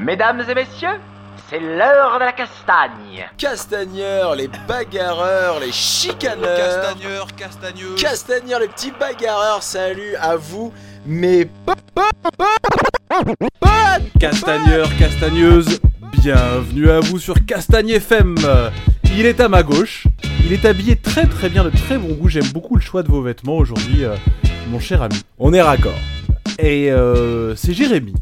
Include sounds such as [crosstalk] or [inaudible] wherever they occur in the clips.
Mesdames et messieurs, c'est l'heure de la castagne. Castagneurs, les bagarreurs, les chicaneurs. Castagneur, castagneuse. Castagneurs, les petits bagarreurs, salut à vous, mes potes. Castagneur, castagneuse, bienvenue à vous sur Castagne FM. Il est à ma gauche, il est habillé très très bien, de très bon goût. J'aime beaucoup le choix de vos vêtements aujourd'hui, euh, mon cher ami. On est raccord. Et euh, c'est Jérémy.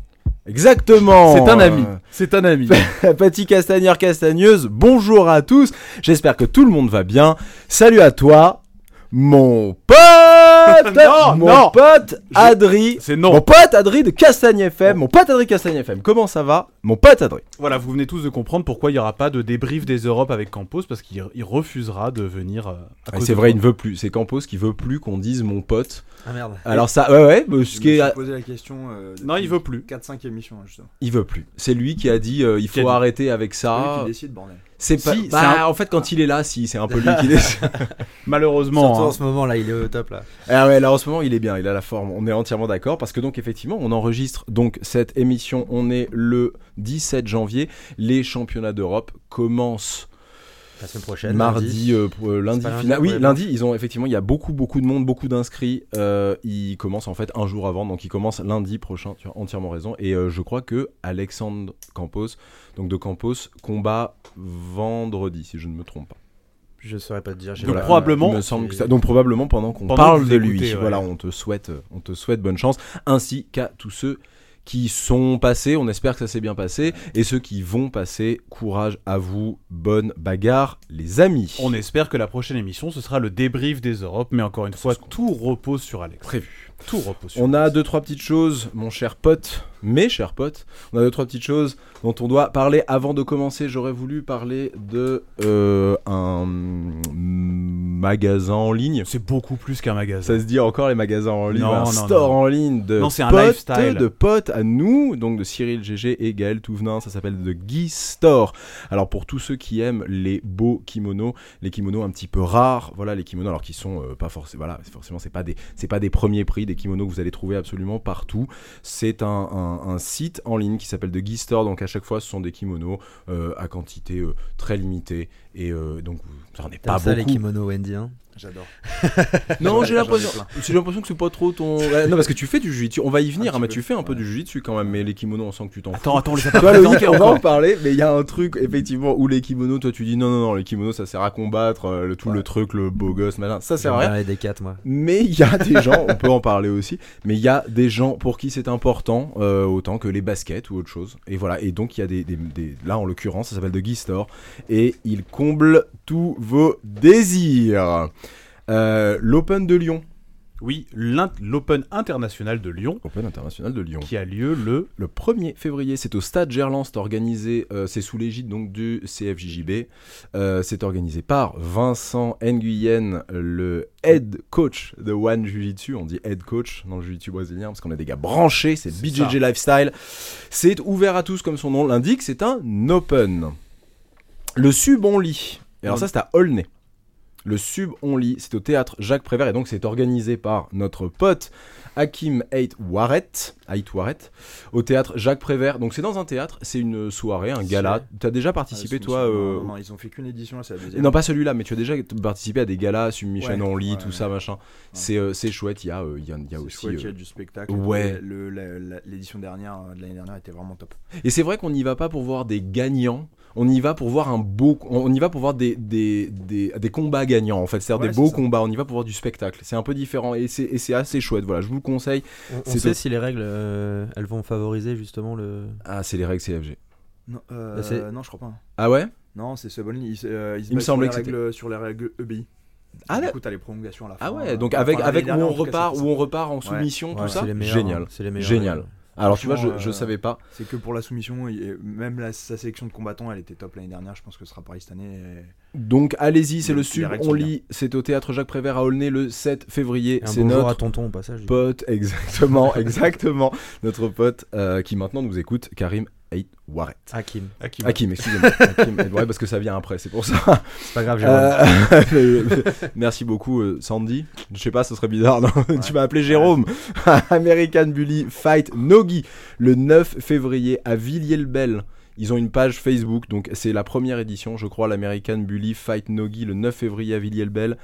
Exactement. C'est un ami. C'est un ami. [laughs] Petit castagneur, castagneuse, bonjour à tous. J'espère que tout le monde va bien. Salut à toi, mon pote. [laughs] Non, mon non. pote Adri. C'est non. Mon pote Adri de Castagne FM. Mon pote Adri Castagne FM. Comment ça va, mon pote Adri? Voilà, vous venez tous de comprendre pourquoi il n'y aura pas de débrief des Europes avec Campos, parce qu'il il refusera de venir. euh, cause C'est vrai, moi. il ne veut plus. C'est Campos qui veut plus qu'on dise mon pote. Ah merde. Alors ça, ouais, ouais, ce qui est, suis posé la question. euh, Non, il veut plus. 4-5 émissions, hein, justement. il veut plus. C'est lui qui a dit, euh, il faut arrêter avec C'est ça. lui qui décide, bordel. C'est pas. Si, bah, un- en fait, quand il est là, si, c'est un peu lui qui [laughs] décide. Malheureusement. Surtout hein. en ce moment là, il est au top là. Ah ouais, là en ce moment il est bien, il a la forme, on est entièrement d'accord parce que donc effectivement on enregistre donc cette émission, on est le 17 janvier, les championnats d'Europe commencent La semaine prochaine. mardi, euh, euh, lundi pas lundi, final. Oui, lundi, ils ont effectivement, il y a beaucoup beaucoup de monde, beaucoup d'inscrits, euh, ils commencent en fait un jour avant, donc ils commencent lundi prochain, tu as entièrement raison, et euh, je crois que Alexandre Campos, donc de Campos, combat vendredi si je ne me trompe pas. Je saurais pas te dire. j'ai Donc pas- probablement- Il me semble que ça- donc probablement pendant qu'on parle de écoutez, lui. ouais. Voilà, on te souhaite, on te souhaite bonne chance, ainsi qu'à tous ceux qui sont passés. On espère que ça s'est bien passé et ceux qui vont passer. Courage à vous, bonne bagarre, les amis. On espère que la prochaine émission, ce sera le débrief des Europes, mais encore une fois, tout repose sur Alex. prévu. Tout repose sur On a deux trois petites choses, mon cher pote, mes chers potes. On a deux trois petites choses dont on doit parler avant de commencer. J'aurais voulu parler de euh, un magasin en ligne. C'est beaucoup plus qu'un magasin. Ça se dit encore les magasins en ligne, Non, un non, store non. en ligne de Non, c'est un potes, lifestyle. de potes à nous, donc de Cyril GG et Gaël Touvenin, ça s'appelle The Guy Store. Alors pour tous ceux qui aiment les beaux kimonos, les kimonos un petit peu rares, voilà les kimonos alors qui sont euh, pas forcément voilà, forcément c'est pas des c'est pas des premiers prix, des kimonos que vous allez trouver absolument partout. C'est un, un- un site en ligne qui s'appelle The Store, donc à chaque fois ce sont des kimonos euh, à quantité euh, très limitée et euh, donc avez T'aimes pas ça les beaucoup. kimonos Wendy hein? J'adore. [laughs] Non, j'ai l'impression, j'ai l'impression que c'est pas trop ton. Non, parce que tu fais du jiu-jitsu. On va y venir, Un hein, mais tu fais un peu ouais. du jiu-jitsu quand même. Mais les kimonos, on sent que tu t'en fous. Attends, attends, on les on va en parler, mais il y a un truc, [laughs] effectivement, où les kimonos, toi, tu dis non, non, non, les kimonos, ça sert à combattre, euh, le tout, Ouais. le truc, le beau gosse, machin, ça sert à rien. les D4 moi. Mais il y a des [laughs] gens, on peut en parler aussi, mais il y a des gens pour qui c'est important, euh, autant que les baskets ou autre chose. Et voilà, et donc il y a des, des- des- là en l'occurrence, ça s'appelle The Guy Store, et il comble tous vos désirs. Euh, L'Open de Lyon, Oui, l'Open international de Lyon, Open international de Lyon. qui a lieu le. Le 1er février, c'est au Stade Gerland, c'est organisé, euh, c'est sous l'égide donc du CFJJB. Euh, c'est organisé par Vincent Nguyen, le head coach de One Jiu-Jitsu. On dit head coach dans le Jiu-Jitsu brésilien parce qu'on a des gars branchés, c'est BJJ Lifestyle. C'est ouvert à tous comme son nom l'indique, c'est un open. Le sub on lit. Et alors ça c'est à Aulnay. Le sub on lit, c'est au théâtre Jacques Prévert et donc c'est organisé par notre pote Hakim Ait Waret, au théâtre Jacques Prévert. Donc c'est dans un théâtre, c'est une soirée, un gala. Tu as déjà participé Ah, toi non, euh, non, ils ont fait qu'une édition, là, c'est la deuxième. non, pas celui-là, mais tu as déjà participé à des galas, Submission Ouais, Only, ouais, tout ouais. ça, machin. C'est euh, c'est chouette, il y a, euh, y a, y a aussi. chouette, y a du spectacle. ouais. L'édition dernière de l'année dernière était vraiment top. Et c'est vrai qu'on n'y va pas pour voir des gagnants, on y va pour voir un beau, on y va pour voir des, des, des, des combats gagnants en fait, c'est-à-dire Ouais, des beaux ça. combats, on y va pour voir du spectacle. C'est un peu différent et c'est et c'est assez chouette. Voilà, je vous le conseille. On, on sait si les règles euh, elles vont favoriser justement le. Ah, c'est les règles CFG. Non, euh, Bah, non je crois pas. Ah ouais? Non, c'est Sub Only. Ils, se- euh, ils se Il me basent sur semblait les règles- sur les règles EBI. Ah, du ouais. coup, t'as les prolongations à la fin. Ah ouais, euh, donc enfin, avec l'année avec où dernière, on repart où on repart en soumission, tout Ouais, ça. c'est les meilleurs, Génial. hein, c'est les meilleurs, Génial. Alors tu vois, je, je euh, savais pas. C'est que pour la soumission, et même la, sa sélection de combattants, elle était top l'année dernière. Je pense que ce sera pareil cette année. et- Donc allez-y, c'est le règles on lit, c'est au théâtre Jacques Prévert à Aulnay le 7 février. Un C'est bonjour notre à tonton au passage. pote, [laughs] exactement, exactement, notre pote euh, qui maintenant nous écoute, Karim Ait Waret. Hakim. Hakim. Hakim, excusez-moi. Hakim Ait Waret, parce que ça vient après, c'est pour ça. C'est pas grave, Jérôme. Euh, [laughs] Merci beaucoup, euh, Sandy. Je sais pas, ce serait bizarre. non tu m'as appelé Jérôme. [laughs] American Bully Fight Nogi le 9 février à Villiers-le-Bel. Ils ont une page Facebook, donc c'est la première édition, je crois, l'American Bully Fight Nogi le 9 février à Villiers-le-Bel.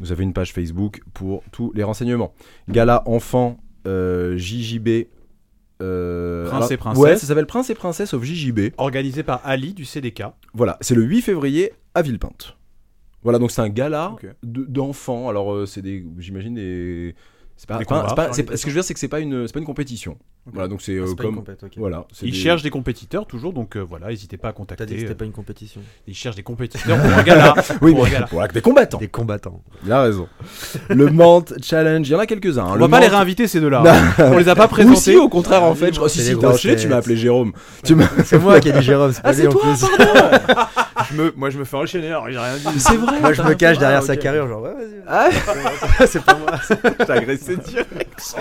Vous avez une page Facebook pour tous les renseignements. Gala enfant euh, JJB. Euh, Prince et princesse. Ouais, ça s'appelle Prince et Princesse of JJB. Organisé par Ali du CDK. Voilà, c'est le 8 février à Villepinte. Voilà, donc c'est un gala d'enfants. Alors, euh, c'est des. J'imagine des. C'est pas, pas- ce que je veux dire, c'est que c'est pas une, c'est pas une compétition. Voilà, donc c'est Ah, euh, comme. compète. Voilà, Ils des- cherchent des compétiteurs toujours, donc euh, voilà, n'hésitez pas à T'as dit que contacter. c'était euh, pas une compétition. Ils cherchent des compétiteurs pour un gala. [laughs] Oui, pour un mais gala. pour des combattants. Des combattants. Il a raison. le Mante Challenge, il y en a quelques-uns. hein. On Le va pas les réinviter ces deux-là. [laughs] hein. On les a pas Ou présentés. si, au contraire, en Ah, fait, je crois si, si, t'as grosses enchaîné, tu m'as appelé Jérôme. Tu m'as- [laughs] C'est moi qui ai dit Jérôme, c'est pas Ah, lui c'est en toi, me, moi, je me fais enchaîner, alors j'ai rien dit. C'est vrai. Moi je me cache derrière Ah, sa ok. carrure, genre ouais, vas-y. Ah, c'est pas moi. [laughs] direct.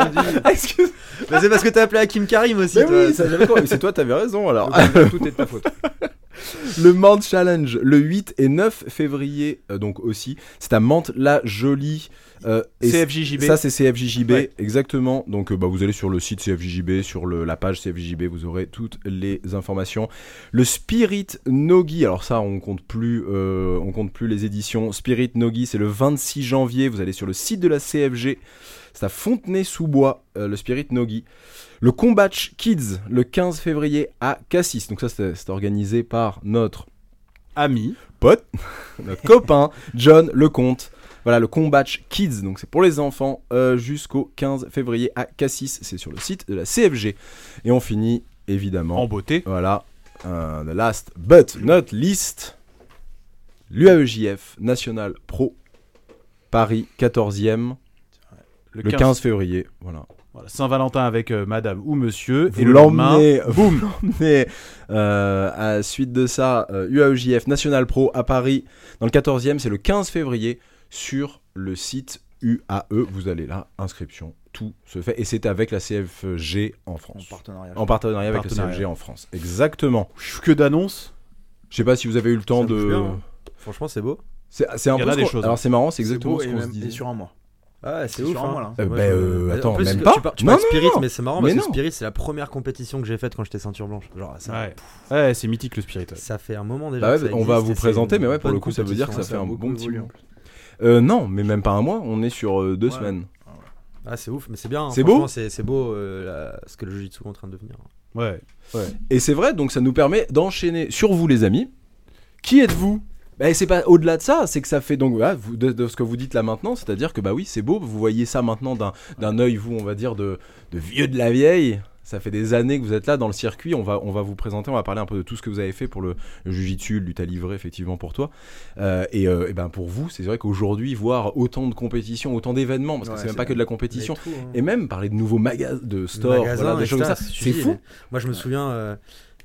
Ah, excuse. Mais c'est parce que t'as appelé Hakim Karim aussi. Mais toi. oui, ça, j'avais compris. c'est toi, t'avais raison alors. Tout est de ta faute. [laughs] Le Mante Challenge, le 8 et 9 février, euh, donc aussi. C'est à Mante-la-Jolie. euh, et CFJJB. Ça, c'est CFJJB, Ouais. exactement. Donc, euh, bah, vous allez sur le site CFJJB, sur le- la page CFJJB, vous aurez toutes les informations. Le Spirit Nogi, alors ça, on compte plus, euh, on compte plus les éditions. Spirit Nogi, c'est le 26 janvier. Vous allez sur le site de la CFG. C'est à Fontenay-sous-Bois, euh, le Spirit Nogi. Le Combat Kids, le 15 février à Cassis. Donc ça, c'est organisé par notre Ami. pote, [laughs] notre copain, John Lecomte. Voilà, le Combat Kids, donc c'est pour les enfants euh, jusqu'au 15 février à Cassis. C'est sur le site de la CFG. Et on finit, évidemment, En beauté. voilà, euh, the last but not least, l'UAEJF National Pro Paris 14e, le 15 février. Voilà. Voilà, Saint-Valentin avec euh, madame ou monsieur. Vous et le lendemain, l'emmenez, boum. Mais euh, à suite de ça, euh, UAEJF National Pro à Paris, dans le 14e, c'est le 15 février, sur le site UAE. Vous allez là, inscription, tout se fait. Et c'est avec la CFG en En France. partenariat. En partenariat avec Partenariat. la CFG en France. Exactement. Que d'annonces. Je sais pas si vous avez eu le temps Ça de. bien, hein. Franchement, c'est beau. C'est un Il y en peu a ce des choses, Alors hein. c'est marrant, c'est exactement beau ce qu'on se. Et sur un mois. Ah, c'est ouf. hein. mois, là. Euh, Moi, bah, euh, attends, en plus, même pas. Tu, par- tu Non, parles de non, Spirit, non. mais c'est marrant Mais parce que non. Spirit, c'est la première compétition que j'ai faite quand j'étais ceinture blanche. Genre, ça, Ouais. Ouais, c'est mythique le spirit. ça fait un moment déjà. Bah ouais, que ça on va vous présenter, mais ouais, pour le coup, ça veut dire que ça fait un bon petit plus. Euh, non, mais même pas un mois, on est sur euh, deux Ouais. semaines. Ah, c'est ouf, mais c'est bien. hein. C'est beau C'est beau euh, ce que le Jiu-Jitsu est en train de devenir. Ouais. Et c'est vrai, donc ça nous permet d'enchaîner sur vous, les amis. Qui êtes-vous? Bah, c'est pas au-delà de ça, c'est que ça fait donc voilà, vous- de, de ce que vous dites là maintenant, c'est-à-dire que bah oui, c'est beau, vous voyez ça maintenant d'un d'un œil, vous, on va dire, de, de vieux de la vieille. Ça fait des années que vous êtes là dans le circuit. On va, on va vous présenter, on va parler un peu de tout ce que vous avez fait pour le, le Jiu-Jitsu, le lutte à livrer, effectivement, pour toi. Euh, et, euh, et ben pour vous, c'est vrai qu'aujourd'hui, voir autant de compétitions, autant d'événements, parce que Ouais, c'est même pas que de la compétition, tout, hein. et même parler de nouveaux magasins, de stores, voilà, des choses comme ça, c'est fou. Moi, je me souviens, euh,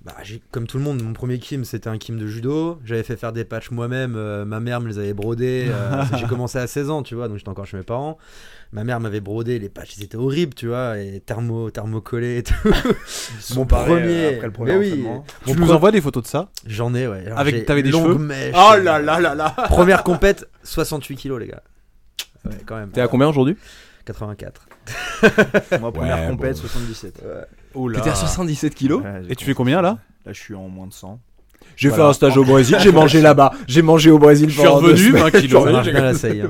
bah, j'ai- comme tout le monde, mon premier kim, c'était un kim de judo. J'avais fait faire des patchs moi-même. euh, ma mère me les avait brodés. euh, [laughs] j'ai commencé à 16 ans, tu vois, donc j'étais encore chez mes parents. Ma mère m'avait brodé les patchs, ils étaient horribles, tu vois, et thermo, thermocollés et tout. mon Pareil, premier. euh, après le premier mais oui, Tu nous envoies des photos de ça? J'en ai, ouais. Alors, Avec- j'ai t'avais des longues cheveux? mèches, Oh euh, là là là là [laughs] Première compète, 68 kilos, les gars. Ouais, quand même. T'es à combien aujourd'hui? 84. Moi, première Ouais, compète, bon. 77. Oh là. T'étais à 77 kilos Ouais, Et tu fais combien là? Là, je suis en moins de 100. J'ai Voilà. fait un stage au Brésil, j'ai mangé [laughs] là-bas, j'ai mangé au Brésil Je suis revenu, semaines. 20 [laughs] Je suis kilos.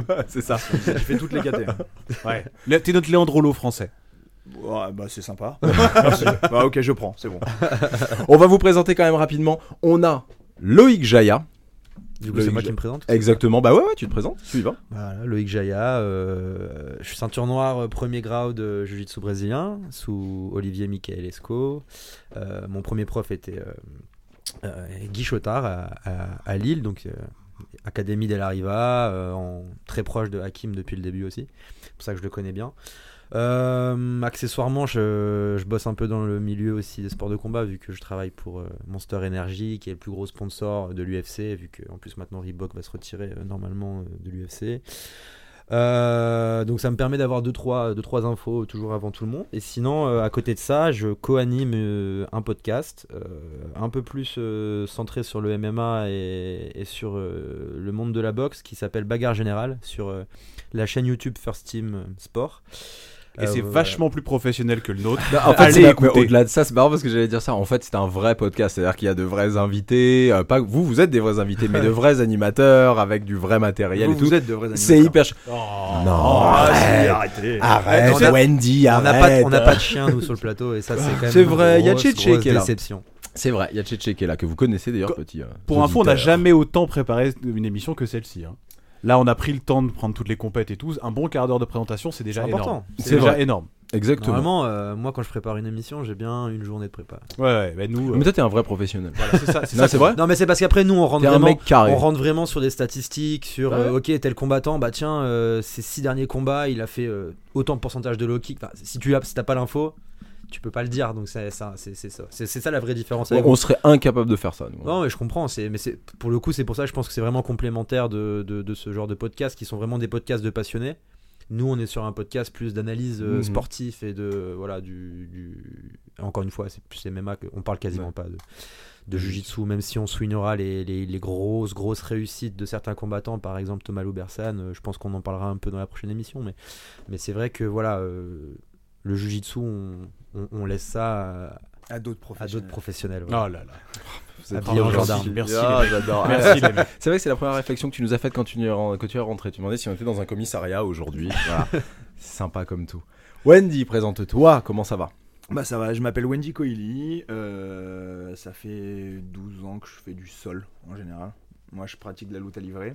Hein. [laughs] c'est ça. J'ai fait toutes les catés. Ouais. T'es notre Léandre Rollo français. Ouais, bah, c'est sympa. Merci. Bah, ok, je prends, c'est bon. On va vous présenter quand même rapidement. On a Loïc Jaya. Du coup, Loïc c'est moi qui me présente. Exactement. Bah ouais, ouais, tu te présentes. Tu y vas. Voilà, Loïc Jaya, euh, je suis ceinture noire euh, premier grade de Jiu-Jitsu brésilien sous Olivier Michael Esco. Euh, mon premier prof était euh, euh, Guy Chotard à, à- à Lille, donc euh, Académie Del Arriva, euh, en, très proche de Hakim depuis le début aussi. C'est pour ça que je le connais bien. Euh, accessoirement, je, je bosse un peu dans le milieu aussi des sports de combat, vu que je travaille pour euh, Monster Energy, qui est le plus gros sponsor de l'UFC, vu que en plus maintenant Reebok va se retirer euh, normalement de l'UFC. Donc ça me permet d'avoir deux trois, deux, trois infos toujours avant tout le monde. Et sinon, à côté de ça, je co-anime un podcast un peu plus centré sur le MMA et, et sur le monde de la boxe qui s'appelle Bagarre Générale sur la chaîne YouTube First Team Sport. Et Euh, c'est vachement plus professionnel que le nôtre. En fait, c'est- au-delà de ça, c'est marrant parce que j'allais dire ça. En fait, c'est un vrai podcast, c'est-à-dire qu'il y a de vrais invités. euh, pas vous, vous êtes des vrais invités, mais de [laughs] vrais animateurs avec du vrai matériel Vous, et tout. vous êtes de vrais C'est animateurs. hyper. ch- Oh. Non, Ah, si, arrête, arrêtez. arrête, On a- Wendy, On n'a arrête. pas, on n'a pas de chien nous sur le plateau et ça c'est quand même C'est vrai, il y a qui est là. déception. C'est vrai, il y a qui est là que vous connaissez d'ailleurs, petit. euh, Pour info, on n'a jamais autant préparé une émission que celle-ci. hein. Là, on a pris le temps de prendre toutes les compètes et tout. Un bon quart d'heure de présentation, c'est déjà C'est énorme. important. C'est C'est déjà vrai. énorme. Exactement. Normalement, euh, moi quand je prépare une émission, j'ai bien une journée de prépa. Ouais, ouais. bah nous, euh, Mais toi, t'es un vrai professionnel. voilà, c'est ça. C'est [laughs] Non, ça c'est qu'on- vrai Non mais c'est parce qu'après nous on rentre vraiment mec carré. on rentre vraiment sur des statistiques sur Ouais. euh, ok tel combattant bah tiens euh, ces six derniers combats il a fait euh, autant de pourcentage de low kick Enfin, si tu as si t'as pas l'info tu peux pas le dire donc c'est ça c'est ça ça la vraie différence On, avec on serait incapable de faire ça. nous. non mais je comprends c'est mais c'est pour le coup c'est pour ça que je pense que c'est vraiment complémentaire de, de, de ce genre de podcast qui sont vraiment des podcasts de passionnés nous on est sur un podcast plus d'analyse euh, Mhm. sportif et de voilà du, du- encore une fois c'est plus MMA que on parle quasiment Ouais. pas de de jujitsu même si on soulignera les, les, les grosses grosses réussites de certains combattants par exemple Thomas Loubersan euh, je pense qu'on en parlera un peu dans la prochaine émission mais mais c'est vrai que voilà euh, le jujitsu on, on, on laisse ça à, À d'autres à professionnels. Oh là là. Vous êtes Habillé en trop gendarme. gentil. Merci, Ah, j'adore. Merci. [laughs] C'est vrai que c'est la première réflexion que tu nous as faite quand tu, quand tu es rentré. Tu demandais si on était dans un commissariat aujourd'hui. [laughs] Voilà. C'est sympa comme tout. Wendy, présente-toi. Comment ça va? Bah ça va, je m'appelle Wendy Coily, euh, ça fait 12 ans que je fais du sol en général. Moi je pratique de la lutte à livrer.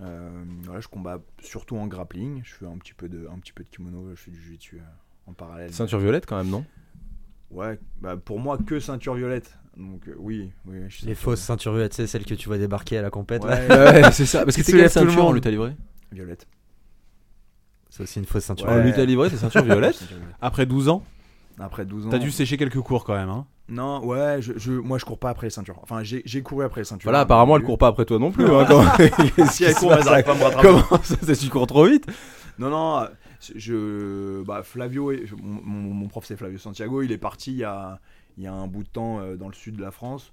Euh, voilà, je combats surtout en grappling, je fais un petit peu de, un petit peu de kimono, je fais du jiu-jitsu euh, en parallèle. Ceinture violette quand même, non? Ouais, bah pour moi que ceinture violette. Donc euh, oui, oui, je suis les fausses ceintures violettes c'est celles que tu vois débarquer à la compète. Ouais, [laughs] Ouais, c'est ça. Parce que c'est quelle ceinture en lutte à livrer violette. c'est aussi une fausse ceinture En Ouais. lutte à livrer, c'est ceinture violette. [laughs] Après 12 ans, Après 12 ans. t'as dû sécher quelques cours quand même. Hein. Non, ouais, je, je- moi je cours pas après les ceintures. Enfin, j'ai couru après les ceintures. Voilà, apparemment, elle court pas après toi non plus. hein, [laughs] Si elle court, elle pas à me rattraper. Comment ça, tu cours trop vite? Non, non, euh, je. Bah, Flavio, est- mon, prof c'est Flavio Santiago, il est parti il y a, il y a un bout de temps euh, dans le sud de la France.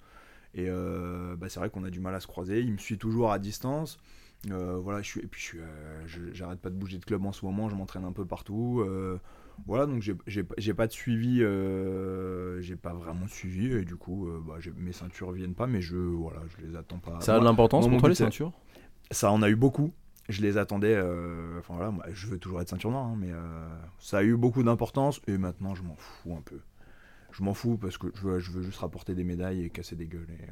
Et euh, bah, c'est vrai qu'on a du mal à se croiser. Il me suit toujours à distance. Euh, voilà, je suis, et puis je suis, euh, je- j'arrête pas de bouger de club en ce moment, je m'entraîne un peu partout. voilà, donc j'ai- pas de suivi, j'ai pas vraiment de suivi, et du coup, bah, mes ceintures viennent pas, mais je, voilà, je les attends pas. Ça a de l'importance pour toi les ceintures? Ça en a eu beaucoup. Je les attendais. euh, Enfin voilà, moi, je veux toujours être ceinture noire, hein, mais euh, ça a eu beaucoup d'importance et maintenant je m'en fous un peu. Je m'en fous parce que je veux, je veux juste rapporter des médailles et casser des gueules. Et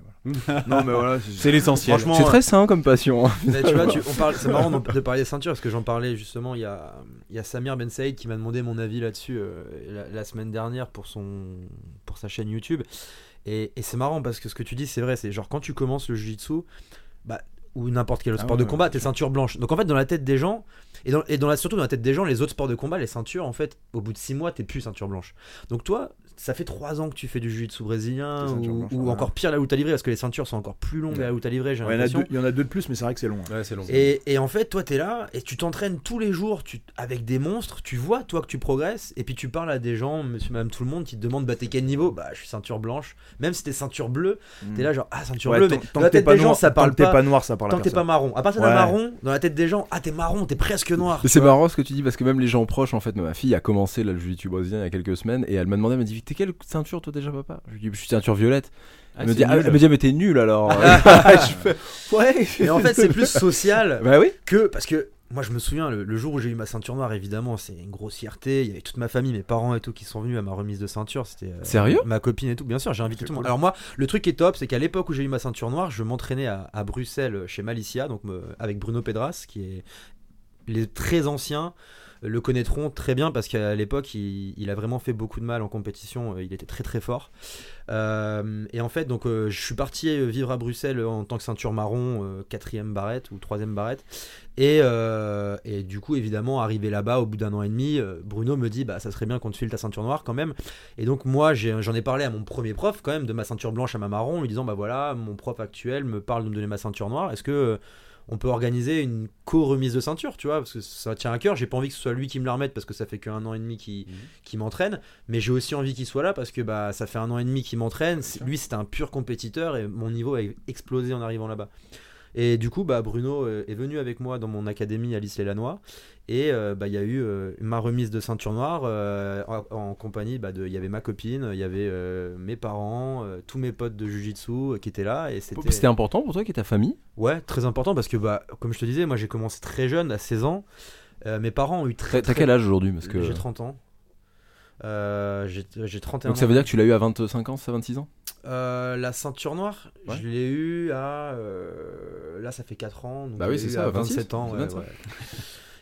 voilà. [laughs] non mais voilà, C'est l'essentiel. Franchement, C'est très sain comme passion. hein. Mais tu vois, tu- on parle, c'est marrant de parler des ceintures parce que j'en parlais justement. Il y a, il y a Samir Ben Saïd qui m'a demandé mon avis là-dessus euh, la, la semaine dernière pour, son, pour sa chaîne YouTube. Et, et c'est marrant parce que ce que tu dis, c'est vrai. C'est genre quand tu commences le jiu-jitsu, bah, ou n'importe quel autre Ah sport ouais, de combat, t'es ceinture blanche. Donc en fait, dans la tête des gens, et, dans, et dans la, surtout dans la tête des gens, les autres sports de combat, les ceintures, en fait, au bout de 6 mois, t'es plus ceinture blanche. Donc toi, ça fait 3 ans que tu fais du jiu-jitsu brésilien, ou, encore pire la lutte à livrer parce que les ceintures sont encore plus longues à la lutte à livrer, j'ai Ouais, il, y en a l'impression. deux, il y en a deux de plus, mais c'est vrai que c'est long. hein. Ouais, long. Et, et en fait, toi, t'es là et tu t'entraînes tous les jours tu, avec des monstres. Tu vois, toi, que tu progresses. Et puis tu parles à des gens, monsieur, madame, tout le monde, qui te demandent, bah, t'es quel niveau? Bah, je suis ceinture blanche. Même si t'es ceinture bleue, t'es là, genre, ah, ceinture Ouais, bleue. tant, Mais tant dans la que t'es tête pas des gens, noir, ça tant parle que t'es pas. pas noir, ça parle Tant t'es pas marron. À partir d'un Ouais. marron, dans la tête des gens, ah, t'es marron, t'es presque noir. Mais c'est marrant ce que tu dis parce que même les gens proches, en fait, ma fille a commencé là, le jiu-jitsu brésilien il y a quelques semaines et elle m'a demandé, elle m'a dit, t'es quelle ceinture toi déjà papa? Je lui dis, je suis ceinture violette. Ah, elle, me dit, ah, nul. elle me dit, mais t'es nul alors. [laughs] [laughs] Je fais, ouais. Et en fait, c'est plus social Bah oui. que. Parce que. Moi, je me souviens, le, le jour où j'ai eu ma ceinture noire, évidemment, c'est une grosse fierté. Il y avait toute ma famille, mes parents et tout, qui sont venus à ma remise de ceinture. C'était euh, Sérieux? Ma copine et tout. Bien sûr, j'ai invité tout le monde. Alors moi, le truc qui est top, c'est qu'à l'époque où j'ai eu ma ceinture noire, je m'entraînais à, à Bruxelles chez Malicia, donc me- avec Bruno Pedras, qui est les très anciens le connaîtront très bien parce qu'à l'époque il, a vraiment fait beaucoup de mal en compétition euh, il était très très fort. Euh, et en fait donc euh, je suis parti vivre à Bruxelles en tant que ceinture marron quatrième barrette ou troisième barrette. Et, et du coup évidemment arrivé là-bas au bout d'un an et demi Bruno me dit bah ça serait bien qu'on te file ta ceinture noire quand même. Et donc moi j'en ai, parlé à mon premier prof quand même de ma ceinture blanche à ma marron lui disant bah voilà mon prof actuel me parle de me donner ma ceinture noire. Est-ce que on peut organiser une co-remise de ceinture, tu vois, parce que ça tient à cœur. J'ai pas envie que ce soit lui qui me la remette parce que ça fait qu'un an et demi qu'il Mhm. m'entraîne, mais j'ai aussi envie qu'il soit là parce que bah ça fait un an et demi qu'il m'entraîne. C'est- Lui, c'était un pur compétiteur et mon niveau a explosé en arrivant là-bas. Et du coup, bah, Bruno euh, est venu avec moi dans mon académie à l'Isle-et-Lanois. Et euh, bah, il y a eu euh, ma remise de ceinture noire euh, en, en compagnie bah, de. Il y avait ma copine, il y avait mes parents, tous mes potes de Jiu-Jitsu euh, qui étaient là. Et c'était. C'était important pour toi qui est ta famille? Ouais, très important parce que, bah, comme je te disais, moi j'ai commencé très jeune, à 16 ans. Mes parents ont eu très. T'as très- quel âge aujourd'hui Parce que J'ai 30 ans. Euh, j'ai j'ai 31 donc ça ans. veut dire que tu l'as eu à 25 ans, ça 26 ans? Euh, la ceinture noire, Ouais. je l'ai eu à. euh, là, ça fait 4 ans. Donc Bah oui, c'est ça, à 26, 27 ans. ouais, ouais.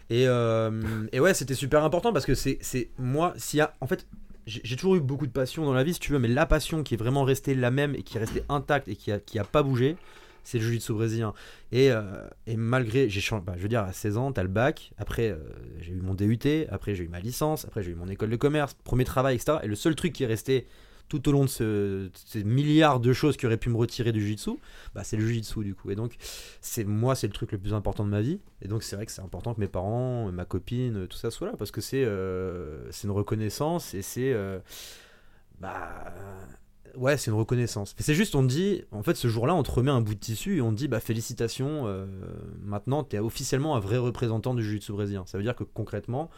Et, euh, et ouais, c'était super important parce que c'est moi, s'il y a. En fait, j'ai toujours eu beaucoup de passion dans la vie, si tu veux, mais la passion qui est vraiment restée la même et qui est restée intacte et qui a, qui a pas bougé, c'est le jiu-jitsu brésilien. Et, euh, et malgré, j'ai bah, je veux dire, à 16 ans, t'as le bac, après euh, j'ai eu mon DUT, après j'ai eu ma licence, après j'ai eu mon école de commerce, premier travail, etc. Et le seul truc qui est resté tout au long de ce- ces milliards de choses qui auraient pu me retirer du jiu-jitsu, bah, c'est le jiu-jitsu du coup. Et donc, c'est moi, c'est le truc le plus important de ma vie. Et donc, c'est vrai que c'est important que mes parents, ma copine, tout ça soit là parce que c'est euh, une reconnaissance et c'est. euh, bah. Ouais, c'est une reconnaissance. C'est juste, on dit, en fait, ce jour-là, on te remet un bout de tissu et on te dit, bah, félicitations, euh, maintenant, tu es officiellement un vrai représentant du jiu-jitsu brésilien. Ça veut dire que concrètement,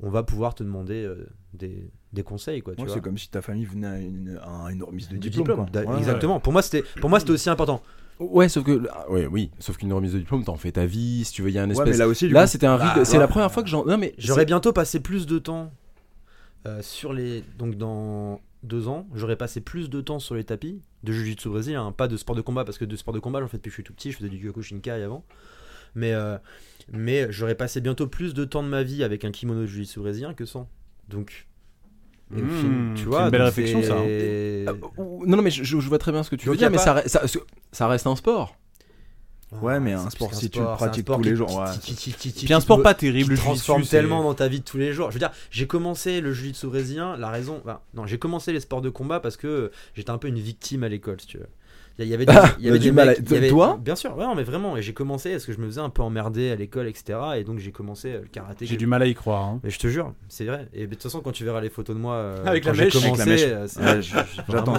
on va pouvoir te demander euh, des, des conseils, quoi. Ouais, c'est comme si ta famille venait à une, à une remise de Du diplôme. quoi. Ouais, Exactement. Pour moi, c'était pour moi, c'était aussi important. Ouais, sauf que ah, ouais, oui, sauf qu'une remise de diplôme, t'en fais ta vie, si tu veux, il y a un Ouais, espèce. là aussi, Là, c'était un Bah, rite. C'est ouais. la première fois que j'en. Non mais J'aurais bientôt passé plus de temps euh, sur les. Donc, dans deux ans, j'aurais passé plus de temps sur les tapis de Jiu-Jitsu brésilien, hein, pas de sport de combat, parce que de sport de combat, j'en fais depuis que je suis tout petit, je faisais du Kyokushinkai avant. Mais, euh, mais j'aurais passé bientôt plus de temps de ma vie avec un kimono de Jiu-Jitsu brésilien que sans. Donc. Mmh, fin- tu vois, une belle réflexion, ça, hein. Ah, ou- non, non, mais je, je vois très bien ce que tu Donc, veux dire, mais pas- ça, re- ça, ça reste un sport. Ouais, mais c'est un sport, si tu le pratiques tous les jours, Puis un sport pas terrible, le qui transforme tellement dans ta vie de tous les jours. Je veux dire, j'ai commencé le jiu-jitsu brésilien, la raison, enfin, non, j'ai commencé les sports de combat parce que j'étais un peu une victime à l'école, si tu veux. Il y, avait des, il y T'as avait du des mal à- mecs- avait- toi Bien sûr, ouais, non, mais vraiment. Et j'ai commencé parce que je me faisais un peu emmerder à l'école, etc. Et donc j'ai commencé euh, le karaté. J'ai du mal à y croire. hein. Mais je te jure, c'est vrai. Et de toute façon, quand tu verras les photos de moi euh, Avec quand la j'ai mèche. commencé, Avec la mèche. euh, Ouais, je- j'attends.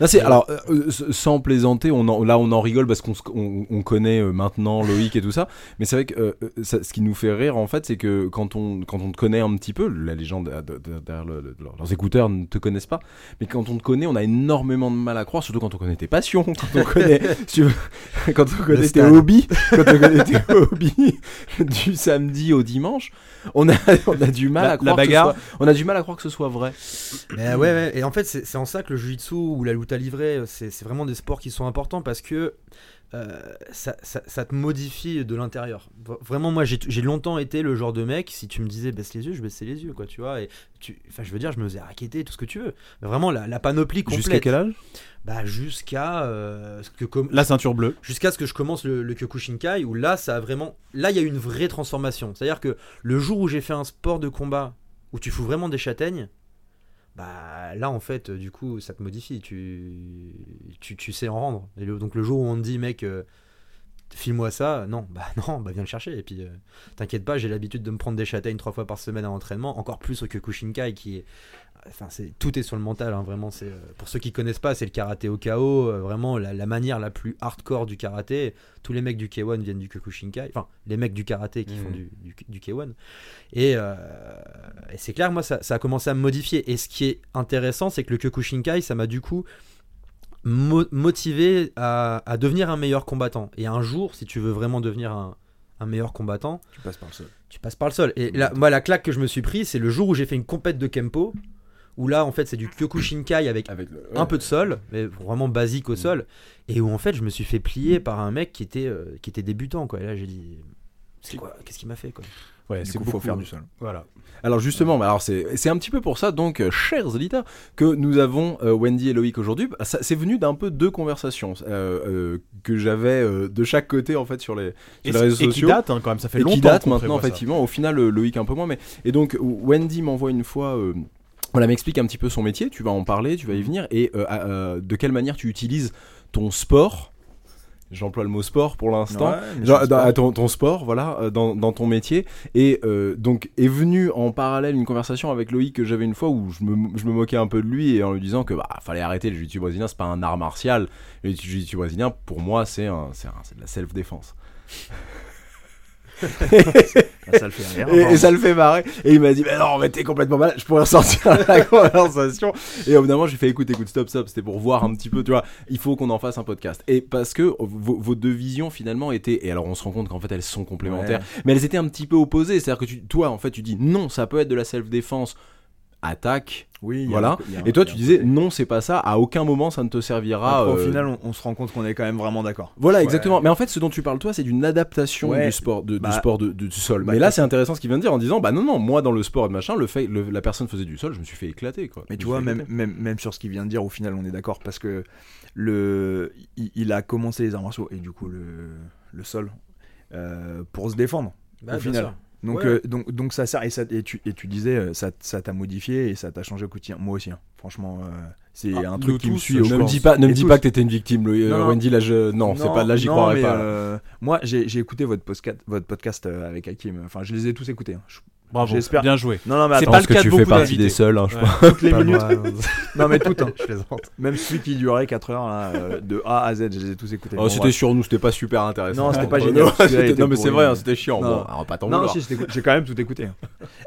Là, c'est alors euh, sans plaisanter, on en- là on en rigole parce qu'on on, on connaît euh, maintenant Loïc et tout ça, mais c'est vrai que ça- ce qui nous fait rire en fait, c'est que quand on quand on te connaît un petit peu, la légende de- de- derrière le- le- leurs écouteurs ne te connaissent pas, mais quand on te connaît, on a énormément de mal à croire, surtout quand on connaît tes passions, quand on connaît, si [laughs] tu veux, quand on connaît tes hobbies, quand on connaît tes [laughs] hobbies du samedi au dimanche, on a on a du mal La- à la croire que ce bagarre. soit- on a du mal à croire que ce soit vrai. Mais ouais, ouais, et en fait, c'est en ça que le jiu-jitsu ou la lutte à livrer, c'est c'est vraiment des sports qui sont importants parce que euh, ça, ça- ça te modifie de l'intérieur. Vraiment, moi, j'ai longtemps été le genre de mec, si tu me disais baisse les yeux, je baissais les yeux, quoi, tu vois. Et tu, enfin, je veux dire, je me faisais raqueter, tout ce que tu veux. Mais vraiment, la, la panoplie complète. Jusqu'à quel âge? Bah, jusqu'à euh, ce que comme La ceinture bleue. jusqu'à ce que je commence le, le Kyokushinkai où là ça a vraiment là il y a eu une vraie transformation c'est à dire que le jour où j'ai fait un sport de combat où tu fous vraiment des châtaignes bah là en fait euh, du coup ça te modifie. Tu tu, sais en rendre. Donc le jour où on te dit mec euh, file-moi ça non bah [laughs] non bah viens le chercher. Et puis euh, t'inquiète pas j'ai l'habitude de me prendre des châtaignes trois fois par semaine à l'entraînement encore plus au Kyokushinkai qui est Enfin, c'est tout est sur le mental, hein, vraiment. C'est euh, pour ceux qui connaissent pas, c'est le karaté au KO, euh, vraiment la, la manière la plus hardcore du karaté. Tous les mecs du K1 viennent du Kyokushinkai, enfin les mecs du karaté qui Mhm. font du, du, du K1. Et, euh, et c'est clair, moi ça, ça a commencé à me modifier. Et ce qui est intéressant, c'est que le Kyokushinkai, ça m'a du coup mo- motivé à, à devenir un meilleur combattant. Et un jour, si tu veux vraiment devenir un, un meilleur combattant, Tu passes par le sol. tu passes par le sol. Et là, moi, la claque que je me suis pris, c'est le jour où j'ai fait une compète de Kempo, où là, en fait, c'est du Kyokushinkai avec Avec le- un peu de sol, mais vraiment basique au sol, et où en fait, je me suis fait plier par un mec qui était, euh, qui était débutant, quoi. Et là, j'ai dit, c'est quoi Qu'est-ce qu'il m'a fait, quoi? Ouais, c'est coup, faut beaucoup. faire du sol. Voilà. Alors justement, bah alors c'est un petit peu pour ça, donc, euh, chers auditeurs, que nous avons euh, Wendy et Loïc aujourd'hui. Bah, C'est venu d'un peu deux conversations euh, euh, que j'avais de chaque côté en fait sur les, sur les réseaux et qui sociaux. date hein, quand même, ça fait et longtemps qui date qu'on maintenant ça. effectivement. Au final, Loïc un peu moins, mais et donc Wendy m'envoie une fois. Voilà, m'explique un petit peu son métier, tu vas en parler, tu vas y venir, et euh, euh, de quelle manière tu utilises ton sport J'emploie le mot sport pour l'instant. Ouais, ton, ton sport, voilà, euh, dans, dans ton métier. Et euh, donc est venue en parallèle une conversation avec Loïc que j'avais une fois où je me, je me moquais un peu de lui et en lui disant que bah fallait arrêter le jiu-jitsu brésilien, c'est pas un art martial. Le jiu-jitsu brésilien, pour moi, c'est de la self-défense. [laughs] Ah, ça le fait rire. Et, ça le fait marrer. Et il m'a dit, mais non, mais t'es complètement malade, je pourrais ressortir [laughs] la conversation. Et au bout d'un moment, j'ai fait, écoute, écoute, stop, stop, c'était pour voir un petit peu, tu vois, il faut qu'on en fasse un podcast. Et parce que vos, vos deux visions, finalement, étaient, et alors on se rend compte qu'en fait, elles sont complémentaires, mais elles étaient un petit peu opposées. C'est-à-dire que tu, toi, en fait, tu dis, non, ça peut être de la self-défense, attaque, Oui, voilà. a Et toi, tu disais, non, c'est pas ça, à aucun moment ça ne te servira. Après, Au euh, final, on, on se rend compte qu'on est quand même vraiment d'accord. Voilà, Ouais. exactement. Mais en fait, ce dont tu parles, toi, c'est d'une adaptation Ouais. du sport, de, du Bah, sport de, de- du sol. bah, mais là, c'est intéressant ce qu'il vient de dire en disant, bah non, non, moi, dans le sport et de machin, le fait, le- la personne faisait du sol, je me suis fait éclater, quoi. Mais Je tu vois, même, même, même sur ce qu'il vient de dire, au final, on est d'accord parce que le, il, il a commencé les arts martiaux et du coup le, le sol euh, pour se défendre. Bah, au final. sûr. Donc, Ouais. euh, donc, donc ça sert et, ça, et, tu, et tu disais euh, ça ça t'a modifié et ça t'a changé au quotidien. Moi aussi, hein. franchement, euh, c'est Ah, un truc qui me suit Ne me dis pas, ne me dis tous. pas que t'étais une victime, le, Non. Wendy. Là, je, non, c'est pas, là, j'y croirais pas. euh, moi, j'ai j'ai écouté votre podcast, votre podcast avec Hakim. Enfin, je les ai tous écoutés. hein. Je- Bravo, J'espère. bien joué. Non, non, mais C'est attends, pas le cas de beaucoup d'invités. seuls, hein, je toutes les minutes. [laughs] Non, mais toutes. hein. je plaisante. Même celui qui durait 4 heures, là, euh, de A à Z, je les ai tous écoutés. Oh, Bon, c'était sur nous, c'était pas super intéressant. Non, c'était pas Entre génial, que non, mais c'est vrai, hein, c'était chiant. Non. Bon, on va pas t'en Non, si, j'ai quand même tout écouté.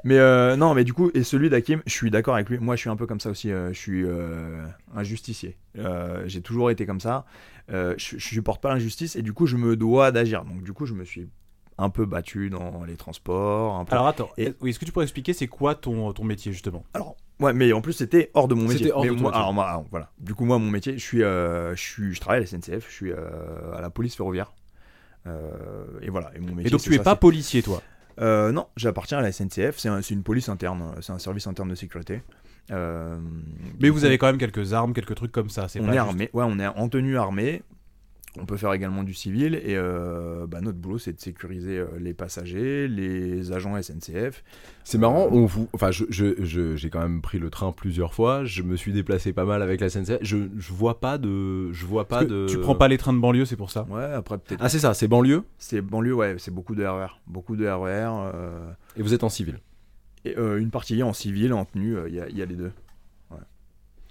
Mais euh, non, mais du coup, et celui d'Hakim, je suis d'accord avec lui. Moi, je suis un peu comme ça aussi. euh, je suis euh, un justicier. Euh, j'ai toujours été comme ça. Euh, je, je supporte pas l'injustice et du coup, je me dois d'agir. Donc, du coup, je me suis un peu battu dans les transports. un peu- Alors attends, Et- est-ce que tu pourrais expliquer c'est quoi ton, ton métier justement? Alors, ouais, mais en plus, c'était hors de mon métier. C'était hors Mais de moi- métier. Alors, moi, alors, voilà. Du coup, moi, mon métier, je suis, euh, je suis, je travaille à la SNCF. Je suis euh, à la police ferroviaire. Euh, et voilà. Et mon métier. Et donc tu es ça, pas policier toi? Non, j'appartiens à la SNCF. C'est un- c'est une police interne. C'est un service interne de sécurité. Mais vous coup, avez quand même quelques armes, quelques trucs comme ça, c'est On pas est juste- armé. Ouais, on est en tenue armée. On peut faire également du civil et euh, bah, notre boulot c'est de sécuriser euh, les passagers, les agents SNCF. C'est marrant, on vous, enfin, je, je, je- j'ai quand même pris le train plusieurs fois. Je me suis déplacé pas mal avec la SNCF. Je, je vois pas de, je vois pas de. Tu prends pas les trains de banlieue, c'est pour ça? Ouais, après peut-être. Ah, c'est ça, c'est banlieue? C'est banlieue, ouais, c'est beaucoup de RER, beaucoup de RER. euh, Et vous êtes en civil? et euh, une partie en civil, en tenue, il y, a- y a les deux.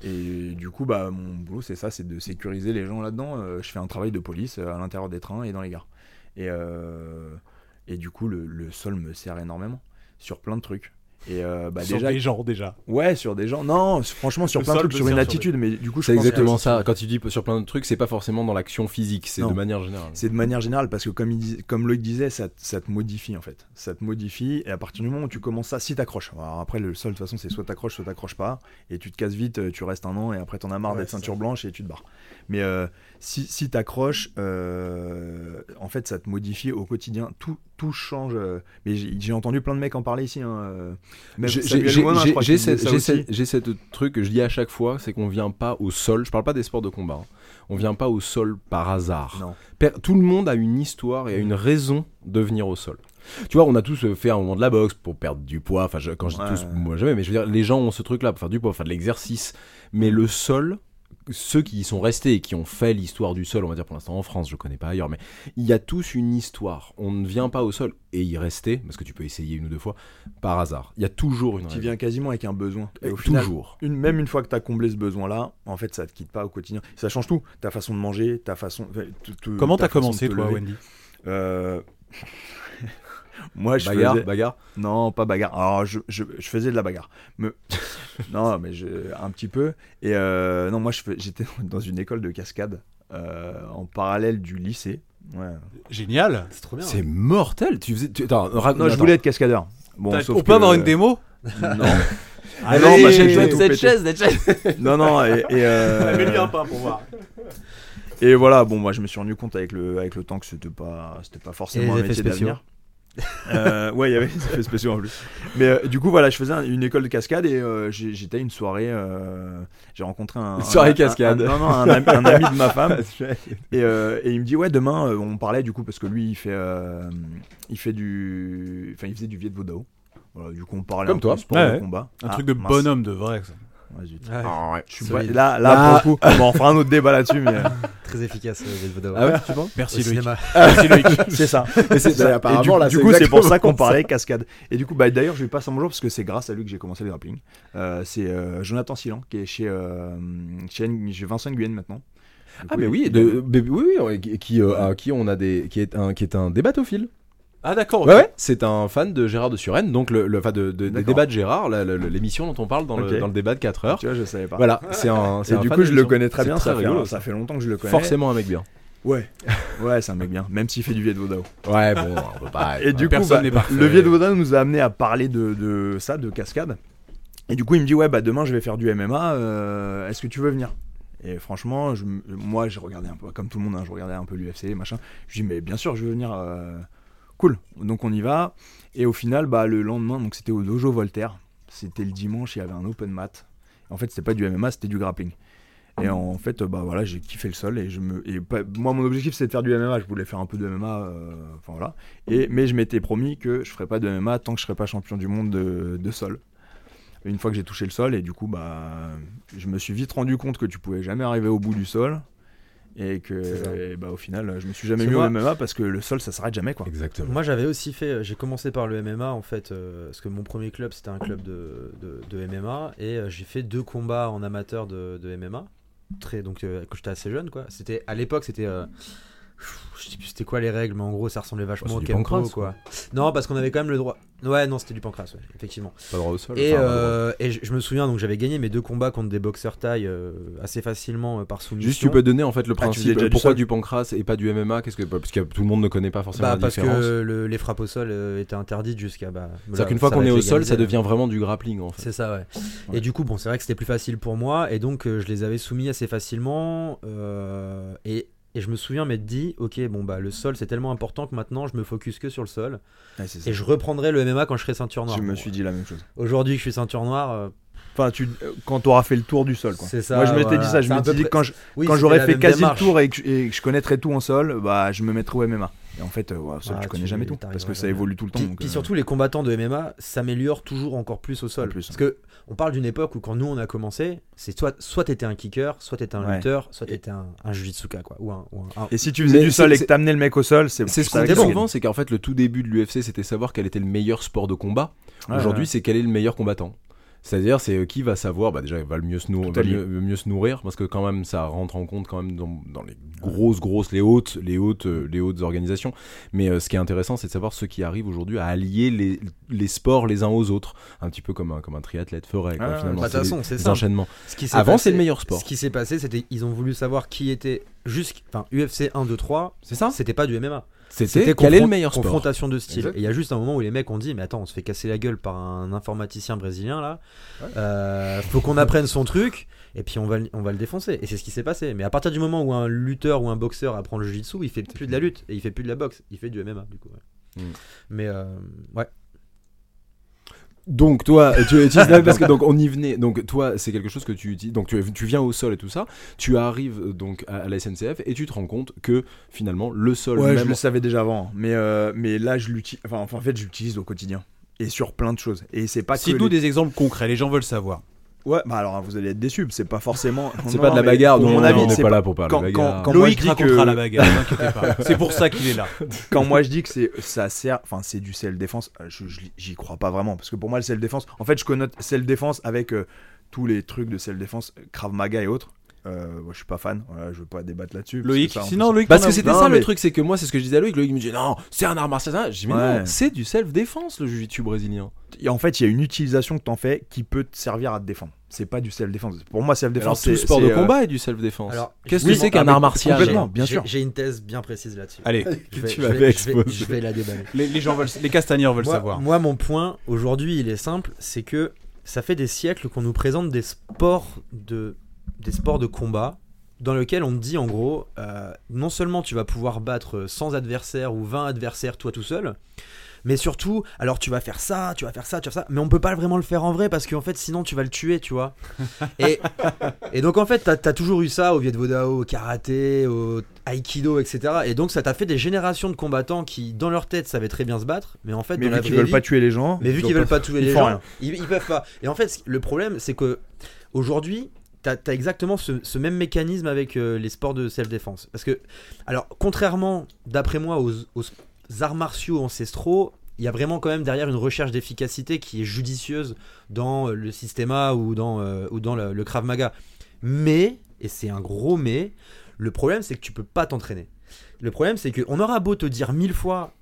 Et du coup, bah, mon boulot, c'est ça, c'est de sécuriser les gens là-dedans. Euh, je fais un travail de police euh, à l'intérieur des trains et dans les gares. Et, euh, et du coup, le, le sol me sert énormément sur plein de trucs. Et euh, bah, Sur déjà, des gens déjà. ouais, sur des gens. Non, franchement, sur Le plein de trucs, sur une sert sur des- attitude. Mais du coup, je C'est que exactement ça. Quand tu dis sur plein de trucs, c'est pas forcément dans l'action physique, c'est de manière générale. C'est de manière générale parce que comme, il dis- comme Loïc disait, ça, te- ça te modifie en fait. Ça te modifie et à partir du moment où tu commences ça, si t'accroches. Alors après le sol de toute façon c'est soit t'accroches, soit t'accroches pas et tu te casses vite, euh, tu restes un an et après t'en as marre Ouais, d'être ceinture blanche et tu te barres. Mais euh, si, si t'accroches, euh, en fait ça te modifie au quotidien. Tout, tout change. euh, mais j'ai entendu plein de mecs en parler ici. Hein, euh, J'ai- cette truc que je dis à chaque fois, c'est qu'on vient pas au sol. Je parle pas des sports de combat. hein. On vient pas au sol par hasard. Non. Tout le monde a une histoire et a une raison de venir au sol. Tu vois, on a tous euh, fait un moment de la boxe pour perdre du poids. Enfin, je- quand je dis Ouais. tous, moi jamais, mais je veux dire, les gens ont ce truc-là pour faire du poids, pour faire de l'exercice. Mais le sol, ceux qui y sont restés et qui ont fait l'histoire du sol, on va dire pour l'instant en France, je connais pas ailleurs, mais il y a tous une histoire. On ne vient pas au sol et y rester, parce que tu peux essayer une ou deux fois, par hasard. Il y a toujours une Tu viens quasiment avec un besoin. Et au final, toujours. une, même une fois que tu as comblé ce besoin-là, en fait, ça te quitte pas au quotidien. Ça change tout. Ta façon de manger, ta façon. tout- tout- Comment ta t'as commencé te toi, lever. Wendy? Euh, Moi, je bagarre, faisais. bagarre. Non, pas bagarre. Alors, je, je, je faisais de la bagarre. Mais... [laughs] non, mais je... un petit peu. Et euh, non, moi, j'étais [laughs] dans une école de cascade euh, en parallèle du lycée. Ouais. Génial. C'est trop bien. C'est mortel. Tu faisais. tu- Attends. Non, je voulais être cascadeur. Bon, sauf On peut que- avoir une démo Non. Allez, [laughs] non, bah, cette chaise, cette chaise. non, non, et, et, euh, un pain pour voir. Et voilà, bon, moi je me suis rendu compte avec le, avec le temps que c'était pas, c'était pas forcément un métier d'avenir. Euh, ouais, il y avait des effets spéciaux en plus. Mais euh, du coup, voilà, je faisais un- une école de cascade et euh, j'ai- j'étais à une soirée. euh, j'ai rencontré un. Une soirée un- cascade. un- non, non, un, ami, un ami de ma femme. [laughs] Et, euh, et il me dit, ouais, demain, euh, on parlait du coup, parce que lui, il fait, euh, il fait du. Enfin, il faisait du Viet. Voilà, du coup, on parlait Comme un peu toi. de sport Ouais, de ouais. combat. Un Ah, truc de mince. bonhomme de vrai. ça. Ouais, zut. Ouais, Ah, ouais. Solide. pas- Là, là Ah. pour le coup, on va en fera un autre débat là-dessus, mais euh, [laughs] Très efficace, euh, Vedvodao. Ah ouais, tu penses? [laughs] Merci Loïc. cinéma. Merci Loïc. c'est ça. Mais c'est- Ça. Et du, là, du c'est coup, c'est pour ça qu'on [laughs] parlait cascade. Et du coup, bah, d'ailleurs, je lui passe un bonjour parce que c'est grâce à lui que j'ai commencé le grappling. Euh, c'est euh, Jonathan Silan qui est chez, euh, chez, chez Vincent Nguyen maintenant. Ah mais oui, de, mais oui, oui, qui, qui, euh, à qui on a des, qui est un, qui est un débatophile. Ah d'accord. Ouais, ouais, c'est un fan de Gérard de Suresnes, donc le, le, enfin de, de- des débats de Gérard, l'émission dont on parle dans, le, dans le débat de 4 heures. Tu vois, je savais pas. Voilà, c'est un, Et un du fan coup, je le connais très bien. très Ça fait, rigolo, ça fait longtemps que je le connais. Forcément un mec bien. Ouais. [laughs] Ouais, c'est un mec bien. Même s'il fait du Viet Vodao. Ouais, bon, on peut pas. Et du coup, bah, le Viet Vodao nous a amené à parler de, de ça, de cascade. Et du coup, il me dit Ouais, bah demain, je vais faire du MMA. euh, Est-ce que tu veux venir? Et franchement, je moi, j'ai regardé un peu, comme tout le monde, hein, je regardais un peu l'UFC, machin. Je dis Mais bien sûr, je veux venir. euh, Donc, on y va. Et au final, bah, le lendemain, donc c'était au Dojo Voltaire. C'était le dimanche, il y avait un open mat. En fait, c'était pas du MMA, c'était du grappling. Et en fait, bah voilà, j'ai kiffé le sol et je me, et pas- moi mon objectif c'était de faire du MMA. Je voulais faire un peu de MMA, euh, voilà. Et mais je m'étais promis que je ferais pas de MMA tant que je serais pas champion du monde de, de sol. Une fois que j'ai touché le sol et du coup bah, je me suis vite rendu compte que tu pouvais jamais arriver au bout du sol et que et bah au final je me suis jamais mis moi- au MMA parce que le sol ça s'arrête jamais quoi. Exactement. Moi j'avais aussi fait, j'ai commencé par le MMA en fait, euh, parce que mon premier club c'était un club de, de, de MMA et euh, j'ai fait deux combats en amateur de, de MMA, très, donc euh, quand j'étais assez jeune quoi. C'était à l'époque c'était, euh, je sais plus c'était quoi les règles, mais en gros ça ressemblait vachement c'est au du Kempo pancras, quoi. Non parce qu'on avait quand même le droit. Ouais non c'était du pancras ouais, effectivement. Pas droit au sol. Et, enfin, euh, et je, je me souviens donc j'avais gagné mes deux combats contre des boxeurs taille euh, assez facilement euh, par soumission. Juste, tu peux donner en fait le Ah, principe. du pourquoi sol du pancras et pas du MMA Qu'est-ce que parce que tout le monde ne connaît pas forcément Bah, la parce différence. que le- les frappes au sol euh, étaient interdites jusqu'à. Bah, C'est-à-dire qu'une fois qu'on est au sol, ça devient vraiment du grappling en fait. C'est ça, ouais. Ouais. Et du coup, bon, c'est vrai que c'était plus facile pour moi, et donc euh, je les avais soumis assez facilement. euh, et, et je me souviens m'être dit, ok, bon, bah le sol c'est tellement important que maintenant je me focus que sur le sol, et je reprendrai le MMA quand je serai ceinture noire. Je me Bon, suis dit la même chose. Aujourd'hui que je suis ceinture noire, euh, Enfin, tu, quand tu auras fait le tour du sol, quoi. ça. Moi, je m'étais voilà. dit ça. Je peu dit près- quand je, oui, quand j'aurais fait quasi démarche. le tour et que, je, et que je connaîtrais tout en sol, bah je me mettrais au MMA. Et en fait, euh, ouais, sol, Ah, tu connais tu- jamais tout parce que ça jamais. évolue tout le temps. Puis, donc, puis euh, surtout, les combattants de MMA s'améliorent toujours encore plus au sol. Plus, Parce que on parle d'une époque où quand nous on a commencé, c'est soit soit t'étais un kicker, soit t'étais un Ouais. lutteur, soit t'étais un, un jujitsuka quoi, ou un, ou un- un- Et si tu faisais Mais du sol et que t'amenais le mec au sol, c'est C'est ce qu'on que- souvent, c'est qu'en fait le tout début de l'UFC c'était savoir quel était le meilleur sport de combat. Ouais, Aujourd'hui c'est quel est le meilleur combattant. C'est-à-dire c'est euh, qui va savoir, bah déjà il va le mieux se, nourrir, Tout est va lié. mieux, mieux se nourrir parce que quand même ça rentre en compte quand même dans, dans les grosses grosses les hautes les hautes euh, les hautes organisations. Mais euh, ce qui est intéressant c'est de savoir ceux qui arrivent aujourd'hui à allier les, les sports les uns aux autres, un petit peu comme un comme un triathlète ferait quoi, Ah, finalement. de C'est toute des- façon, c'est des ça. enchaînements. Ce qui Avant c'est le meilleur sport. Ce qui s'est passé, c'était ils ont voulu savoir qui était jusqu'- enfin UFC 1 2 3, C'est ça? C'était pas du MMA. C'était quel est le meilleur sport. confrontation de style. Exact. Et il y a juste un moment où les mecs ont dit mais attends, on se fait casser la gueule par un informaticien brésilien là. Euh, faut qu'on apprenne son truc et puis on va le- on va le défoncer. Et c'est ce qui s'est passé. Mais à partir du moment où un lutteur ou un boxeur apprend le jiu-jitsu, il fait plus de la lutte et il fait plus de la boxe, il fait du MMA du coup. ouais. Mm. Mais euh, ouais. Donc toi, tu [laughs] utilises parce que donc on y venait. Donc toi, c'est quelque chose que tu utilises. Donc tu, tu viens au sol et tout ça. Tu arrives euh, donc à, à la SNCF et tu te rends compte que finalement le sol Ouais, je le savais déjà avant, mais euh, mais là je l'utilise. Enfin, en fait, je l'utilise au quotidien et sur plein de choses. Et c'est pas. Cite-nous les- des exemples concrets, les gens veulent savoir. Ouais, bah alors vous allez être déçus. C'est pas forcément. [laughs] C'est pas de la bagarre. Non, mon avis, on n'est c'est pas là pour parler quand- de quand- bagarre. quand- moi, Loïc je dis racontera que- la bagarre, ne t'inquiétez pas. [laughs] C'est pour ça qu'il est là. quand moi je dis que c'est ça sert enfin c'est du self défense je, je- j'y crois pas vraiment parce que pour moi le self défense en fait je connote self défense avec euh, tous les trucs de self défense Krav Maga et autres euh, moi, je suis pas fan voilà, je veux pas débattre là-dessus parce Loïc, que ça, en sinon Loïc, Parce t'en que c'était Non, ça le truc, c'est que moi, c'est ce que je disais à Loïc. Loïc me dit non, c'est un art martial. Je dis mais Ouais. non, c'est du self-défense le jiu-jitsu brésilien. Et en fait il y a une utilisation que t'en fais qui peut te servir à te défendre c'est pas du self défense pour moi self Alors défense tout c'est sport de c'est, euh, combat est du self-défense. Alors, Qu'est-ce que c'est qu'un ah, art martial complètement. bien J'ai- sûr. J'ai une thèse bien précise là-dessus. Allez, Je vais, tu je m'avais vais- je vais- exposé. je vais la déballer. les, les gens veulent, les castagneurs veulent moi, savoir. moi, mon point aujourd'hui, il est simple, c'est que ça fait des siècles qu'on nous présente des sports de, des sports de combat dans lesquels on te dit en gros, euh, non seulement tu vas pouvoir battre 100 adversaires ou 20 adversaires toi tout seul, mais surtout, alors tu vas faire ça, tu vas faire ça, tu vas faire ça, mais on peut pas vraiment le faire en vrai parce qu'en fait sinon tu vas le tuer, tu vois. [laughs] Et, et donc en fait, t'as as toujours eu ça au Viet Vodao, au karaté, au, Aikido, etc. Et donc ça t'a fait des générations de combattants qui, dans leur tête, savaient très bien se battre, mais en fait, Mais dans vu qu'ils veulent vie- pas tuer les gens. mais vu ils qu'ils veulent pas tuer les gens, ils, ils peuvent pas. Et en fait, le problème, c'est que aujourd'hui, t'as as exactement ce, même mécanisme avec euh, les sports de self-défense. Parce que, alors, contrairement, d'après moi, aux, arts martiaux ancestraux, il y a vraiment quand même derrière une recherche d'efficacité qui est judicieuse dans euh, le systéma ou dans, euh, ou dans le, le Krav Maga. Mais, et c'est un gros mais, le problème c'est que tu peux pas t'entraîner. Le problème c'est qu'on aura beau te dire mille fois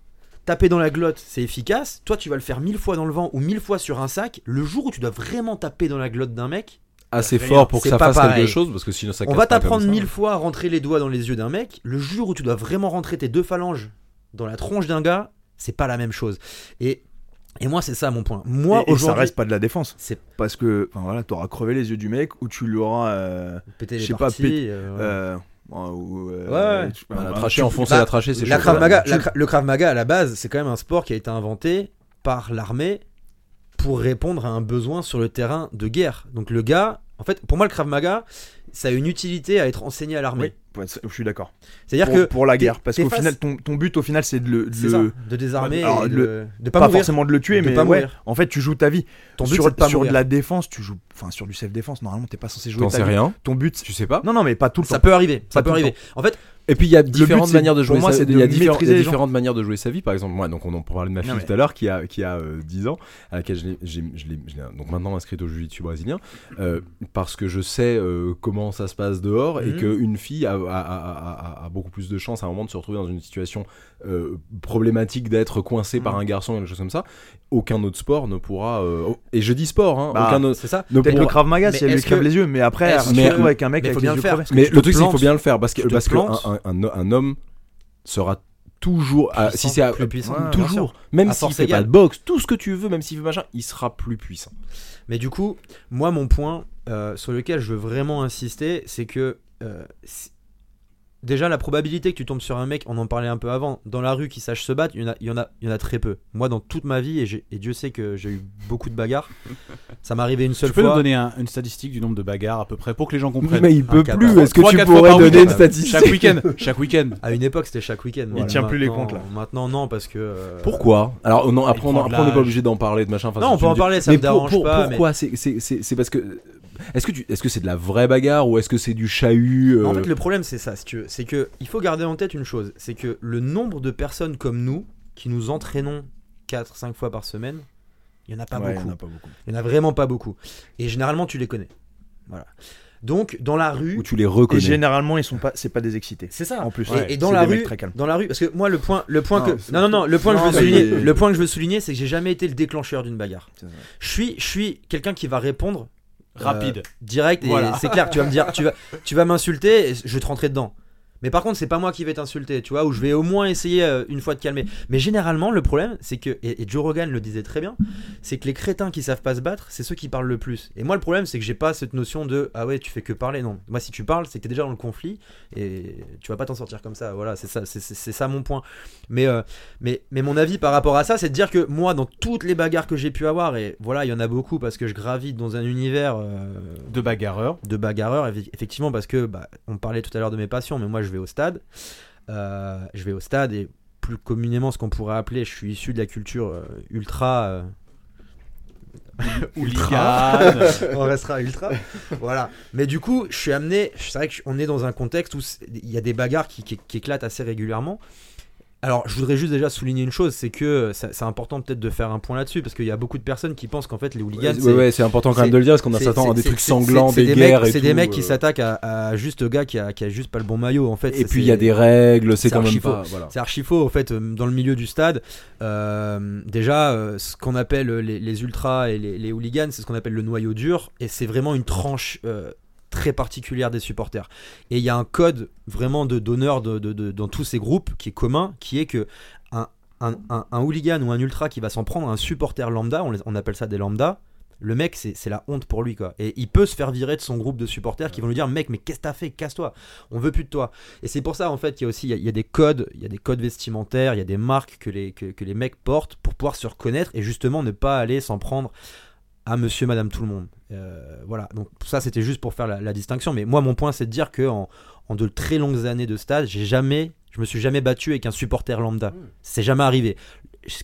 taper dans la glotte c'est efficace, toi tu vas le faire mille fois dans le vent ou mille fois sur un sac, le jour où tu dois vraiment taper dans la glotte d'un mec, Assez Rien. fort pour que ça fasse pareil. quelque chose, parce que sinon ça on va t'apprendre mille fois à rentrer les doigts dans les yeux d'un mec, le jour où tu dois vraiment rentrer tes deux phalanges dans la tronche d'un gars, c'est pas la même chose. Et, et moi c'est ça mon point. Moi Et- et ça aujourd'hui, reste pas de la défense. c'est Parce que, enfin voilà, t'auras crevé les yeux du mec ou tu lui auras. euh, péter je les sais pas, péter- euh, ouais. euh, ou, euh, Ouais, ouais. tu- Bah, la trachée, enfoncer bah, la trachée, c'est La. Krav Maga, la le Krav Maga à la base, c'est quand même un sport qui a été inventé par l'armée pour répondre à un besoin sur le terrain de guerre. Donc le gars, en fait, pour moi, le Krav Maga, ça a une utilité à être enseigné à l'armée. Oui, je suis d'accord. C'est-à-dire Pour, que pour la guerre, parce qu'au face- final, ton, ton but au final, c'est de le, de ça, le- de désarmer Alors, et de, le- de pas, pas, mourir. forcément de le tuer, De mais pas ouais, mourir. en fait, tu joues ta vie. Ton but, sur de pas sur de la défense, tu joues, enfin sur du self défense, normalement, t'es pas censé jouer T'en sais vie. rien, Ton but, tu sais pas. non, non, mais pas tout le Ça temps. peut arriver, ça Pas peut arriver. En fait, Et puis il y a différentes manières de pour jouer moi, sa c'est il y a de il y a gens. différentes manières de jouer sa vie. Par exemple, moi, donc on en parlait de ma fille Non, mais- tout à l'heure qui a, qui a euh, 10 ans, à laquelle je l'ai- donc maintenant inscrite au jiu-jitsu brésilien, euh, parce que je sais euh, comment ça se passe dehors et Mhm. qu'une fille a, a- a- a- a beaucoup plus de chances à un moment de se retrouver dans une situation euh, problématique d'être coincée par Mhm. un garçon et des choses comme ça. Aucun autre sport ne pourra. et je dis sport, hein, Bah, aucun autre. c'est ça. Peut-être le pourra- Krav Maga si elle lui crève que- les yeux, mais après, elle se que- retrouve avec un mec avec faut les bien yeux le faire. crevés. Mais le truc, c'est qu'il faut bien le faire parce que parce. Un, un- un- un homme sera toujours ah, si c'est à- plus puissant. Ouais, bien toujours même s'il fait pas de boxe tout ce que tu veux même s'il fait machin il sera plus puissant. Mais du coup, moi, mon point euh, sur lequel je veux vraiment insister, c'est que euh, si- déjà la probabilité que tu tombes sur un mec, on en parlait un peu avant, dans la rue qui sache se battre, il y en a, il y en a, il y en a très peu. Moi, dans toute ma vie, et, Dieu sait que j'ai eu beaucoup de bagarres, [laughs] ça m'est arrivé une seule Tu peux nous fois. donner un- une statistique du nombre de bagarres à peu près pour que les gens comprennent? Mais il peut Un plus est-ce que Trois, tu quatre fois pourrais donner week-end. une statistique? Chaque week-end, chaque week-end. À une époque, c'était chaque week-end. Il Voilà, tient plus les comptes, là. Maintenant, non, parce que. euh, pourquoi? Alors non, après, Il on, n'est pas obligé d'en parler de machin enfin, Non, on peut en parler, ça me dérange pas, mais- pourquoi c'est parce que est-ce que tu est-ce que c'est de la vraie bagarre ou est-ce que c'est du chahut euh, En fait, le problème, c'est ça, si tu veux. C'est que il faut garder en tête une chose c'est que le nombre de personnes comme nous qui nous entraînons 4-5 fois par semaine, il y en a pas Ouais, il y beaucoup. en a pas beaucoup. Il y en a vraiment pas beaucoup. Et généralement, tu les connais. Voilà. Donc, dans la rue. où tu les Et reconnais généralement, ils sont pas, c'est pas des excités. C'est ça. En plus, Et- et, dans la des mecs rue, très calmes. dans la rue, parce que moi le point, le point Non, que, non non non, le point que je veux souligner, le point que je veux souligner, c'est que j'ai jamais été le déclencheur d'une bagarre. Je suis, je suis quelqu'un qui va répondre Rapide. direct. Et Voilà. c'est clair, tu vas me dire, tu vas, tu vas m'insulter, je vais te rentrer dedans. Mais par contre, c'est pas moi qui vais t'insulter, tu vois, ou je vais au moins essayer euh, une fois de calmer. Mais généralement, le problème, c'est que, et, et Joe Rogan le disait très bien, c'est que les crétins qui savent pas se battre, c'est ceux qui parlent le plus. Et moi, le problème, c'est que j'ai pas cette notion de ah ouais, tu fais que parler. Non, moi, si tu parles, c'est que t'es déjà dans le conflit et tu vas pas t'en sortir comme ça. Voilà, c'est ça, c'est- ça mon point. Mais, euh, mais, mais mon avis par rapport à ça, c'est de dire que moi, dans toutes les bagarres que j'ai pu avoir, et voilà, il y en a beaucoup parce que je gravite dans un univers. euh, De bagarreurs. de bagarreur, effe- effectivement, parce que bah, on parlait tout à l'heure de mes passions, mais moi je vais au stade. Euh, je vais au stade et plus communément ce qu'on pourrait appeler, je suis issu de la culture euh, ultra. euh, [laughs] Hooligan. [laughs] on restera ultra. voilà. Mais du coup, je suis amené. C'est vrai qu'on est dans un contexte où il y a des bagarres qui, qui- qui éclatent assez régulièrement. Alors, je voudrais juste déjà souligner une chose, c'est que ça- c'est important peut-être de faire un point là-dessus, parce qu'il y a beaucoup de personnes qui pensent qu'en fait les hooligans, ouais, c'est- ouais, c'est important quand même de le dire parce qu'on s'attend à c'est- des trucs sanglants des des guerres mecs, et C'est des mecs qui euh. s'attaquent à, à juste gars qui a, qui a juste pas le bon maillot en fait. et puis il y a des règles c'est quand même voilà C'est archi faux, en fait, euh, dans le milieu du stade. euh, déjà, euh, ce qu'on appelle les, les ultras et les, les hooligans, c'est ce qu'on appelle le noyau dur, et c'est vraiment une tranche euh, très particulière des supporters. Et il y a un code vraiment de d'honneur dans tous ces groupes qui est commun, qui est que un, un, hooligan ou un ultra qui va s'en prendre un supporter lambda, on, appelle ça des lambda, le mec, c'est la honte pour lui, quoi. Et il peut se faire virer de son groupe de supporters qui vont lui dire, mec, mais qu'est-ce que t'as fait? Casse-toi. On veut plus de toi. Et c'est pour ça, en fait, qu'il y a aussi il y a- des codes, il y a des codes vestimentaires, il y a des marques que les, que les mecs portent pour pouvoir se reconnaître et justement ne pas aller s'en prendre à monsieur, madame, tout le monde. Euh, voilà, donc ça c'était juste pour faire la, la distinction. Mais moi, mon point, c'est de dire que en, en de très longues années de stade, j'ai jamais, je me suis jamais battu avec un supporter lambda. C'est jamais arrivé.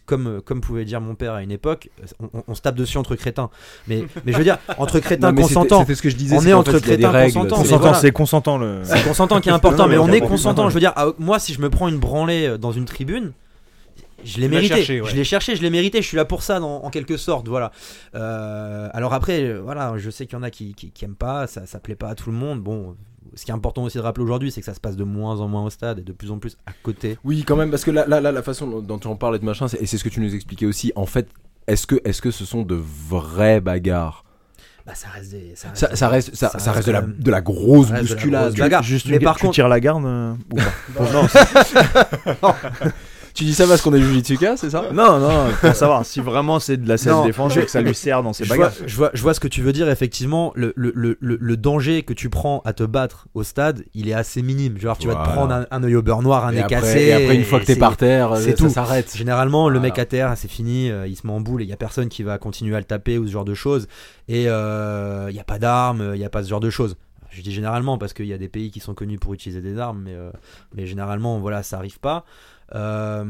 Comme, comme pouvait dire mon père à une époque, on, on- on se tape dessus entre crétins. Mais, mais je veux dire, entre [laughs] crétins consentants, C'était ce que je disais. On c'est est entre fait, crétins règles, consentants, c'est- Consentant, voilà. c'est consentant le. c'est consentant qui est important, Non, mais mais on est consentant. Je veux dire, ah, moi, si je me prends une branlée euh, dans une tribune, je l'ai Tu mérité. cherché, ouais. Je l'ai cherché, je l'ai mérité. Je suis là pour ça, dans- en quelque sorte. Voilà. Euh, alors après, voilà, je sais qu'il y en a qui, qui, qui aiment pas, ça, ça plaît pas à tout le monde. Bon, ce qui est important aussi de rappeler aujourd'hui, c'est que ça se passe de moins en moins au stade et de plus en plus à côté. Oui, quand même, parce que là, là, là, la façon dont- tu en parles et de machin, et c'est ce que tu nous expliquais aussi. En fait, est-ce que, ce sont de vraies bagarres? Bah, ça reste des. Ça reste, ça, ça reste, ça, ça ça reste reste de la, de grosse ça reste de la bousculade. grosse bagarre. Juste Mais une- par tu contre- tires la garde euh, ou pas? [laughs] Non, [laughs] Tu dis ça parce qu'on est Jujitsuka, c'est ça non, non, pour savoir si vraiment c'est de la self-défense et que ça lui sert dans ses Je vois, bagarres. je, vois, je vois ce que tu veux dire, effectivement. Le, le, le, le- le danger que tu prends à te battre au stade, il est assez minime. Genre, tu vas te prendre un, un œil au beurre noir, un et nez après, cassé. et après, une fois que t'es par terre, c'est ça tout. s'arrête. Généralement, le mec à terre, c'est fini, euh, il se met en boule et il y a personne qui va continuer à le taper ou ce genre de choses. Et euh, il n'y a pas d'armes, il n'y a pas ce genre de choses. Je dis généralement parce qu'il y a des pays qui sont connus pour utiliser des armes, mais, euh, mais généralement, voilà, ça arrive pas. Euh,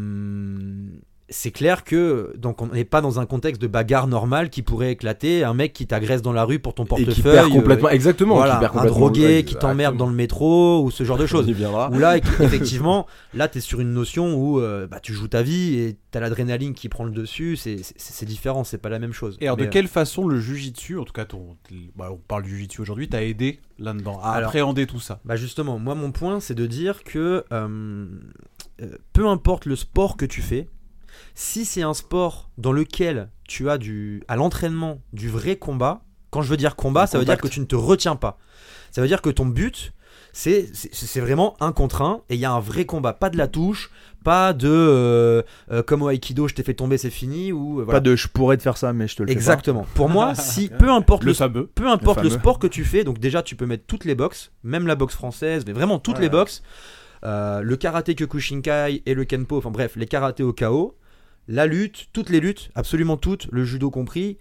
c'est clair que donc on n'est pas dans un contexte de bagarre normale qui pourrait éclater. Un mec qui t'agresse dans la rue pour ton Et portefeuille, qui perd euh, exactement, voilà, qui perd un drogué qui t'emmerde dans le métro ou ce genre de choses. Où là, effectivement, là, tu es sur une notion où euh, bah, tu joues ta vie et tu as l'adrénaline qui prend le dessus. C'est- différent, c'est pas la même chose. Et alors, Mais, de quelle façon le jujitsu, en tout cas, ton, bah, on parle du jujitsu aujourd'hui, t'a aidé là-dedans à Alors- appréhender tout ça? Bah justement, moi, mon point, c'est de dire que euh, peu importe le sport que tu fais, si c'est un sport dans lequel tu as du, à l'entraînement du vrai combat, quand je veux dire combat, ça veut dire que tu ne te retiens pas. Ça veut dire que ton but, c'est c'est- c'est vraiment un contre un et il y a un vrai combat. Pas de la touche, pas de euh, euh, comme au Aikido, je t'ai fait tomber, c'est fini. Ou, euh, voilà. Pas de je pourrais te faire ça, mais je te le fais Exactement. Pour moi, [laughs] si peu importe Le le, fameux. peu importe Le sport que tu fais, donc déjà tu peux mettre toutes les boxes, même la boxe française, mais vraiment toutes Ouais. les boxes, euh, le karaté Kyokushinkai et le kenpo, enfin bref, les karatés au KO, la lutte, toutes les luttes, absolument toutes, le judo compris,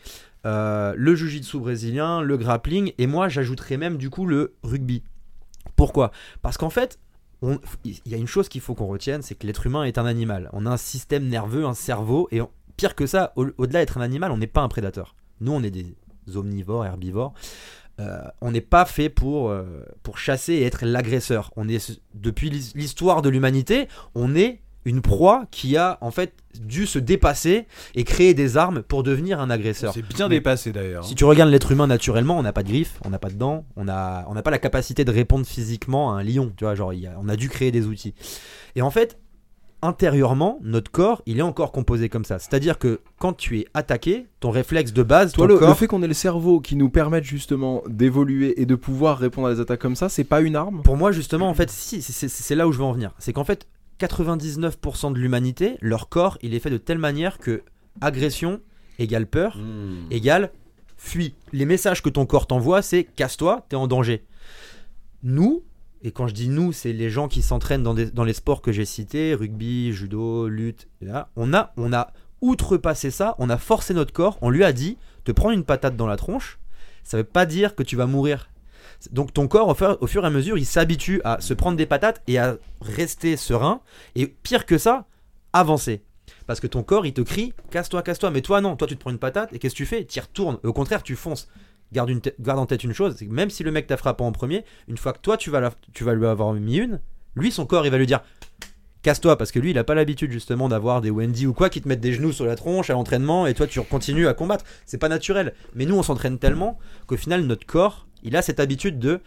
euh, le jujitsu brésilien, le grappling, et moi j'ajouterais même du coup le rugby. Pourquoi? Parce qu'en fait, il y a une chose qu'il faut qu'on retienne, c'est que l'être humain est un animal. On a un système nerveux, un cerveau, et pire que ça, au- au-delà d'être un animal, on n'est pas un prédateur. Nous, on est des omnivores, herbivores. Euh, on n'est pas fait pour, euh, pour chasser et être l'agresseur. On est depuis l'his- l'histoire de l'humanité, on est une proie qui a en fait dû se dépasser et créer des armes pour devenir un agresseur. C'est bien Mais- dépassé d'ailleurs. Si tu regardes l'être humain naturellement, on n'a pas de griffes, on n'a pas de dents, on a- on n'a pas la capacité de répondre physiquement à un lion. Tu vois, genre, a- on a dû créer des outils. Et en fait, intérieurement, notre corps, il est encore composé comme ça. C'est-à-dire que quand tu es attaqué, ton réflexe de base, Toi, ton le, corps, le fait qu'on ait le cerveau qui nous permette justement d'évoluer et de pouvoir répondre à des attaques comme ça, c'est pas une arme? Pour moi, justement, en fait, si, c'est- là où je veux en venir. C'est qu'en fait, 99% de l'humanité, leur corps, il est fait de telle manière que agression égale peur, égale fuis. Les messages que ton corps t'envoie, c'est casse-toi, t'es en danger. Nous, et quand je dis nous, c'est les gens qui s'entraînent dans, les sports que j'ai cités, rugby, judo, lutte, là, on a, on a outrepassé ça, on a forcé notre corps, on lui a dit, te prends une patate dans la tronche, ça veut pas dire que tu vas mourir. Donc ton corps, au fur, et à mesure, il s'habitue à se prendre des patates et à rester serein, et pire que ça, avancer. Parce que ton corps, il te crie, casse-toi, casse-toi. Mais toi, non, toi, tu te prends une patate, et qu'est-ce que tu fais? Tu retournes. Au contraire, tu fonces. Garde, une garde en tête une chose, c'est que même si le mec t'a frappé en premier, une fois que toi, tu vas, tu vas lui avoir mis une, lui, son corps, il va lui dire casse-toi, parce que lui, il a pas l'habitude justement d'avoir des Wendy ou quoi qui te mettent des genoux sur la tronche à l'entraînement, et toi, tu continues à combattre. C'est pas naturel. Mais nous, on s'entraîne tellement qu'au final, notre corps, il a cette habitude de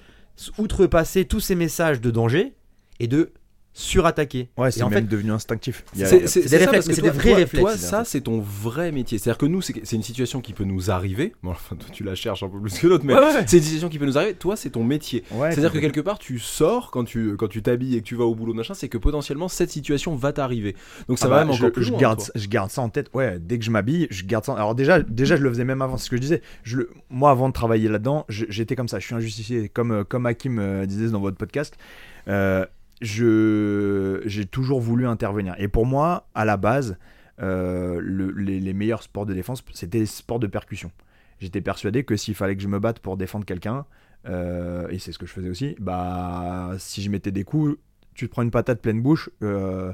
outrepasser tous ces messages de danger et de surattaquer. Ouais, c'est en même fait, devenu instinctif. C'est c'est- des réflexes, c'est toi- des vrais toi- réflexes, Toi, ça, c'est ton vrai métier. C'est-à-dire que nous, c'est c'est une situation qui peut nous arriver. Bon, [laughs] enfin, toi, tu la cherches un peu plus que l'autre, mais Ouais, ouais. c'est une situation qui peut nous arriver. Toi, c'est ton métier. Ouais, C'est-à-dire que quelque part, tu sors quand tu quand tu t'habilles et que tu vas au boulot, machin, c'est que potentiellement cette situation va t'arriver. Donc ça Ah va bah, même je, encore plus je loin, garde, toi. je garde ça en tête. Ouais, dès que je m'habille, je garde ça. Alors déjà, déjà, je le faisais même avant. C'est ce que je disais. Je le, moi, avant de travailler là-dedans, je- j'étais comme ça. Je suis un justicier, comme euh, comme Hakim euh, disait dans votre podcast. Euh, je j'ai toujours voulu intervenir. Et pour moi, à la base, euh, le- les, meilleurs sports de défense, c'était les sports de percussion. j'étais persuadé que s'il fallait que je me batte pour défendre quelqu'un, euh, et c'est ce que je faisais aussi, bah si je mettais des coups, tu te prends une patate pleine bouche, euh,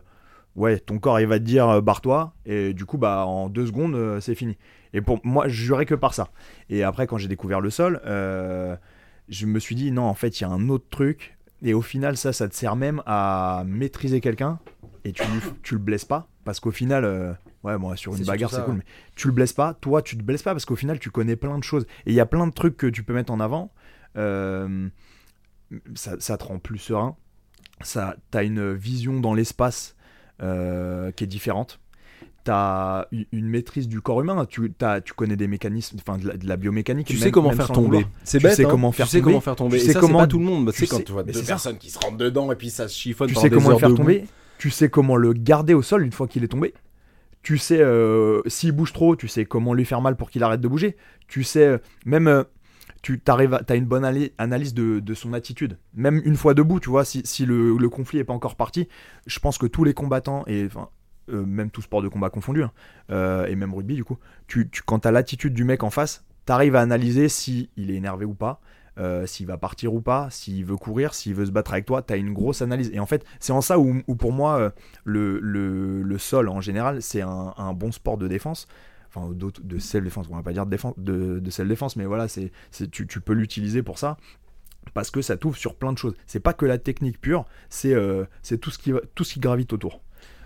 ouais, ton corps il va te dire barre-toi, et du coup, bah en deux secondes, c'est fini. Et pour moi, je jurais que par ça. Et après, quand j'ai découvert le sol, je me suis dit, non, en fait, il y a un autre truc, et au final, ça, ça te sert même à maîtriser quelqu'un, et tu, tu le blesses pas, parce qu'au final, euh, ouais, moi, sur une bagarre, c'est cool, ouais. mais tu le blesses pas, toi, tu te blesses pas, parce qu'au final, tu connais plein de choses. Et il y a plein de trucs que tu peux mettre en avant. euh, ça, ça te rend plus serein. Ça, t'as une vision dans l'espace euh, qui est différente. T'as u- une maîtrise du corps humain. Tu, tu connais des mécanismes, enfin de la, de la biomécanique. Tu même- sais comment faire tomber. C'est Tu bête. sais hein. comment faire tu sais tomber. comment faire tomber. Tu Et sais ça, comment- c'est pas tout le monde. Tu sais tu quand tu vois deux ça. personnes qui se rentrent dedans et puis ça se chiffonne Tu sais comment le faire tomber. Tu sais comment le garder au sol une fois qu'il est tombé. Tu sais euh, s'il bouge trop, tu sais comment lui faire mal pour qu'il arrête de bouger. Tu sais euh, même euh, tu t'arrives, à- t'as une bonne analyse de, de son attitude. Même une fois debout, tu vois, si, si le, le conflit est pas encore parti, je pense que tous les combattants et enfin euh, même tout sport de combat confondu hein, euh, et même rugby du coup, tu, tu quand t'as l'attitude du mec en face, t'arrives à analyser si il est énervé ou pas. euh, s'il va partir ou pas, s'il veut courir, s'il veut se battre avec toi, t'as une grosse analyse. Et en fait, c'est en ça où, où pour moi, le, le, le sol en général, c'est un, bon sport de défense. Enfin, de self-défense, on va pas dire de, défense, de, de self-défense, mais voilà, c'est, tu, tu peux l'utiliser pour ça. Parce que ça t'ouvre sur plein de choses. C'est pas que la technique pure, c'est, tout, ce tout ce qui gravite autour.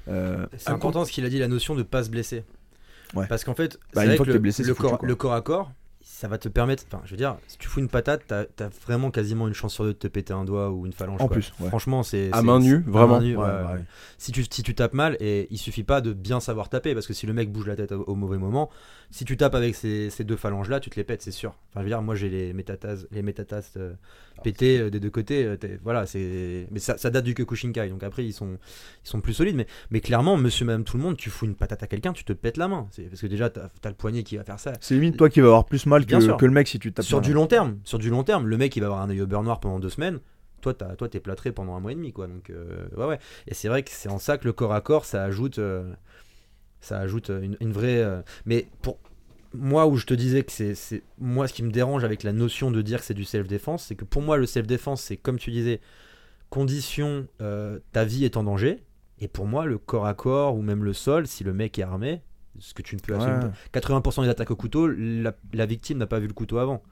Euh, C'est important ce qu'il a dit, la notion de pas se blesser. Ouais. Parce qu'en fait, Bah, c'est une fois que le, blessé, le c'est foutu, corps, quoi. le corps à corps, ça va te permettre. Enfin, je veux dire, si tu fous une patate, t'as as vraiment quasiment une chance sur deux de te péter un doigt ou une phalange. En quoi. plus, ouais. Franchement, c'est. À main nue, vraiment. main nue, Ouais, ouais, ouais, ouais. ouais. Si, tu, si tu tapes mal, et il suffit pas de bien savoir taper, parce que si le mec bouge la tête au, au mauvais moment, si tu tapes avec ces, ces deux phalanges là, tu te les pètes, c'est sûr. Enfin, je veux dire, moi j'ai les métatases, les métatases euh, pétés euh, des deux côtés. euh, voilà, c'est. Mais ça, ça date du Kyokushinkai, donc après ils sont, ils sont plus solides. Mais, mais clairement, monsieur, madame, tout le monde, tu fous une patate à quelqu'un, tu te pètes la main. C'est parce que déjà, t'as as le poignet qui va faire ça. C'est limite toi qui vas avoir plus mal Bien que, sûr. que le mec si tu tapes Sur du long terme, sur du long terme, le mec il va avoir un œil au beurre noir pendant deux semaines. Toi, t'as- toi, t'es plâtré pendant un mois et demi, quoi. Donc, euh, ouais, ouais. Et c'est vrai que c'est en ça que le corps à corps, ça ajoute, euh, ça ajoute une, une vraie. euh, Mais pour moi, où je te disais que c'est, c'est moi ce qui me dérange avec la notion de dire que c'est du self-défense, c'est que pour moi, le self-défense, c'est comme tu disais, condition, euh, ta vie est en danger. Et pour moi, le corps à corps ou même le sol, si le mec est armé, ce que tu ne peux Ouais. absolument pas. 80% des attaques au couteau, la, la victime n'a pas vu le couteau avant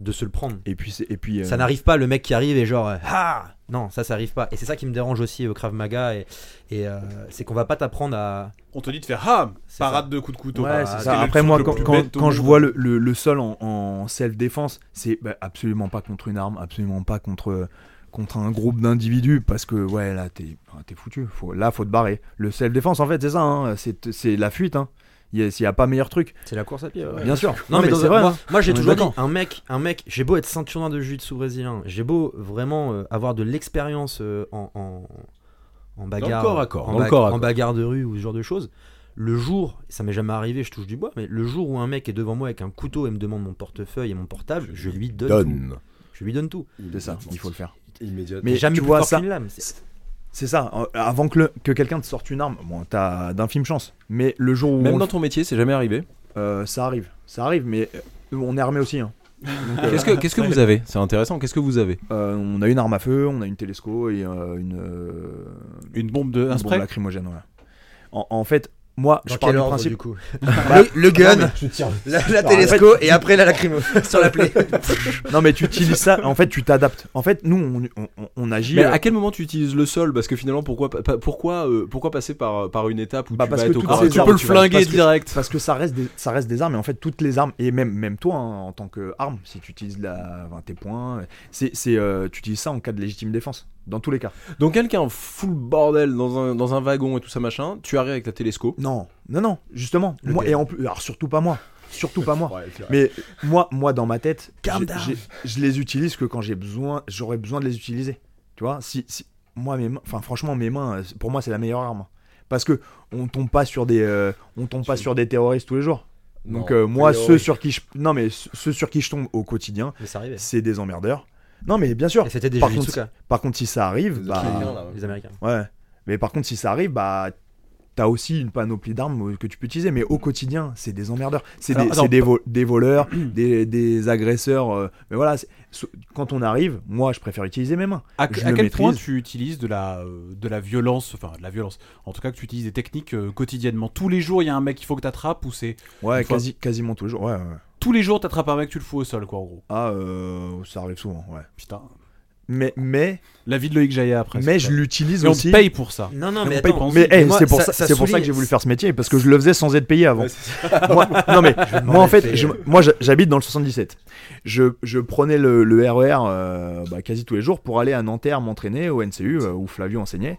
de se le prendre. Et puis, et puis euh, Ça n'arrive pas, le mec qui arrive et genre, euh, ah Non, ça, ça arrive pas. Et c'est ça qui me dérange aussi au Krav Maga, et, et euh, c'est qu'on va pas t'apprendre à. On te dit de faire ah C'est parade de coups de couteau. Ouais, bah, ça. Après, moi, quand, quand- quand je vois le, le- le sol en, en self-défense, c'est bah, absolument pas contre une arme, absolument pas contre, contre un groupe d'individus, parce que, ouais, là, t'es enfin, t'es foutu. Faut, là, faut te barrer. Le self-défense, en fait, c'est ça, hein, c'est c'est la fuite. Hein. Il y a, pas meilleur truc. C'est la course à pied, ouais. Bien sûr. Non, mais, c'est vrai. moi, moi, j'ai toujours dit, un mec, un mec, j'ai beau être ceinture noire de jiu-jitsu brésilien, j'ai beau vraiment euh, avoir de l'expérience euh, en, en, en bagarre, corps à corps, en, corps à en corps. bagarre de rue ou ce genre de choses. Le jour, ça m'est jamais arrivé, je touche du bois, mais le jour où un mec est devant moi avec un couteau et me demande mon portefeuille et mon portable, je lui donne, tout. Je lui donne tout. C'est ça, il faut le faire. Immédiatement. Mais jamais tu vois ça. C'est- ça. Avant que, le- que quelqu'un te sorte une arme, bon, t'as d'infimes chances. Mais le jour où Même dans ton métier, c'est jamais arrivé. euh, ça arrive, ça arrive, mais euh, on est armé aussi. hein. Euh, Qu'est-ce que, qu'est-ce que vous avez? C'est intéressant. Qu'est-ce que vous avez? Euh, on a une arme à feu, on a une télesco et euh, une, euh, Une bombe de une un bombe spray? lacrymogène. En, en fait, moi, Dans je pars quel du ordre, principe. du coup [laughs] Bah, le, le gun, non, la, la Non, en télesco et après la lacrymo [laughs] sur la plaie. [laughs] Non, mais tu utilises ça, en fait, tu t'adaptes. En fait, nous, on, on- on agit. Mais euh, à quel moment tu utilises le sol? Parce que finalement, pourquoi, pourquoi, euh, pourquoi passer par, par une étape où Bah, tu parce vas que être au corps? Tu armes, peux le flinguer parce que- direct. Parce que ça reste, des, ça reste des armes, et en fait, toutes les armes, et même, même toi, hein, en tant qu'arme, si tu utilises la, enfin, tes poings, c'est, c'est, euh, tu utilises ça en cas de légitime défense, dans tous les cas. Donc quelqu'un full bordel dans un, dans un wagon et tout ça machin, tu arrives avec ta télescope. Non, non, non, justement. Le Moi, et en plus, alors surtout pas moi. Surtout pas moi. Ouais. Mais moi, moi dans ma tête, je les utilise que quand j'ai besoin, j'aurais besoin de les utiliser. Tu vois, si, si- moi mes mains, enfin franchement mes mains, euh, pour moi c'est la meilleure arme. Parce que on tombe pas sur des, euh, on tombe pas sur des terroristes tous les jours. Donc Non, euh, moi ceux sur qui je, non mais ceux sur qui je tombe au quotidien, c'est des emmerdeurs. Non mais bien sûr. Et c'était des Par jujitsuka, Par contre si ça arrive, bah quelqu'un, là, ouais. les Américains. ouais. Mais par contre si ça arrive, bah t'as aussi une panoplie d'armes euh, que tu peux utiliser, mais au quotidien, c'est des emmerdeurs. C'est des, attends, c'est des, vo- des voleurs, [clears throat] des, des agresseurs. euh, mais voilà, quand on arrive, moi, je préfère utiliser mes mains. À, Je à le quel point tu utilises de la, euh, de la violence, enfin de la violence, en tout cas que tu utilises des techniques euh, quotidiennement Tous les jours, il y a un mec qu'il faut que tu attrapes ou c'est Ouais, fois- quasi, quasiment tous les jours. Ouais, ouais. Tous les jours t'attrapes un mec, tu le fous au sol, quoi, en gros. Ah, euh, ça arrive souvent, ouais. Putain. Mais, mais, La vie de Loïc Jaillet après. mais je l'utilise Et on aussi. te paye pour ça. Non, non, Mais mais on paye attends. pour- mais, hey, c'est pour ça- ça, c'est pour ça que j'ai voulu faire ce métier parce que je le faisais sans être payé avant. Ouais, [laughs] moi, non mais [laughs] moi en fait, je- payer. moi j'habite dans le 77. Je, je prenais le, le RER euh, bah, quasi tous les jours pour aller à Nanterre m'entraîner au NCU euh, où Flavio enseignait.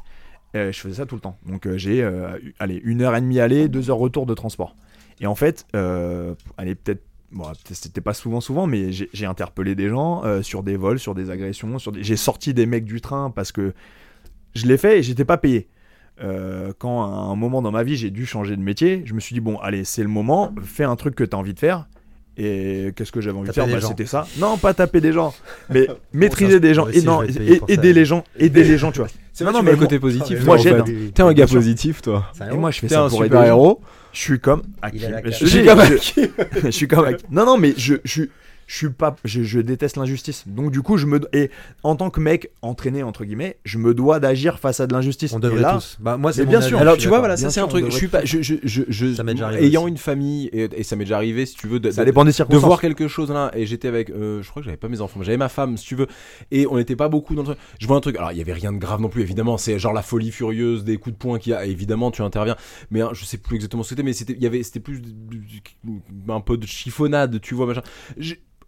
Euh, je faisais ça tout le temps. Donc euh, j'ai euh, allez une heure et demie aller, deux heures retour de transport. Et en fait, euh, allez peut-être Bon, c'était pas souvent, souvent, mais j'ai interpellé des gens euh, sur des vols, sur des agressions, sur des... j'ai sorti des mecs du train parce que je l'ai fait et j'étais pas payé. Euh, quand à un moment dans ma vie j'ai dû changer de métier, je me suis dit bon allez c'est le moment, fais un truc que tu as envie de faire. Et qu'est-ce que j'avais envie de Taper faire? Bah. C'était ça. Non, pas taper des gens, mais [laughs] maîtriser des gens. Et non, ça. aider les gens, aider les gens, tu vois. C'est Non, non, mais le côté positif. moi, j'aide. T'es un gars positif, toi. Et moi je fais ça un pour aider. super héros. Je suis comme Hakim. Je Je suis dis- comme je- [laughs] je suis comme Hakim. Non, non, mais je, je, je suis pas, je, je déteste l'injustice. Donc du coup, je me et en tant que mec entraîné entre guillemets, je me dois d'agir face à de l'injustice. On Et devrait là, tous. Bah, moi, c'est bien avis, sûr. Alors tu vois, voilà, ça c'est un truc. Je suis pas, je, je, je, je- Ça m'est déjà arrivé ayant aussi. une famille et, et ça m'est déjà arrivé, si tu veux, de, ça de- dépend des de circonstances. voir quelque chose là et j'étais avec euh, je crois que j'avais pas mes enfants mais j'avais ma femme si tu veux et on n'était pas beaucoup dans le truc je vois un truc alors il y avait rien de grave non plus évidemment c'est genre la folie furieuse des coups de poing qu'il y a évidemment tu interviens mais hein, je sais plus exactement ce que c'était mais c'était il y avait c'était plus un peu de chiffonnade tu vois machin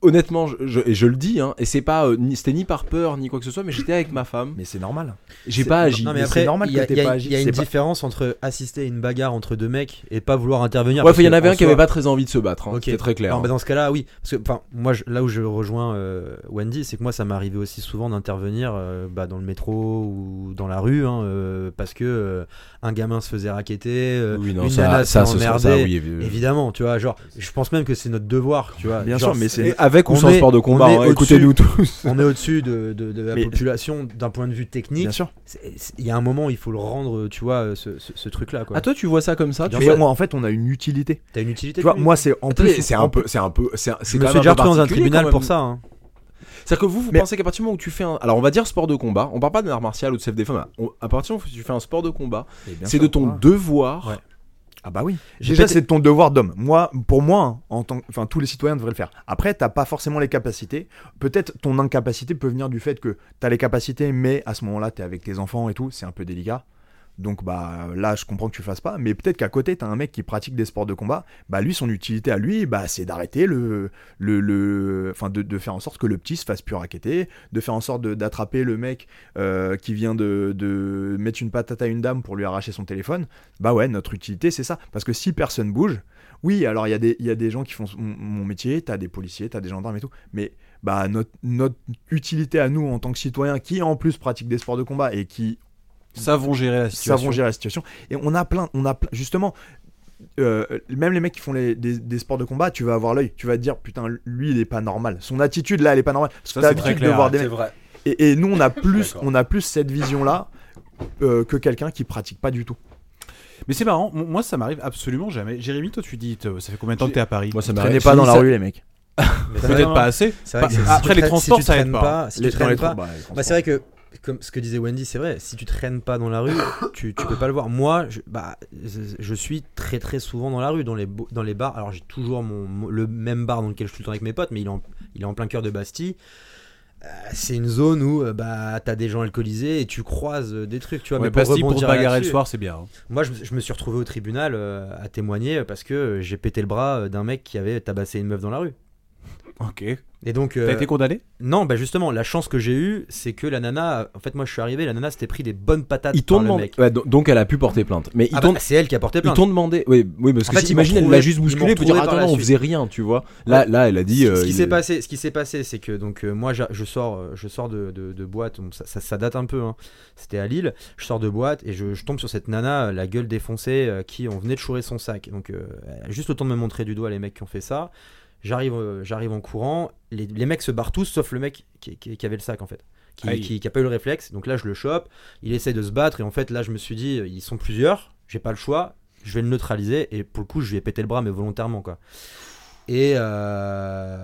honnêtement je, je- et je le dis hein, et c'est pas euh, ni- c'était ni par peur ni quoi que ce soit mais j'étais avec ma femme Mais c'est normal. j'ai pas agi Non, mais après, normal il y a, que t'aies il y a- pas agi, il y a c'est une pas- différence entre assister à une bagarre entre deux mecs et pas vouloir intervenir. ouais il y en avait un qui avait pas très envie de se battre hein, c'était très clair Non, hein. mais dans ce cas-là, oui. Parce que, enfin, moi, je- là où je rejoins euh, Wendy, c'est que moi, ça m'est arrivé aussi souvent d'intervenir euh, bah, dans le métro ou dans la rue, hein, parce que un gamin se faisait raqueter, oui non une ça nana oui, évi- Évidemment, tu vois, genre, je pense même que c'est notre devoir, tu vois. Bien sûr, mais c'est avec ou sans est- sport de combat on est hein, au-dessus. écoutez-nous tous on est au-dessus de, de- de la Mais- population d'un point de vue technique. Bien sûr. Il y a un moment, il faut le rendre, tu vois, ce, ce- ce truc-là. quoi. Ah toi tu vois ça comme ça tu vois- moi, en fait, on a une utilité. T'as une utilité Tu vois, moi, c'est en plus. c'est un peu, c'est un peu, c'est Je me suis déjà retrouvé dans un tribunal pour ça. hein. C'est-à-dire que vous, vous Mais- pensez qu'à partir du moment où tu fais un, alors on va dire sport de combat, on parle pas de l'art martial ou de self-défense, à partir du moment où tu fais un sport de combat, c'est de ton devoir. Ouais. Ah bah oui. Déjà, c'est ton devoir d'homme. Moi, pour moi, en tant, enfin, tous les citoyens devraient le faire. Après, t'as pas forcément les capacités. Peut-être ton incapacité peut venir du fait que t'as les capacités, mais à ce moment-là, t'es avec tes enfants et tout, c'est un peu délicat. Donc bah là, je comprends que tu fasses pas, mais peut-être qu'à côté, t'as un mec qui pratique des sports de combat. Bah lui, son utilité à lui, bah c'est d'arrêter le, le, le, enfin de, faire en sorte que le petit se fasse plus raqueter, de faire en sorte d'attraper le mec euh, qui vient de, mettre une patate à une dame pour lui arracher son téléphone. Bah ouais, notre utilité, c'est ça. Parce que si personne bouge, oui, alors il y, a des- gens qui font mon, métier, t'as des policiers, t'as des gendarmes et tout, mais bah notre utilité à nous en tant que citoyens qui en plus pratiquent des sports de combat et qui Savons gérer la situation. savons gérer la situation. Et on a plein, on a plein- justement, euh, même les mecs qui font les- des, des sports de combat, tu vas avoir l'œil, tu vas te dire putain, lui il est pas normal. Son attitude là, elle est pas normale. Parce que Ça, t'as l'habitude de voir des c'est mecs. vrai. Et, et nous on a [laughs] plus, on a plus cette vision là que quelqu'un qui pratique pas du tout. Mais c'est marrant, moi ça m'arrive absolument jamais. Jérémy, toi tu dis, ça fait combien de temps que t'es à Paris? Moi ça Traînez m'arrive. pas dans la ça- rue les mecs. [laughs] Peut-être pas assez. c'est vrai que si après, tu les transports, si tu ça aide pas. Si Les- tu dans les traînes pas, trans- bah, les Bah, c'est vrai que, comme ce que disait Wendy, c'est vrai, si tu traînes pas dans la rue, [coughs] tu, tu peux pas le voir. Moi, je, bah, je, suis très très souvent dans la rue, dans les, dans les bars. Alors j'ai toujours mon, le même bar dans lequel je suis tout le temps avec mes potes, mais il est en, il est en plein cœur de Bastille. Euh, c'est une zone où euh, bah, t'as des gens alcoolisés et tu croises euh, des trucs, tu vois. Ouais, mais pour Bastille, pour rebondir bagarrer le soir, c'est bien. hein. Moi, je, me- je me suis retrouvé au tribunal à témoigner parce que j'ai pété le bras d'un mec qui avait tabassé une meuf dans la rue. Ok. Et donc, T'as euh, été condamné? Non, bah justement, la chance que j'ai eue, c'est que la nana, en fait, moi je suis arrivé, la nana s'était pris des bonnes patates Ils t'ont par le demandé. mec. Ouais, do- donc elle a pu porter plainte. Mais ils Ah bah, c'est elle qui a porté ils plainte. t'ont demandé. Oui, oui, parce En que fait, si- ils imagine, elle l'a juste ils bousculé pour dire attends, non, on faisait rien, tu vois. Là, là, elle a dit. Ce- euh, qui il- s'est passé, ce qui s'est passé, c'est que donc euh, moi je sors, euh, je sors de, boîte, ça, date un peu. hein. C'était à Lille. Je sors de boîte et je, tombe sur cette nana, euh, la gueule défoncée, euh, qui on venait de chourer son sac. Donc euh, juste le temps de me montrer du doigt les mecs qui ont fait ça. J'arrive, euh, j'arrive en courant. Les, les mecs se barrent tous, sauf le mec qui, qui- qui avait le sac en fait, qui, qui, qui a pas eu le réflexe. Donc là je le chope. Il essaie de se battre et en fait là je me suis dit, euh, ils sont plusieurs. j'ai pas le choix, je vais le neutraliser et pour le coup je lui ai pété le bras mais volontairement quoi. Et, euh,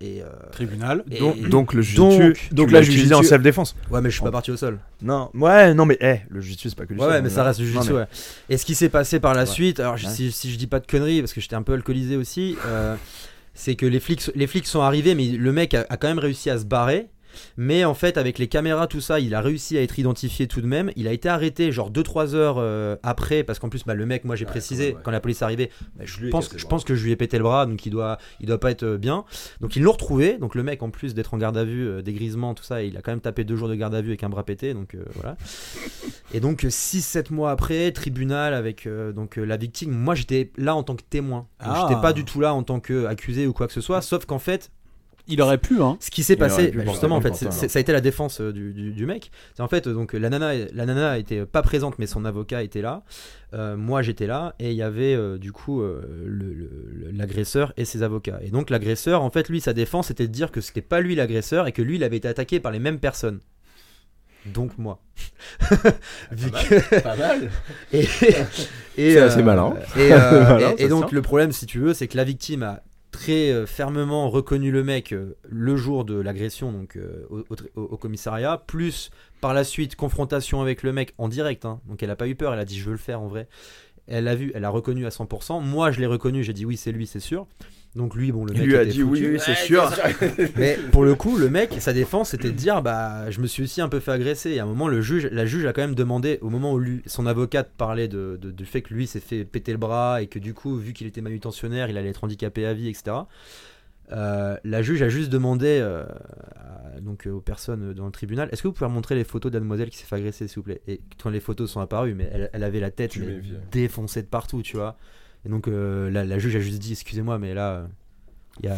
et, euh, Tribunal. et- Donc, et- donc le donc, jujitsu, tu donc l'as là, utilisé en self-défense. ouais mais je suis pas parti au sol. Non, ouais, non, mais eh, le jujitsu, c'est pas que du Ouais, sol, ouais, mais ça reste du Non, jiu-jitsu, mais- ouais. Et ce qui s'est passé par la Ouais. suite, alors Ouais. si, si je dis pas de conneries, parce que j'étais un peu alcoolisé aussi, euh, c'est que les flics, les flics sont arrivés, mais le mec a, a quand même réussi à se barrer. Mais en fait, avec les caméras, tout ça, il a réussi à être identifié tout de même. Il a été arrêté genre 2-3 heures euh, après, parce qu'en plus, bah, le mec, moi j'ai Ouais, précisé, quand même, ouais. quand la police est arrivée, bah, Je pense, je que je lui ai pété le bras, donc il doit, il doit pas être euh, bien. Donc ils l'ont retrouvé. Donc le mec, en plus d'être en garde à vue, euh, dégrisement, tout ça, il a quand même tapé deux jours de garde à vue avec un bras pété. Donc euh, voilà. Et donc 6-7 mois après, tribunal avec donc la victime. Moi j'étais là en tant que témoin. Ah. J'étais pas du tout là en tant qu'accusé ou quoi que ce soit. Sauf qu'en fait, Il aurait pu, hein. ce qui s'est passé, pu bah, justement, en fait, ça a été la défense euh, du, du- du mec. C'est en fait, euh, donc la nana, la nana était pas présente, mais son avocat était là. Euh, moi, j'étais là, et il y avait euh, du coup euh, l'agresseur et ses avocats. Et donc l'agresseur, en fait, lui, sa défense, c'était de dire que c'était pas lui l'agresseur et que lui, il avait été attaqué par les mêmes personnes. Donc moi. [laughs] Vu que- Pas mal. [laughs] et, et, C'est assez malin. Et, euh, [laughs] donc le problème, si tu veux, c'est que la victime a très euh, fermement reconnu le mec euh, le jour de l'agression donc euh, au, commissariat, plus par la suite confrontation avec le mec en direct. hein. donc elle a pas eu peur, elle a dit je veux le faire en vrai. Elle l'a vu, elle a reconnu à 100%. Moi, je l'ai reconnu, j'ai dit oui, c'est lui, c'est sûr. Donc lui, bon, le Il mec lui a dit foutu. oui, oui, c'est sûr. [laughs] Mais pour le coup, le mec, sa défense, c'était de dire bah, je me suis aussi un peu fait agresser. Et à un moment, le juge, la juge a quand même demandé, au moment où lui, son avocate parlait de, de- du fait que lui s'est fait péter le bras et que du coup, vu qu'il était manutentionnaire, il allait être handicapé à vie, etc. euh, la juge a juste demandé euh, à- donc euh, aux personnes dans le tribunal est-ce que vous pouvez montrer les photos de la demoiselle qui s'est fait agresser s'il vous plaît? Et quand les photos sont apparues mais elle, elle avait la tête défoncée de partout tu vois et donc euh, la, la juge a juste dit excusez-moi mais là euh, il y a,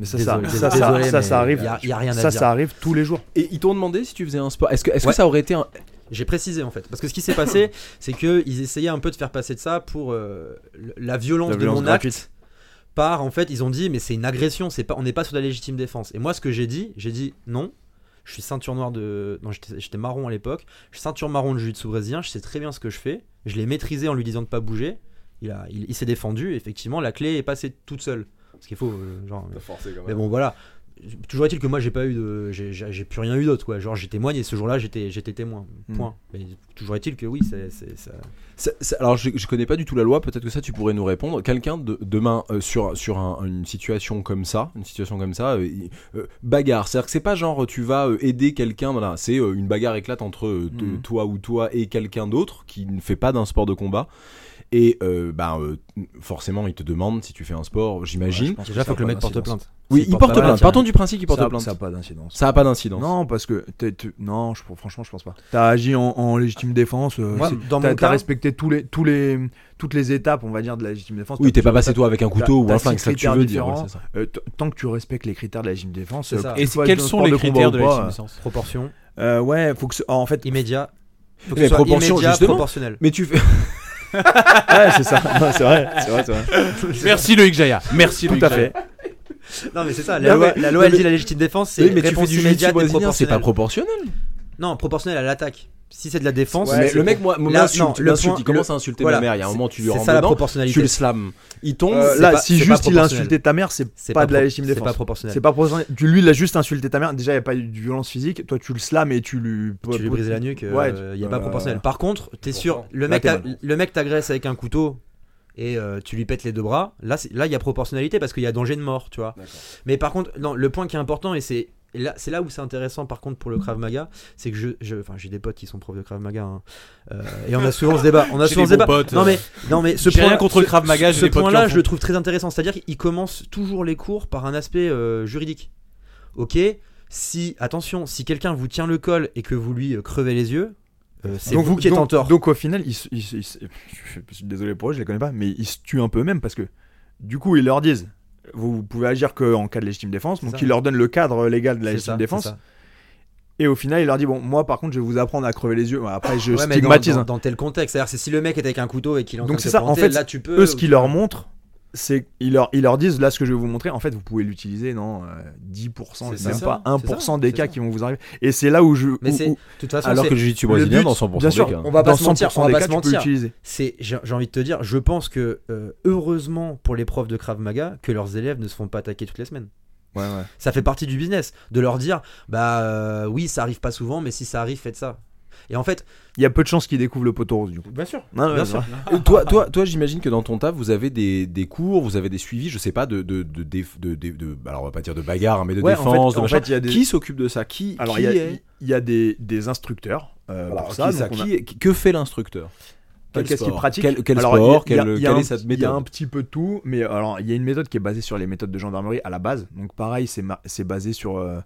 Mais ça, Désolé, ça, ça, désolé, ça, mais ça arrive. y a- y a rien à ça, dire. ça arrive tous les jours. Et ils t'ont demandé si tu faisais un sport. Est-ce que, est-ce Ouais. que ça aurait été un. J'ai précisé en fait, parce que ce qui s'est passé, [laughs] c'est que ils essayaient un peu de faire passer de ça pour euh, la violence La de mon gratuite. acte. Par en fait, ils ont dit mais c'est une agression, c'est pas, on n'est pas sur la légitime défense. Et moi, ce que j'ai dit, j'ai dit non. Je suis ceinture noire de, non j'étais j'étais marron à l'époque. Je suis ceinture marron de jiu-jitsu brésilien. Je sais très bien ce que je fais. Je l'ai maîtrisé en lui disant de pas bouger. Il a, il, il s'est défendu. Effectivement, la clé est passée toute seule. Parce qu'il faut, euh, genre, mais bon, voilà. Toujours est-il que moi j'ai pas eu de. J'ai plus rien eu d'autre, quoi. Genre j'ai témoigné, ce jour-là j'étais j'étais témoin. Hmm. Point. Mais toujours est-il que oui, c'est. c'est- ça- Ça- ça- alors, je, je connais pas du tout la loi, peut-être que ça tu pourrais nous répondre. Quelqu'un de, demain euh, sur, sur un- une situation comme ça, une situation comme ça, euh, euh, bagarre. C'est-à-dire que c'est pas genre tu vas euh, aider quelqu'un, voilà, c'est euh, une bagarre éclate entre euh, Mhm. toi ou toi et quelqu'un d'autre qui ne fait pas d'un sport de combat. Et euh, bah, euh, forcément, il te demande si tu fais un sport, j'imagine. Déjà, faut que le mec porte plainte. oui, il porte plainte. Partons du principe qu'il porte ça, plainte. ça a pas d'incidence. Ça a pas d'incidence. Non, parce que non, je, franchement, je pense pas. T'as agi en, en légitime défense. euh, c'est- dans t'as respecté tous les, tous les, toutes les étapes, on va dire, de la légitime défense. Oui, t'es pas passé toi avec un couteau ou un flingue, c'est ça que tu veux dire. ouais. Euh, tant que tu respectes les critères de la légitime défense. Euh, Et quels sont les critères de la légitime défense Proportion, Ouais, faut que en fait. immédiat. Faut que ce soit immédiat, justement. proportionnel. Mais tu fais. [laughs] ouais, c'est ça. Non, c'est vrai, c'est vrai, c'est vrai. [laughs] Merci Loïc Jaya. Merci Tout Loïc à Jaya. fait. Non, mais c'est ça. Non, La loi, mais- la loi, elle non, dit la légitime défense, c'est Oui, mais tu fais réponse du jiu-jitsu immédiate et brésilien, c'est pas proportionnelle. proportionnel. Non, proportionnel à l'attaque. Si c'est de la défense, Ouais, c'est- le mec, moi, il il commence à insulter ma mère. Il y a un moment, tu lui c'est rentres ça la proportionnalité. tu le slams. Il tombe. Euh, c'est là, pas- si c'est juste il a insulté ta mère, c'est c'est pas de la légitime C'est défense. pas proportionnel. C'est pas proportionnel. Tu, lui, il a juste insulté ta mère. Déjà, il n'y a pas eu de violence physique. Toi, tu le slams et tu lui. tu lui brises la nuque, il Ouais, n'y a pas euh, proportionnel. Par contre, t'es sûr, le mec, t'agresse avec un couteau et euh, tu lui pètes les deux bras, là c'est- là il y a proportionnalité parce qu'il y a danger de mort, tu vois. Mais par contre, non, le point qui est important et c'est et là, c'est là où c'est intéressant par contre pour le Krav Maga, c'est que je, je- enfin j'ai des potes qui sont profs de Krav Maga hein. Euh, et on a souvent ce débat, on a J'ai souvent des ce débat. potes, non euh, mais non mais ce j'ai point, rien contre le Krav Maga, ce point-là, en je le trouve très intéressant, c'est-à-dire qu'il commence toujours les cours par un aspect euh, juridique. Ok, si attention, si quelqu'un vous tient le col et que vous lui crevez les yeux, euh, c'est Donc- vous qui êtes donc- en tort. Donc au final, ils ils ils je suis désolé pour eux, je les connais pas, mais ils se tuent un peu eux-mêmes parce que du coup, ils leur disent vous pouvez agir qu'en cas de légitime défense, donc ça. ils leur donnent le cadre légal de la légitime ça, défense. Et au final, il leur dit bon, moi par contre, je vais vous apprendre à crever les yeux. Après, je Ouais, dans- stigmatise. dans, hein. dans tel contexte. C'est-à-dire, c'est si le mec est avec un couteau et qu'il en Donc c'est ça, en fait, là tu peux. Eux, ce qu'ils leur montrent, c'est ils leur, ils leur disent là ce que je vais vous montrer en fait vous pouvez l'utiliser dans euh, 10% C'est même ça, pas c'est 1% ça, des cas ça. qui vont vous arriver et c'est là où je Mais où- c'est, où- de toute façon, Alors c'est- que le jiu-jitsu le brésilien, but- dans 100% bien sûr, des cas. on va dans pas se mentir, 100% on va des pas cas se tu peux mentir. l'utiliser c'est, j'ai, j'ai envie de te dire, je pense que euh, heureusement pour les profs de Krav Maga que leurs élèves ne se font pas attaquer toutes les semaines. ouais ouais Ça fait partie du business de leur dire, bah euh, oui, ça arrive pas souvent, mais si ça arrive, faites ça. Et en fait, il y a peu de chances qu'ils découvrent le poteau rose du coup bien sûr, Non, bien sûr. Euh, toi, toi, toi j'imagine que dans ton taf, vous avez des, des cours, vous avez des suivis, je sais pas, de, de, de, de, de- de- de- alors on va pas dire de bagarre, mais de Ouais, en fait- défense, de en machin. fait, il y a des- Qui s'occupe de ça? Qui, alors il y a, est il y a des, des instructeurs euh, Alors, pour qui ça, ça a- Qui- Que fait l'instructeur? Quel Qu'est-ce qu'il pratique? Quel, quel Alors, il y a- sport? il y y a un- est cette Il y a méthode? un petit peu de tout, mais alors il y a une méthode qui est basée sur les méthodes de gendarmerie à la base. Donc pareil, c'est basé sur. euh,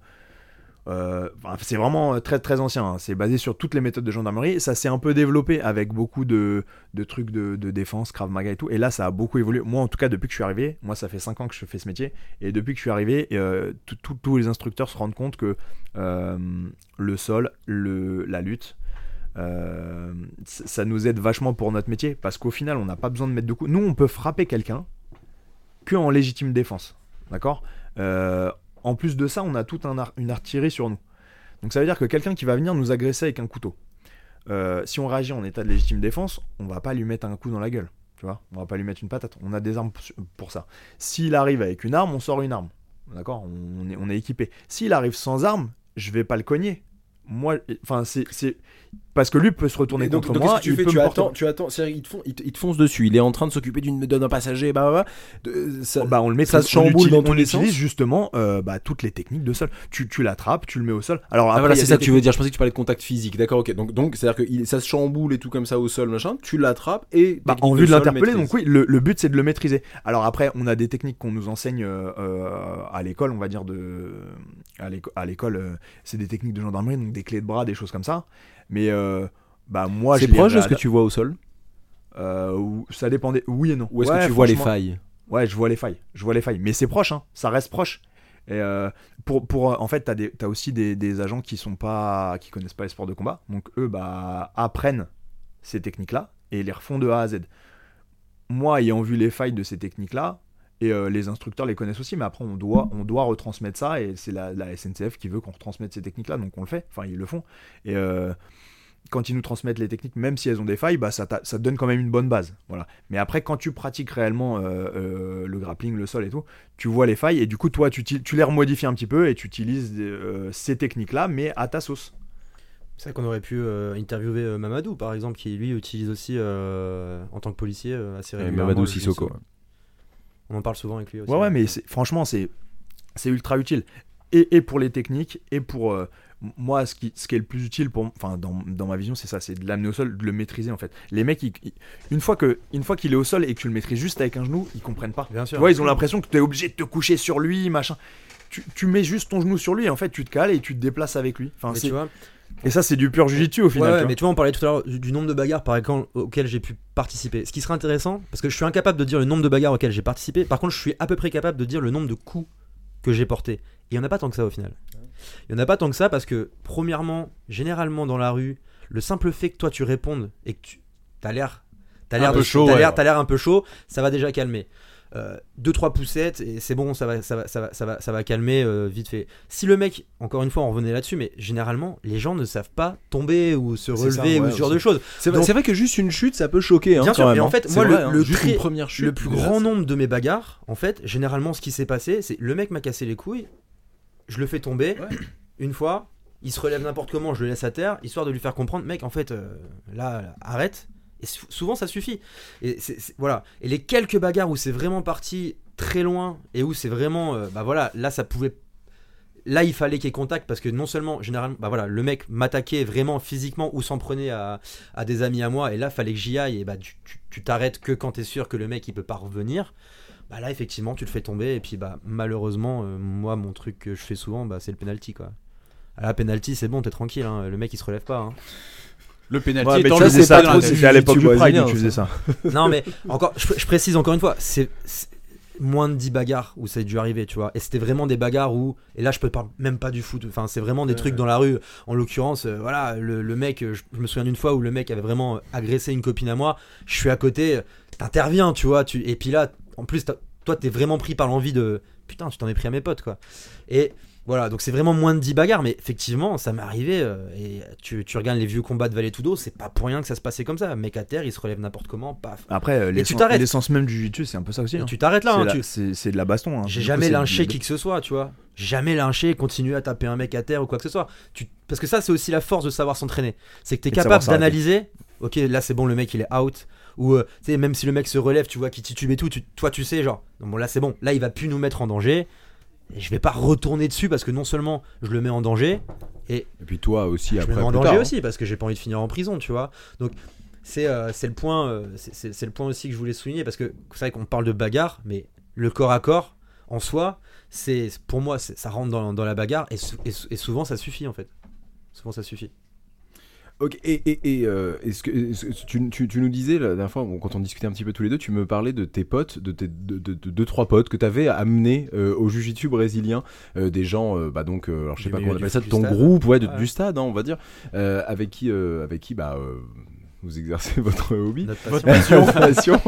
euh, c'est vraiment très très ancien. hein. C'est basé sur toutes les méthodes de gendarmerie. Ça s'est un peu développé avec beaucoup de, trucs de, défense, Krav Maga et tout. Et là, ça a beaucoup évolué. Moi, en tout cas, depuis que je suis arrivé, moi, ça fait 5 ans que je fais ce métier. Et depuis que je suis arrivé, euh, tous les instructeurs se rendent compte que euh, le sol, la lutte, euh, ça nous aide vachement pour notre métier parce qu'au final on n'a pas besoin de mettre de coups. Nous on peut frapper quelqu'un que en légitime défense, d'accord? Euh, En plus de ça, on a toute une artillerie sur nous. Donc ça veut dire que quelqu'un qui va venir nous agresser avec un couteau, euh, si on réagit en état de légitime défense, on va pas lui mettre un coup dans la gueule, tu vois On va pas lui mettre une patate. On a des armes pour- ça. S'il arrive avec une arme, on sort une arme, d'accord? On est, équipé. S'il arrive sans arme, je vais pas le cogner. Moi, enfin c'est- parce que lui peut se retourner Et donc, contre donc, moi. qu'est-ce que tu il fais peut tu me attends, tu attends, c'est-à-dire, il te, fon- il te- il te fonce dessus, il est en train de s'occuper d'une d'un passager, bah, bah, bah, de- ça- Oh, bah, on le met ça se chamboule dans on utilise sens. justement euh, bah, toutes les techniques de sol. Tu, tu l'attrapes, tu le mets au sol. Alors Ah après, voilà, il y a c'est ça que tu veux dire. Je pensais que tu parlais de contact physique. D'accord, ok. Donc, donc c'est-à-dire que il- ça se chamboule et tout comme ça au sol, machin. Tu l'attrapes et Bah, en vue de l'interpeller, donc oui, le, le but c'est de le maîtriser. Alors après, on a des techniques qu'on nous enseigne euh, euh, à l'école, on va dire de à l'éco- à l'école, c'est des techniques de gendarmerie, donc des clés de bras, des choses comme ça. Mais euh, bah moi, C'est proche de ce que tu vois au sol? Euh, ça dépendait. Oui et non. Ou est-ce Ouais, que tu vois les failles? Ouais, je vois les failles. Je vois les failles. Mais c'est proche, hein. Ça reste proche. Et euh, pour, pour, en fait, t'as, des, t'as aussi des, des agents qui sont pas, qui connaissent pas les sports de combat. Donc eux, bah, apprennent ces techniques-là et les refont de A à Z. Moi, ayant vu les failles de ces techniques-là, et euh, les instructeurs les connaissent aussi, mais après, on doit, on doit retransmettre ça. Et c'est la, la SNCF qui veut qu'on retransmette ces techniques-là, donc on le fait. Enfin, ils le font. Et euh, quand ils nous transmettent les techniques, même si elles ont des failles, bah, ça, ça te donne quand même une bonne base. Voilà. Mais après, quand tu pratiques réellement euh, euh, le grappling, le sol et tout, tu vois les failles et du coup, toi, tu, tu les remodifies un petit peu et tu utilises euh, ces techniques-là, mais à ta sauce. C'est vrai qu'on aurait pu euh, interviewer euh, Mamadou, par exemple, qui lui utilise aussi euh, en tant que policier euh, assez Et régulièrement. Mamadou le Sissoko. On en parle souvent avec lui aussi. Ouais, ouais, mais franchement, c'est ultra utile. Et, et pour les techniques, et pour. euh, moi, ce qui, ce qui est le plus utile pour, enfin, dans, dans ma vision, c'est ça, c'est de l'amener au sol, de le maîtriser en fait. Les mecs, ils- ils- une fois que, une fois qu'il est au sol et que tu le maîtrises juste avec un genou, ils comprennent pas. Bien Tu sûr. vois, ils ont l'impression que tu es obligé de te coucher sur lui, machin. Tu, tu mets juste ton genou sur lui et en fait, tu te cales et tu te déplaces avec lui. Enfin, tu vois, et ça, c'est du pur jujitsu au final. ouais, mais tu vois, on parlait tout à l'heure du, du nombre de bagarres par exemple, auxquelles j'ai pu participer. Ce qui serait intéressant, parce que je suis incapable de dire le nombre de bagarres auxquelles j'ai participé. Par contre, je suis à peu près capable de dire le nombre de coups que j'ai portés. Et il n'y en a pas tant que ça au final. Il n'y en a pas tant que ça parce que, premièrement, généralement dans la rue, le simple fait que toi tu répondes et que tu as l'air. T'as Un l'air peu de- chaud, t'as ouais. l'air- t'as l'air un peu chaud, ça va déjà calmer. Euh, deux trois poussettes et c'est bon, ça va, ça va, ça va, ça va, ça va calmer euh, vite fait. Si le mec, encore une fois, on revenait là-dessus, mais généralement, les gens ne savent pas tomber ou se ça, relever ouais, ou ce genre aussi. de choses. C'est vrai, que juste une chute, ça peut choquer. Hein, Bien quand sûr, même, mais en hein. fait, moi, vrai, le- hein. le juste très- une première chute. le plus grand nombre de mes bagarres, en fait, généralement, ce qui s'est passé, c'est le mec m'a cassé les couilles, je le fais tomber une fois, il se relève n'importe comment, je le laisse à terre, histoire de lui faire comprendre, mec, en fait, euh, là, là, arrête. Souvent, ça suffit. Et voilà. Et les quelques bagarres où c'est vraiment parti très loin et où c'est vraiment, euh, bah voilà, là, ça pouvait. Là, il fallait qu'il y ait contact parce que non seulement, généralement, bah voilà, le mec m'attaquait vraiment physiquement ou s'en prenait à, à des amis à moi et là, fallait que j'y aille et bah tu t'arrêtes que quand t'es sûr que le mec il peut pas revenir. Bah là, effectivement, tu le fais tomber et puis bah malheureusement, euh, moi, mon truc que je fais souvent, bah c'est le penalty quoi. Ah, la penalty, c'est bon, t'es tranquille, hein, le mec il se relève pas. hein. Le pénalty Ouais, étant le ça c'était à l'époque du Pride où tu faisais ça. non mais encore je, je précise encore une fois c'est moins de 10 bagarres où ça a dû arriver tu vois. Et c'était vraiment des bagarres où et là je peux parler même pas du foot enfin c'est vraiment des trucs dans la rue. En l'occurrence euh, voilà le, le mec je, je me souviens d'une fois où le mec avait vraiment agressé une copine à moi. Je suis à côté t'interviens tu vois tu et puis là en plus, toi, t'es vraiment pris par l'envie de putain, tu t'en es pris à mes potes, quoi. Et voilà, donc c'est vraiment moins de 10 bagarres, mais effectivement, ça m'est arrivé. euh, et tu, tu regardes les vieux combats de Valetudo, c'est pas pour rien que ça se passait comme ça. Mec à terre, il se relève n'importe comment, paf. Après, euh, tu l'essence t'arrêtes. l'essence même du jiu-jitsu, c'est un peu ça aussi. Et hein. tu t'arrêtes là, C'est hein, la- tu- c'est c'est de la baston. hein. J'ai Du coup, jamais c'est- lynché qui que ce soit, tu vois. J'ai jamais lynché et continué à taper un mec à terre ou quoi que ce soit. Tu... Parce que ça, c'est aussi la force de savoir s'entraîner. C'est que tu es Et de savoir capable s'arrêter. d'analyser. Ok, là c'est bon, le mec il est out. Ou euh, tu sais, même si le mec se relève, tu vois qu'il titube et tout, tu... toi tu sais, genre, non, bon là c'est bon, là il va plus nous mettre en danger. Et je vais pas retourner dessus parce que non seulement je le mets en danger, Et puis toi aussi je après. me mets en danger tard, hein. aussi parce que j'ai pas envie de finir en prison, tu vois. Donc c'est euh, c'est le point, euh, c'est- le point aussi que je voulais souligner parce que c'est vrai qu'on parle de bagarre, mais le corps à corps en soi, c'est pour moi ça rentre dans, dans la bagarre et, et et souvent ça suffit en fait. Souvent ça suffit. Ok, et, et, et, euh, est-ce que est-ce que tu, tu- tu nous disais la dernière fois, bon, quand on discutait un petit peu tous les deux, tu me parlais de tes potes, de tes de, de- de deux trois potes que tu avais amenés euh, au jiu-jitsu brésilien, euh, des gens, bah donc, euh, alors je sais pas comment on appelle ça, de ton stade. groupe, ouais, de- Ouais. du stade, hein, on va dire, avec qui, euh, avec qui, bah, euh, vous exercez [laughs] votre hobby. Votre passion. [laughs] Votre passion.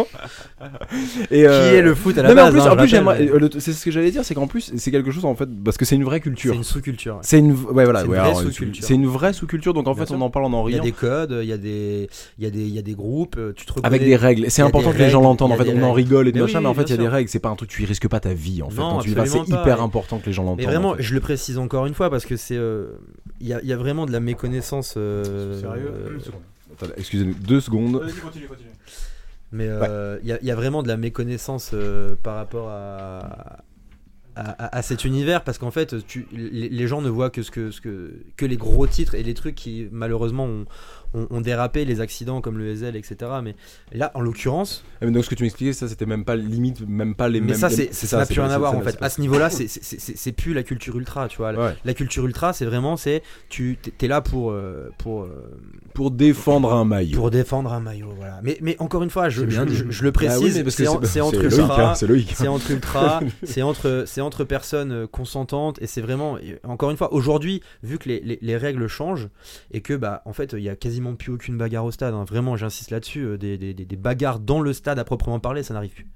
et, Qui euh, est le foot à la non, mais base en plus, hein, en plus, j'aimerais- euh, c'est ce que j'allais dire, c'est qu'en plus, c'est quelque chose en fait, parce que c'est une vraie C'est culture. une sous-culture. ouais. C'est une, ouais, voilà, C'est une ouais, vraie alors, sous-culture. C'est une vraie sous-culture, donc en Bien fait, sûr. on en parle en en Il y a riant. des codes, il y a des, il y a des, il y a des groupes. euh, Tu te reconnais. Avec des règles. C'est important que les gens l'entendent. En fait, on en rigole et tout machin, mais en fait, il y a des règles. C'est pas un truc, tu y risques pas ta vie en fait. Non, Quand tu y vas, c'est hyper important que les gens l'entendent. Mais vraiment, je le précise encore une fois parce que c'est, il y, a, il y a vraiment de la méconnaissance. Sérieux? Une seconde. Attends, Excusez-nous, deux secondes. Vas-y, continue, continue. Mais euh, il y, a- il y a vraiment de la méconnaissance euh, par rapport à, à, à- à cet univers parce qu'en fait, tu, les, les gens ne voient que, ce que, ce que, que les gros titres et les trucs qui malheureusement ont, ont, ont dérapé, les accidents comme le Hazel, etc. Mais là, en l'occurrence, Ah, mais donc, ce que tu m'expliquais, ça, c'était même pas limite, même pas les mais mêmes. ça, c'est, ça n'a plus rien à voir en fait. À ce niveau-là, c'est, plus la culture ultra, tu vois. Ouais. La culture ultra, c'est vraiment, c'est tu t'es- là pour euh, pour euh, Pour défendre un maillot. pour défendre un maillot, voilà. Mais mais encore une fois, je, bien je, dit. je- je le précise, mais que c'est, en- c'est entre ultra, c'est entre ultra, [laughs] c'est entre c'est entre personnes euh, consentantes et c'est vraiment encore une fois aujourd'hui vu que les, les, les règles changent et que bah en fait il y a quasiment plus aucune bagarre au stade. hein. Vraiment, j'insiste là-dessus, euh, des, des, des- des bagarres dans le stade à proprement parler, ça n'arrive plus.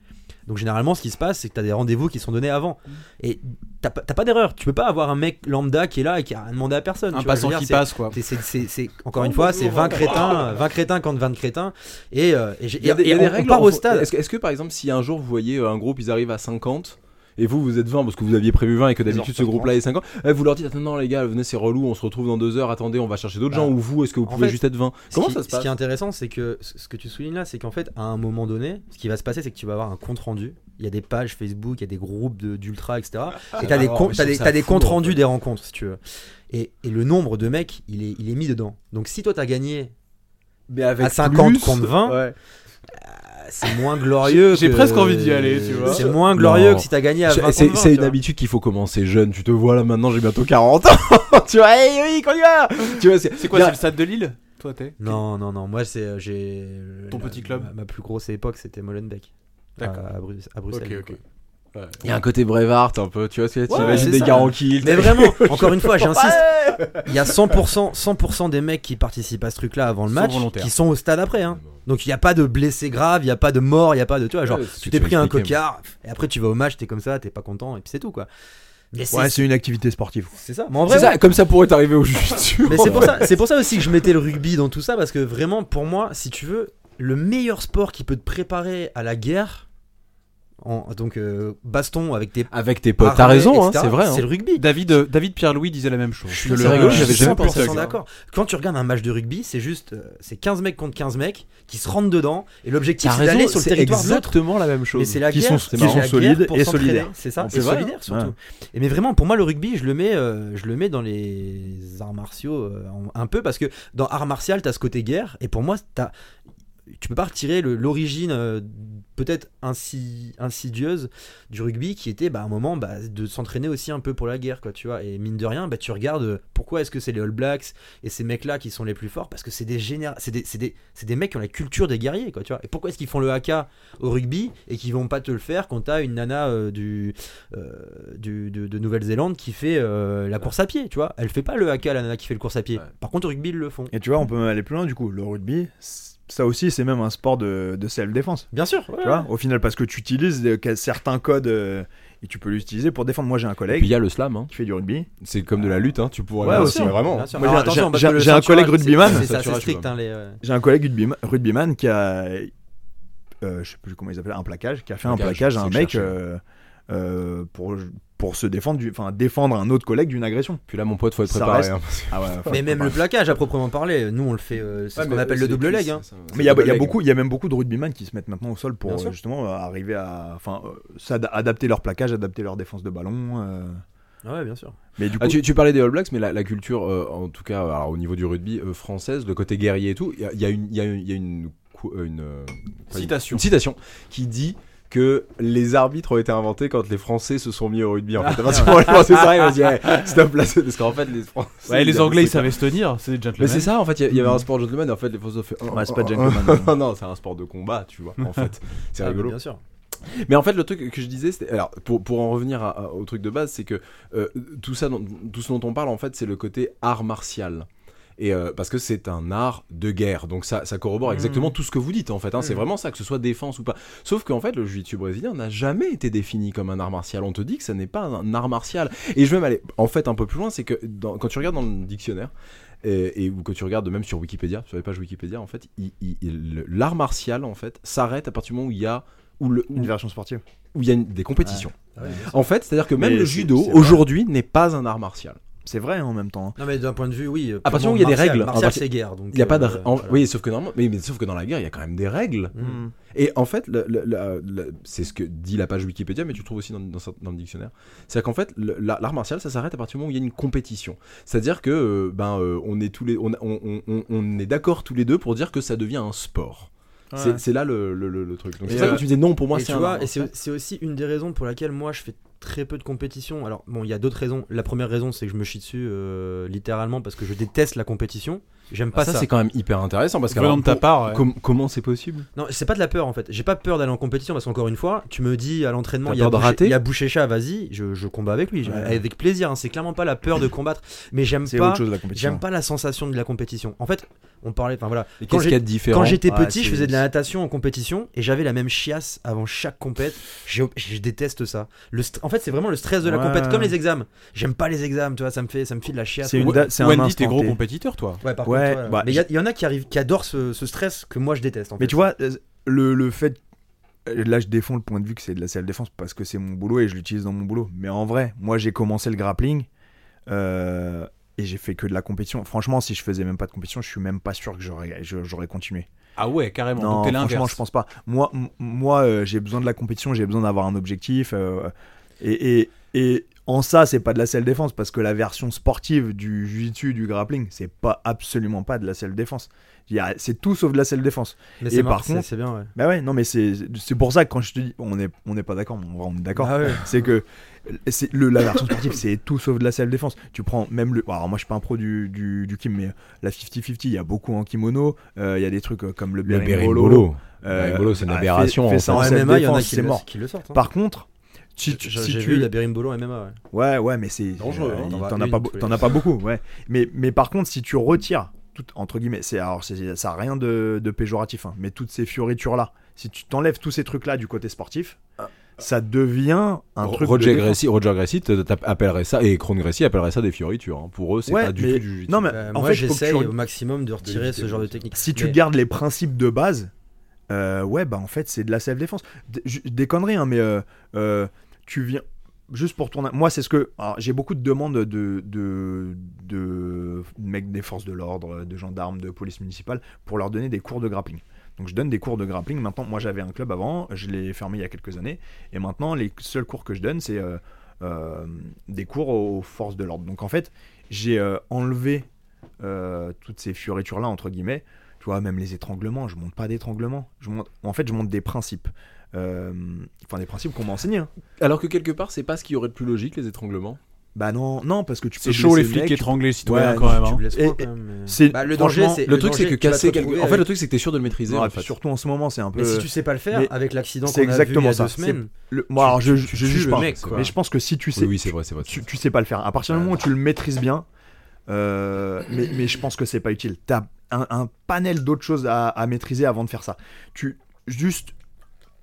Donc généralement, ce qui se passe, c'est que tu as des rendez-vous qui sont donnés avant. Et t'as pas, t'as pas d'erreur. Tu peux pas avoir un mec lambda qui est là et qui a rien demandé à personne. Un tu passant qui passe, quoi. c'est- c'est- c'est- c'est- encore une fois, c'est 20 crétins, 20 crétins contre 20 crétins. Et, euh, et, Il y a des, on, on règles. part au stade. Est-ce que, par exemple, si un jour vous voyez euh, un groupe, ils arrivent à 50 et vous, vous êtes 20 parce que vous aviez prévu 20 et que d'habitude ce 11h30. groupe-là est 50, eh, vous leur dites attends, non, les gars, venez, c'est relou, on se retrouve dans deux heures, attendez, on va chercher d'autres Bah, gens ou vous, est-ce que vous pouvez fait, juste être 20 Ce Comment qui- ça se Ce passe qui est intéressant, c'est que ce ce que tu soulignes là, c'est qu'en fait, à un moment donné, ce qui va se passer, c'est que tu vas avoir un compte rendu. Il y a des pages Facebook, il y a des groupes de- d'ultra, etc. Et je t'as trouve des, comptes en rendus des rencontres, si tu veux. Et, et le nombre de mecs, il est, il est mis dedans. Donc si toi t'as gagné, Mais avec à 50 plus, contre 20, ouais. C'est moins glorieux. J'ai que- presque envie d'y aller, tu vois. C'est moins glorieux Non. que si t'as gagné à 20 C'est- C'est 20, c'est tu une vois. habitude qu'il faut commencer jeune. Tu te vois là maintenant, j'ai bientôt 40 ans. [laughs] tu vois, hey, oui, qu'on y va. Tu vois, C'est quoi, c'est le stade de Lille Toi, t'es? Non, non, non. Moi, c'est euh, j'ai. Ton la- petit club Ma, ma plus grosse époque, c'était Molenbeek. D'accord. À, à Bru- à Bruxelles. Ouais. Il y a un côté Brevard un peu, tu vois, tu Ouais, imagines des ça. gars en kilt. Mais vraiment, [laughs] encore une fois, j'insiste. Il y a 100%, 100% des mecs qui participent à ce truc-là avant le match qui sont au stade après. Hein. Donc il n'y a pas de blessés graves, il n'y a pas de morts, il n'y a pas de. Tu vois, genre, Ouais, tu t'es pris un cocard, et après tu vas au match, t'es comme ça, t'es pas content, et puis c'est tout quoi. Mais Ouais, c'est une activité sportive. c'est ça. Mais en C'est vrai, ça, comme ça pourrait t'arriver au jiu-jitsu. Mais c'est pour ça, [laughs] c'est pour ça aussi que je mettais le rugby dans tout ça parce que vraiment pour moi, si tu veux, le meilleur sport qui peut te préparer à la guerre, en, donc euh, baston avec tes Avec tes potes, t'as raison, hein, c'est vrai. hein. C'est le rugby. David, euh, David Pierre-Louis disait la même chose. Je suis rigolo, j'avais jamais pensé à 100% ça. d'accord. Quand tu regardes un match de rugby, c'est juste euh, c'est 15 mecs contre 15 mecs qui se rentrent dedans et l'objectif c'est d'aller sur le c'est territoire de l'autre. exactement la même chose. C'est la qui guerre, sont, qui sont solides et solidaires. C'est ça, C'est et vrai, solidaire hein. surtout. Ouais. Et mais vraiment, pour moi, le rugby, je le mets, euh, je le mets dans les arts martiaux euh, un peu parce que dans art martial, t'as ce côté guerre et pour moi, t'as tu peux pas retirer l'origine euh, peut-être insi- insidieuse du rugby qui était bah, à un moment bah, de s'entraîner aussi un peu pour la guerre quoi tu vois. Et mine de rien bah, tu regardes euh, pourquoi est-ce que c'est les All Blacks et ces mecs là qui sont les plus forts? Parce que c'est des c'est des, c'est des, des mecs qui ont la culture des guerriers quoi tu vois. Et pourquoi est-ce qu'ils font le haka au rugby et qu'ils vont pas te le faire quand t'as une nana euh, du, euh, du de, de Nouvelle-Zélande qui fait la course à pied tu vois? Elle fait pas le haka la nana qui fait le course à pied. Ouais. par contre au rugby ils le font. Et tu vois, on peut même aller plus loin du coup. Le rugby, ça aussi, c'est même un sport de, de self-défense. Bien sûr. ouais, Tu vois, au final, parce que tu utilises certains codes euh, et tu peux l'utiliser pour défendre. Moi, j'ai un collègue il y a le slam, hein. qui fait du rugby. c'est comme de la lutte, hein. tu pourrais Ouais, aussi, mais vraiment. J'ai- un collègue rugbyman. J'ai un collègue rugbyman, rugbyman qui a, euh, je sais plus comment ils appellent, un plaquage, qui a fait un Plaquage, plaquage à un mec euh, euh, pour pour se défendre, du- enfin défendre un autre collègue d'une agression. Puis là, mon pote, faut être préparé. reste- hein, parce que- Ah ouais. [laughs] faut- Mais même le plaquage à proprement parler, nous on le fait, euh, c'est Ouais, ce qu'on appelle le double leg. hein. ça, Mais il y, a- y beaucoup, il y a même beaucoup de rugbyman qui se mettent maintenant au sol pour euh, justement euh, arriver à, enfin, euh, adapter leur plaquage, adapter leur défense de ballon. ouais, bien sûr. Mais du coup, Ah, tu, tu parlais des All Blacks, mais la, la culture, euh, en tout cas, alors, au niveau du rugby euh, française, le côté guerrier et tout, il y y a une, il y a une, il y a une, Citation. une citation qui dit que les arbitres ont été inventés quand les Français se sont mis au rugby. En fait, à partir les Français ça, ils vont se dire, hey, stop là, parce qu'en fait, les Français. Ouais, les Anglais, ils savaient se tenir, c'est des Mais gentlemen. c'est ça, en fait, il y avait un sport gentleman, et en fait, les Français ont fait. Ouais, c'est pas oh, gentleman. oh, oh, [laughs] non, c'est un sport de combat, tu vois, en fait. [laughs] C'est Ah, rigolo. Bien sûr. Mais en fait, le truc que je disais, c'était. Alors, pour, pour en revenir à- à- au truc de base, c'est que euh, tout, ça, tout ce dont on parle, en fait, c'est le côté art martial. Et euh, parce que c'est un art de guerre, donc ça, ça corrobore exactement tout ce que vous dites en fait. hein. C'est Mhm. vraiment ça, que ce soit défense ou pas. Sauf qu'en fait, le jiu-jitsu brésilien n'a jamais été défini comme un art martial. On te dit que ça n'est pas un art martial. Et je vais même aller en fait un peu plus loin, c'est que dans- quand tu regardes dans le dictionnaire et, et ou quand tu regardes même sur Wikipédia, sur les pages Wikipédia, en fait, l'art martial en fait s'arrête à partir du moment où il y a où le, où- une version sportive. où il y a une- des compétitions. Ouais. En fait, c'est-à-dire que même Mais le judo aujourd'hui n'est pas un art martial. C'est vrai hein, en même temps. Non mais d'un point de vue, oui. À partir du moment où il y a des règles, Martial, partie- c'est guerre. Donc, Il y a pas de euh, en- voilà. oui, sauf que normalement, mais, mais sauf que dans la guerre, il y a quand même des règles. Mm. Et en fait, le- le- le- le- c'est ce que dit la page Wikipédia, mais tu le trouves aussi dans, dans, dans le dictionnaire. C'est qu'en fait, l'art martial, ça s'arrête à partir du moment où il y a une compétition. C'est-à-dire que euh, ben euh, on est tous les, on, on- on- on est d'accord tous les deux pour dire que ça devient un sport. C'est- C'est là le, le- le- le truc. Donc c'est ça euh, que tu disais non pour moi et c'est tu vois, et c'est aussi une des raisons pour laquelle moi je fais très peu de compétition. Alors bon, il y a d'autres raisons. La première raison, c'est que je me chie dessus euh, littéralement parce que je déteste la compétition. J'aime pas Ah, ça, ça. c'est quand même hyper intéressant parce que alors, de ta part, ouais. com- comment c'est possible? Non, c'est pas de la peur en fait. J'ai pas peur d'aller en compétition parce qu'encore une fois, tu me dis à l'entraînement, il y a Boucher- rater il y a Bouchécha, vas-y, je, je combats avec lui, Ouais. avec plaisir. hein. C'est clairement pas la peur de combattre, mais j'aime C'est pas. autre chose la compétition. J'aime pas la sensation de la compétition. En fait, on parlait, enfin voilà, Et Quand qu'est-ce j'ai- qu'il y a de différent Quand j'étais petit, je faisais de la natation en compétition et j'avais la même chiasse avant chaque compète. Je déteste ça. Le en fait, c'est vraiment le stress de la Ouais. compète, comme les examens. J'aime pas les examens, tu vois, ça me fait, ça me file la chiasse. C'est un Wendy, instant t'es gros compétiteur, toi. ouais, par Ouais, bah, mais il y, en a qui arrivent, qui adorent ce, ce stress que moi je déteste. En Mais fait. tu vois, euh, le, le fait. euh, Là, je défends le point de vue que c'est de la self-défense parce que c'est mon boulot et je l'utilise dans mon boulot. Mais en vrai, moi, j'ai commencé le grappling euh, et j'ai fait que de la compétition. Franchement, si je faisais même pas de compétition, je suis même pas sûr que j'aurais continué. Ah ouais, carrément. Non, Donc franchement, je pense pas. Moi, moi euh, j'ai besoin de la compétition, j'ai besoin d'avoir un objectif. euh, et, et, et en ça, c'est pas de la self-défense parce que la version sportive du jiu-jitsu, du grappling, c'est pas absolument pas de la self-défense. Il y a- C'est tout sauf de la self-défense. Mais et c'est par contre- c'est bien, ouais. Bah ouais, non, mais c'est c'est pour ça que quand je te dis, on n'est on n'est pas d'accord, on est d'accord. Ah ouais. C'est que c'est le, la version sportive, c'est tout sauf de la self-défense. Tu prends même le. Alors, moi, je suis pas un pro du, du, du Kim, mais la 50-50, il y a beaucoup en kimono. euh, Il y a des trucs euh, comme le Le berimbolo. berimbolo. euh, berimbolo, c'est une aberration, en ça fait. en En MMA, il y en a qui le, mort. qui le sortent. hein. Par contre, si tu. J'ai si j'ai tu- vu la Berimbolo MMA, ouais. Ouais, ouais, mais c'est. Dangereux, hein. euh, T'en vas T'en as, pas, t'en as pas beaucoup, ouais. Mais, mais par contre, si tu retires, tout, entre guillemets, c'est, alors c'est, ça n'a rien de, de péjoratif, hein, mais toutes ces fioritures-là, si tu t'enlèves tous ces trucs-là du côté sportif, ça devient un Ro- truc. de Roger défense. Gracie, Roger Gracie appellerait ça et Kron Gracie appellerait ça des fioritures. hein. Pour eux, c'est Ouais, pas du mais- tout du jiu-jitsu. Non, mais Euh, en moi, fait, j'essaye tu- au maximum de retirer ce genre de technique. si tu gardes les principes de base, euh, ouais, bah en fait, c'est de la self-défense. D- ju- Des conneries, hein, mais euh, euh, tu viens. Juste pour tourner. Moi, c'est ce que. J'ai beaucoup de demandes de, mecs des forces de l'ordre, de gendarmes, de police municipale, pour leur donner des cours de grappling. Donc, je donne des cours de grappling. Maintenant, moi, j'avais un club avant, je l'ai fermé il y a quelques années. Et maintenant, les seuls cours que je donne, c'est euh, euh, des cours aux forces de l'ordre. Donc, en fait, j'ai euh, enlevé toutes ces fioritures-là, entre guillemets. Tu vois, même les étranglements, je monte pas monte, en fait, je monte des principes. Euh, Enfin, des principes qu'on m'a enseignés. hein. Alors que quelque part, c'est pas ce qui aurait de plus logique, les étranglements. Bah non, non, parce que tu peux. C'est chaud les flics mec. les citoyens Ouais, quand même. Tu hein. blesses Et- quoi, quand même, mais- c'est- Bah, le danger, c'est Le truc, c'est que casser quelque... retrouver En fait, avec- le truc, c'est que t'es sûr de le maîtriser. Non, en et puis fait. surtout en ce moment, c'est un peu. Mais si tu sais pas le faire, mais avec l'accident c'est qu'on a vu il y exactement a ça. deux semaines, Le- Moi, alors, je, je, tu juge pas. mec, quoi. Mais je pense que si tu sais, Oui, oui, c'est vrai, c'est vrai. tu, tu sais pas le faire. À partir du moment où tu le maîtrises bien, euh, mais, mais je pense que c'est pas utile. T'as- un, un panel d'autres choses à, à maîtriser avant de faire ça. Tu juste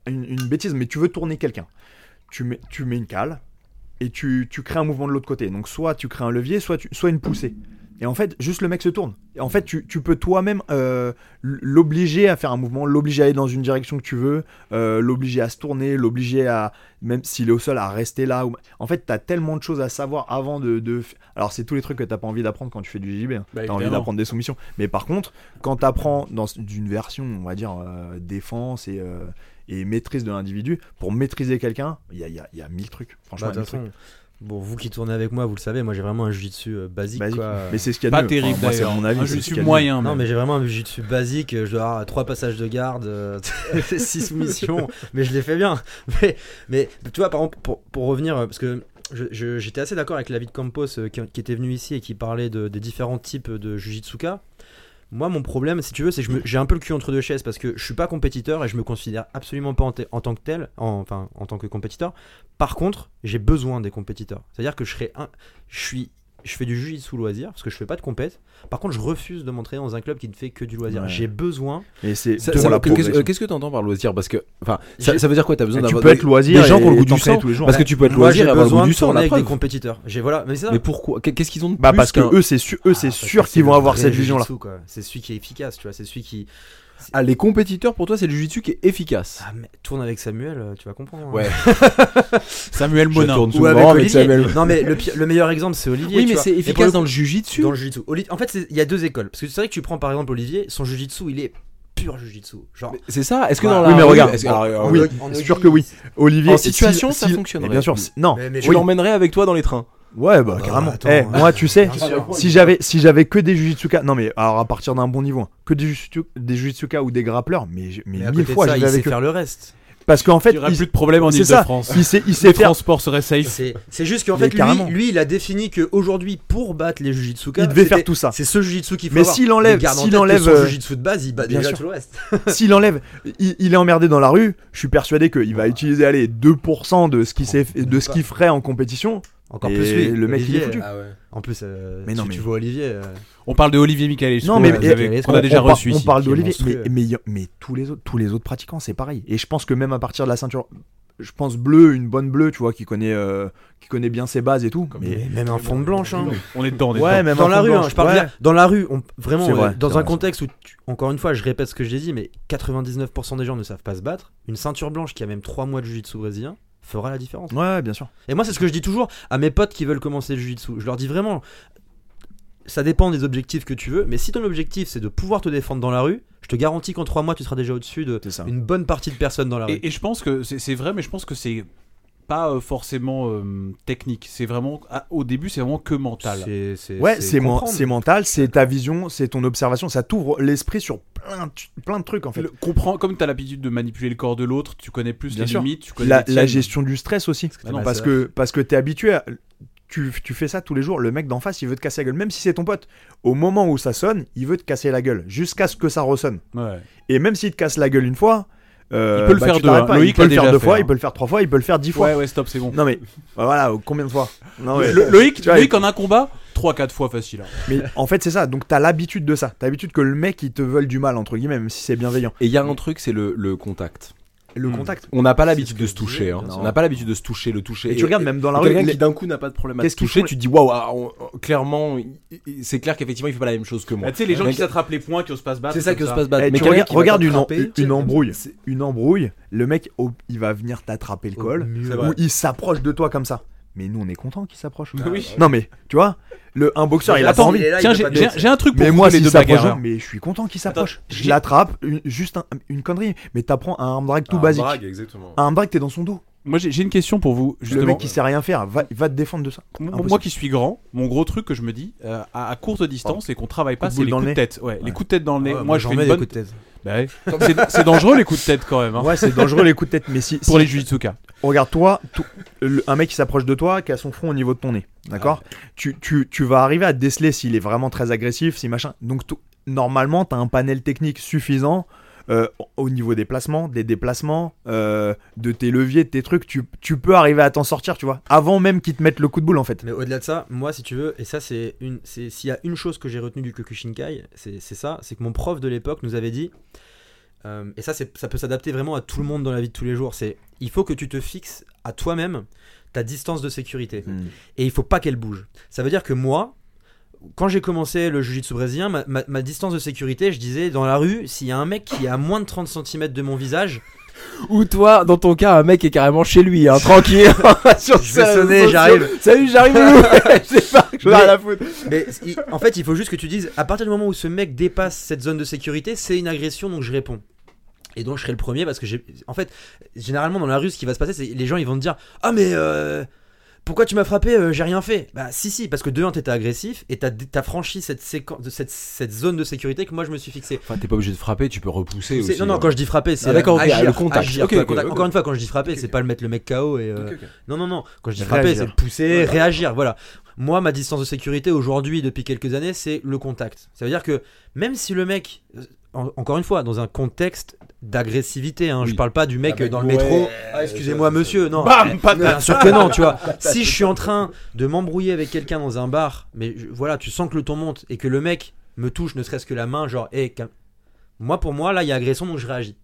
une, une bêtise, mais tu veux tourner quelqu'un. Tu mets, tu mets une cale et tu, tu crées un mouvement de l'autre côté. Donc soit tu crées un levier, soit, tu, soit une poussée. Et en fait, juste le mec se tourne. Et en fait, tu, tu peux toi-même euh, l'obliger à faire un mouvement, l'obliger à aller dans une direction que tu veux, euh, l'obliger à se tourner, l'obliger à, même s'il est au sol, à rester là. ou- En fait, t'as tellement de choses à savoir avant de. de... Alors, c'est tous les trucs que t'as pas envie d'apprendre quand tu fais du JB. hein. Bah, T'as envie d'apprendre des soumissions. Mais par contre, quand t'apprends dans une version, on va dire, euh, défense et, et maîtrise de l'individu, pour maîtriser quelqu'un, il y a, il y, a, y a mille trucs. Franchement, Bah, de trucs. bon, vous qui tournez avec moi, vous le savez, moi j'ai vraiment un jujitsu euh, basique. Basique. quoi. Mais c'est ce qu'il y a de Pas mieux. terrible Enfin, d'ailleurs. mon avis. Un jujitsu de moyen. Non, mais j'ai vraiment un jujitsu basique. Je dois avoir trois passages de garde, euh, [laughs] six [laughs] soumissions, mais je les fais bien. [laughs] Mais, mais tu vois, par exemple, pour, pour revenir, euh, parce que j'étais assez d'accord avec David Campos euh, qui, qui était venu ici et qui parlait de, des différents types de jujitsuka. Moi, mon problème, si tu veux, c'est que j'ai un peu le cul entre deux chaises parce que je suis pas compétiteur et je me considère absolument pas en, tant que tel, en- enfin en tant que compétiteur. Par contre, j'ai besoin des compétiteurs. C'est-à-dire que je serais un, je suis, je fais du jiu-jitsu loisir parce que je fais pas de compète. Par contre, je refuse de m'entraîner dans un club qui ne fait que du loisir. Ouais. J'ai besoin. Et c'est pour qu'est-ce que tu entends par loisir? Parce que, enfin, ça, veut dire quoi? T'as besoin Tu d'avoir peux être loisir des gens ont le goût du sang. tous les jours. Parce que tu peux être loisir et avoir le goût besoin du sang. avec des compétiteurs. J'ai voilà, mais c'est ça. Mais pourquoi? Qu'est- Qu'est-ce qu'ils ont de Bah plus parce que eux c'est sûr, eux c'est Ah, sûr qu'ils vont avoir cette vision là. C'est celui qui est efficace, tu vois. C'est celui qui. Ah, les compétiteurs pour toi c'est le jujitsu qui est efficace. Ah, mais tourne avec Samuel, euh, tu vas comprendre. hein. Ouais. [laughs] Samuel Je Monin. Ou souvent avec Olivier. Samuel. Non, mais le, pire- le meilleur exemple, c'est Olivier. Oui, tu mais c'est efficace dans le jujitsu. dans le jujitsu. En fait, c'est- il y a deux écoles. Parce que c'est vrai que tu prends par exemple Olivier, son jujitsu, il est pur jujitsu. Genre. C'est ça. Est-ce que Ouais. dans la Oui, mais regarde. est-ce que- Oui, en c'est sûr que oui. Olivier, En situation, si- ça si- fonctionnerait. Bien sûr, non. Mais- mais Tu oui. l'emmènerais avec toi dans les trains. Ouais, bah Bah, carrément. attends, Eh, moi, tu sais, si j'avais si j'avais que des jujitsuka, non mais alors à partir d'un bon niveau, hein, que des jujitsu- des jujitsuka ou des grappleurs, mais mais Mais à mille côté fois de ça, il sait eux. faire le reste. Parce qu'en fait, Il n'y plus de problème en. Ile-de-France. il sait il Les sait faire. transports seraient safe. C'est c'est juste qu'en fait, lui, lui, il a défini qu'aujourd'hui, pour battre les jujitsuka, Il devait faire tout ça. C'est ce jujitsu qu'il faut Mais s'il enlève- s'il que enlève, son euh, jujitsu de base, il bat bien déjà sûr. tout le reste. [laughs] S'il enlève, il, il est emmerdé dans la rue. Je suis persuadé qu'il va utiliser allez 2% de ce qu'il sait, de ce qu'il ferait en compétition. Encore Et plus lui. le mec, il est foutu. ah ouais. En plus, euh, Mais non, si mais- tu vois Olivier. euh, On parle de Olivier Michaelis. Non, mais- avait- qu'on on- a déjà on, reçu on parle d'Olivier, mais, tous les autres, tous les autres pratiquants, c'est pareil. Et je pense que même à partir de la ceinture, je pense bleu, une bonne bleue, tu vois, qui connaît, euh, qui connaît bien ses bases et tout. mais même un fond de blanche. Hein. On est dedans. on est ouais, dedans. même dans la rue, hein, je parle ouais. bien. Dans la rue, on, vraiment, vrai, euh, dans un contexte où, tu- encore une fois, je répète ce que je l'ai dit, mais 99% des gens ne savent pas se battre. Une ceinture blanche qui a même 3 mois de jiu-jitsu brésilien fera la différence. Ouais, bien sûr. Et moi, c'est ce que je dis toujours à mes potes qui veulent commencer le jiu-jitsu. Je leur dis vraiment, ça dépend des objectifs que tu veux, mais si ton objectif c'est de pouvoir te défendre dans la rue, je te garantis qu'en 3 mois, tu seras déjà au-dessus de une bonne partie de personnes dans la rue. Et, et je pense que c'est vrai, mais je pense que c'est pas euh, forcément euh, technique. C'est vraiment ah, au début, c'est vraiment que mental. C'est- c'est- Ouais, c'est mental, c'est ta vision, c'est ton observation, ça t'ouvre l'esprit sur plein de, plein de trucs en fait. Le- comprends, comme tu as l'habitude de manipuler le corps de l'autre, tu connais plus Bien les sûr. limites, tu connais La, les la tiennes. gestion du stress aussi. Non, parce, que, parce que t'es habitué à. Tu, tu fais ça tous les jours, le mec d'en face il veut te casser la gueule, même si c'est ton pote. Au moment où ça sonne, il veut te casser la gueule, jusqu'à ce que ça ressonne. Ouais. Et même s'il te casse la gueule une fois, euh, Il peut le bah, faire deux, hein. pas. Loïc il peut le faire deux fait, fois, hein. il peut le faire trois fois, il peut le faire dix fois. Ouais, ouais, stop, c'est bon. Non mais bah, voilà, combien de fois Non, mais, Le- Loïc, Tu vois, Loïc en un combat, 3-4 fois facile. hein. mais en fait c'est ça, donc t'as l'habitude de ça. T'as l'habitude que le mec il te veuille du mal, entre guillemets, même si c'est bienveillant. Et il y a un truc, c'est le, le contact. Le Hmm. contact. On n'a pas l'habitude de se toucher. hein. On n'a pas l'habitude de se toucher, le toucher. Et tu regardes même dans la rue, quelqu'un qui d'un coup n'a pas de problème à Qu'est-ce se toucher, tu te dis waouh, ah, on- on- clairement, c'est clair qu'effectivement il fait pas la même chose que moi. Bah, tu sais, les gens qui s'attrapent les poings, qui osent pas se battre. C'est ça comme que se passe battre. Eh, Mais qui regarde une, embrouille. Une embrouille, le mec il va venir t'attraper le col, ou il s'approche de toi comme ça. Mais nous on est content qu'il s'approche. Oui. Non mais tu vois, le un boxeur il a pas envie. Tiens, j'ai un truc pour Mais vous, moi les deux bagarreurs. mais je suis content qu'il s'approche. Je l'attrape, juste un- une connerie. Mais t'apprends un arm drag tout basique. exactement. Un arm drag t'es dans son dos. Moi, j'ai une question pour vous. Le mec qui sait rien faire, va, va te défendre de ça. Moi- Impossible. moi qui suis grand, mon gros truc que je me dis euh, à, à courte distance et qu'on travaille pas, c'est les dans coups le de tête. Ouais, les Ouais. coups de tête dans le nez. Ouais, moi, je fais une des bonne. coups de tête. Bah. C'est- dangereux les coups de tête quand même. hein, Ouais, c'est dangereux les coups de tête. Mais si, Pour si- les jujitsuka. regarde toi, tout- le- un mec qui s'approche de toi, qui a son front au niveau de ton nez, d'accord? Ah tu, tu, tu vas arriver à déceler s'il est vraiment très agressif, si machin. Donc normalement, t'as un panel technique suffisant euh, au niveau des placements, des déplacements, euh, de tes leviers, de tes trucs, tu, tu peux arriver à t'en sortir, tu vois, avant même qu'ils te mettent le coup de boule en fait. Mais au-delà de ça, moi, si tu veux, et ça, c'est une, c'est s'il y a une chose que j'ai retenue du Kyokushinkai, c'est c'est ça, c'est que mon prof de l'époque nous avait dit, euh, et ça, c'est, ça peut s'adapter vraiment à tout le monde dans la vie de tous les jours. C'est, il faut que tu te fixes à toi-même ta distance de sécurité, et il faut pas qu'elle bouge. Ça veut dire que moi. Quand j'ai commencé le jiu-jitsu brésilien, ma, ma- ma distance de sécurité, je disais dans la rue, s'il y a un mec qui est à moins de 30 cm de mon visage, Ou toi, dans ton cas, un mec est carrément chez lui, hein, tranquille. [laughs] [laughs] sur Je vais sonner, j'arrive. Salut, j'arrive [laughs] Je sais pas, je rien à foutre. Mais il- en fait, il faut juste que tu dises, à partir du moment où ce mec dépasse cette zone de sécurité, c'est une agression, donc je réponds. Et donc je serai le premier parce que j'ai. En fait, généralement dans la rue, ce qui va se passer, c'est les gens ils vont te dire Ah, mais euh, pourquoi tu m'as frappé euh, J'ai rien fait? Bah, si, si, parce que de un, t'étais agressif et t'as as franchi cette, zone de sécurité que moi je me suis fixé. Enfin, t'es pas obligé de frapper, tu peux repousser C'est- aussi. non, non, hein. quand je dis frapper, c'est Ah, d'accord, ok, agir, le contact. agir, Ok, toi, le ok, contact. ok. Encore une fois, quand je dis frapper, c'est pas le mettre le mec KO et. euh, Ok, ok. non, non, non. Quand je dis Réagir. frapper, c'est le pousser, réagir. Voilà. Moi, ma distance de sécurité aujourd'hui, depuis quelques années, c'est le contact. Ça veut dire que même si le mec, euh, en- encore une fois, dans un contexte d'agressivité, hein, je parle pas du mec Ah, dans le ouais, métro. Ah, excusez-moi, ça, monsieur. Non. Bam, patate. Bien sûr que non, tu vois. [laughs] Si je suis en train de m'embrouiller avec quelqu'un dans un bar, mais je- voilà, tu sens que le ton monte et que le mec me touche, ne serait-ce que la main, genre, hé, moi pour moi, là, il y a agression, donc je réagis.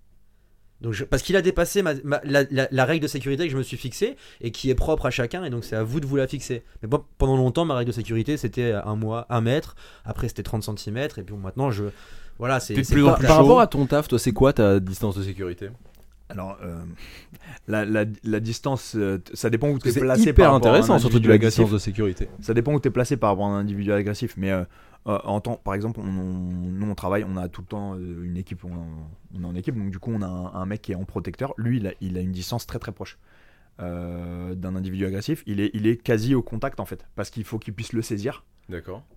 Donc je- parce qu'il a dépassé ma- ma- la, la- la règle de sécurité que je me suis fixée et qui est propre à chacun, et donc c'est à vous de vous la fixer. Mais bon, pendant longtemps, ma règle de sécurité c'était un mois, un mètre, après c'était 30 cm, et puis bon, maintenant je. Voilà, c'est. T'es de c'est plus pas- en plus Par rapport à ton taf, toi, c'est quoi ta distance de sécurité? Alors, euh, la, la- la distance, euh, ça dépend où tu es C'est placé hyper par rapport à un intéressant, surtout de la distance de sécurité. Ça dépend où tu es placé par rapport à un individu agressif. Mais euh, en temps, par exemple, on, on- nous on travaille, on a tout le temps une équipe, on, on est en équipe, donc du coup on a un, un mec qui est en protecteur. Lui, il a, il a une distance très très proche euh, d'un individu agressif. Il est, il est quasi au contact en fait, parce qu'il faut qu'il puisse le saisir.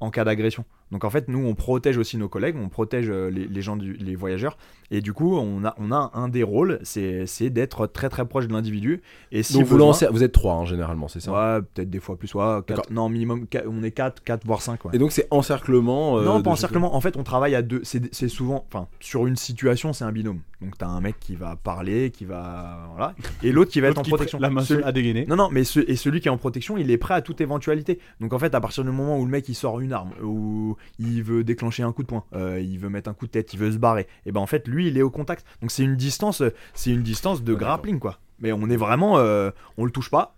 En cas d'agression. Donc en fait, nous, on protège aussi nos collègues, on protège euh, les, les gens, du- les voyageurs. Et du coup, on a, on a un des rôles, c'est d'être très très proche de l'individu. Et si Donc vous besoin- lancez, vous êtes trois hein, généralement, c'est ça? Ouais, peut-être des fois plus, ouais, quatre- D'accord. non, minimum, quatre- on est 4, 4 voire 5. Et donc c'est encerclement. euh, non, pas ce- encerclement. En fait, on travaille à deux. C'est c'est souvent, enfin, sur une situation, c'est un binôme. Donc, t'as un mec qui va parler, qui va, voilà, et l'autre qui va être en protection. La main Celui- à dégainer. non, non, mais ce- et celui qui est en protection, il est prêt à toute éventualité. Donc en fait, à partir du moment où le mec il sort une arme, ou il veut déclencher un coup de poing, euh, il veut mettre un coup de tête, il veut se barrer, et ben en fait, lui, il est au contact. Donc c'est une distance, c'est une distance de Ouais, grappling quoi. Mais on est vraiment, euh, on le touche pas.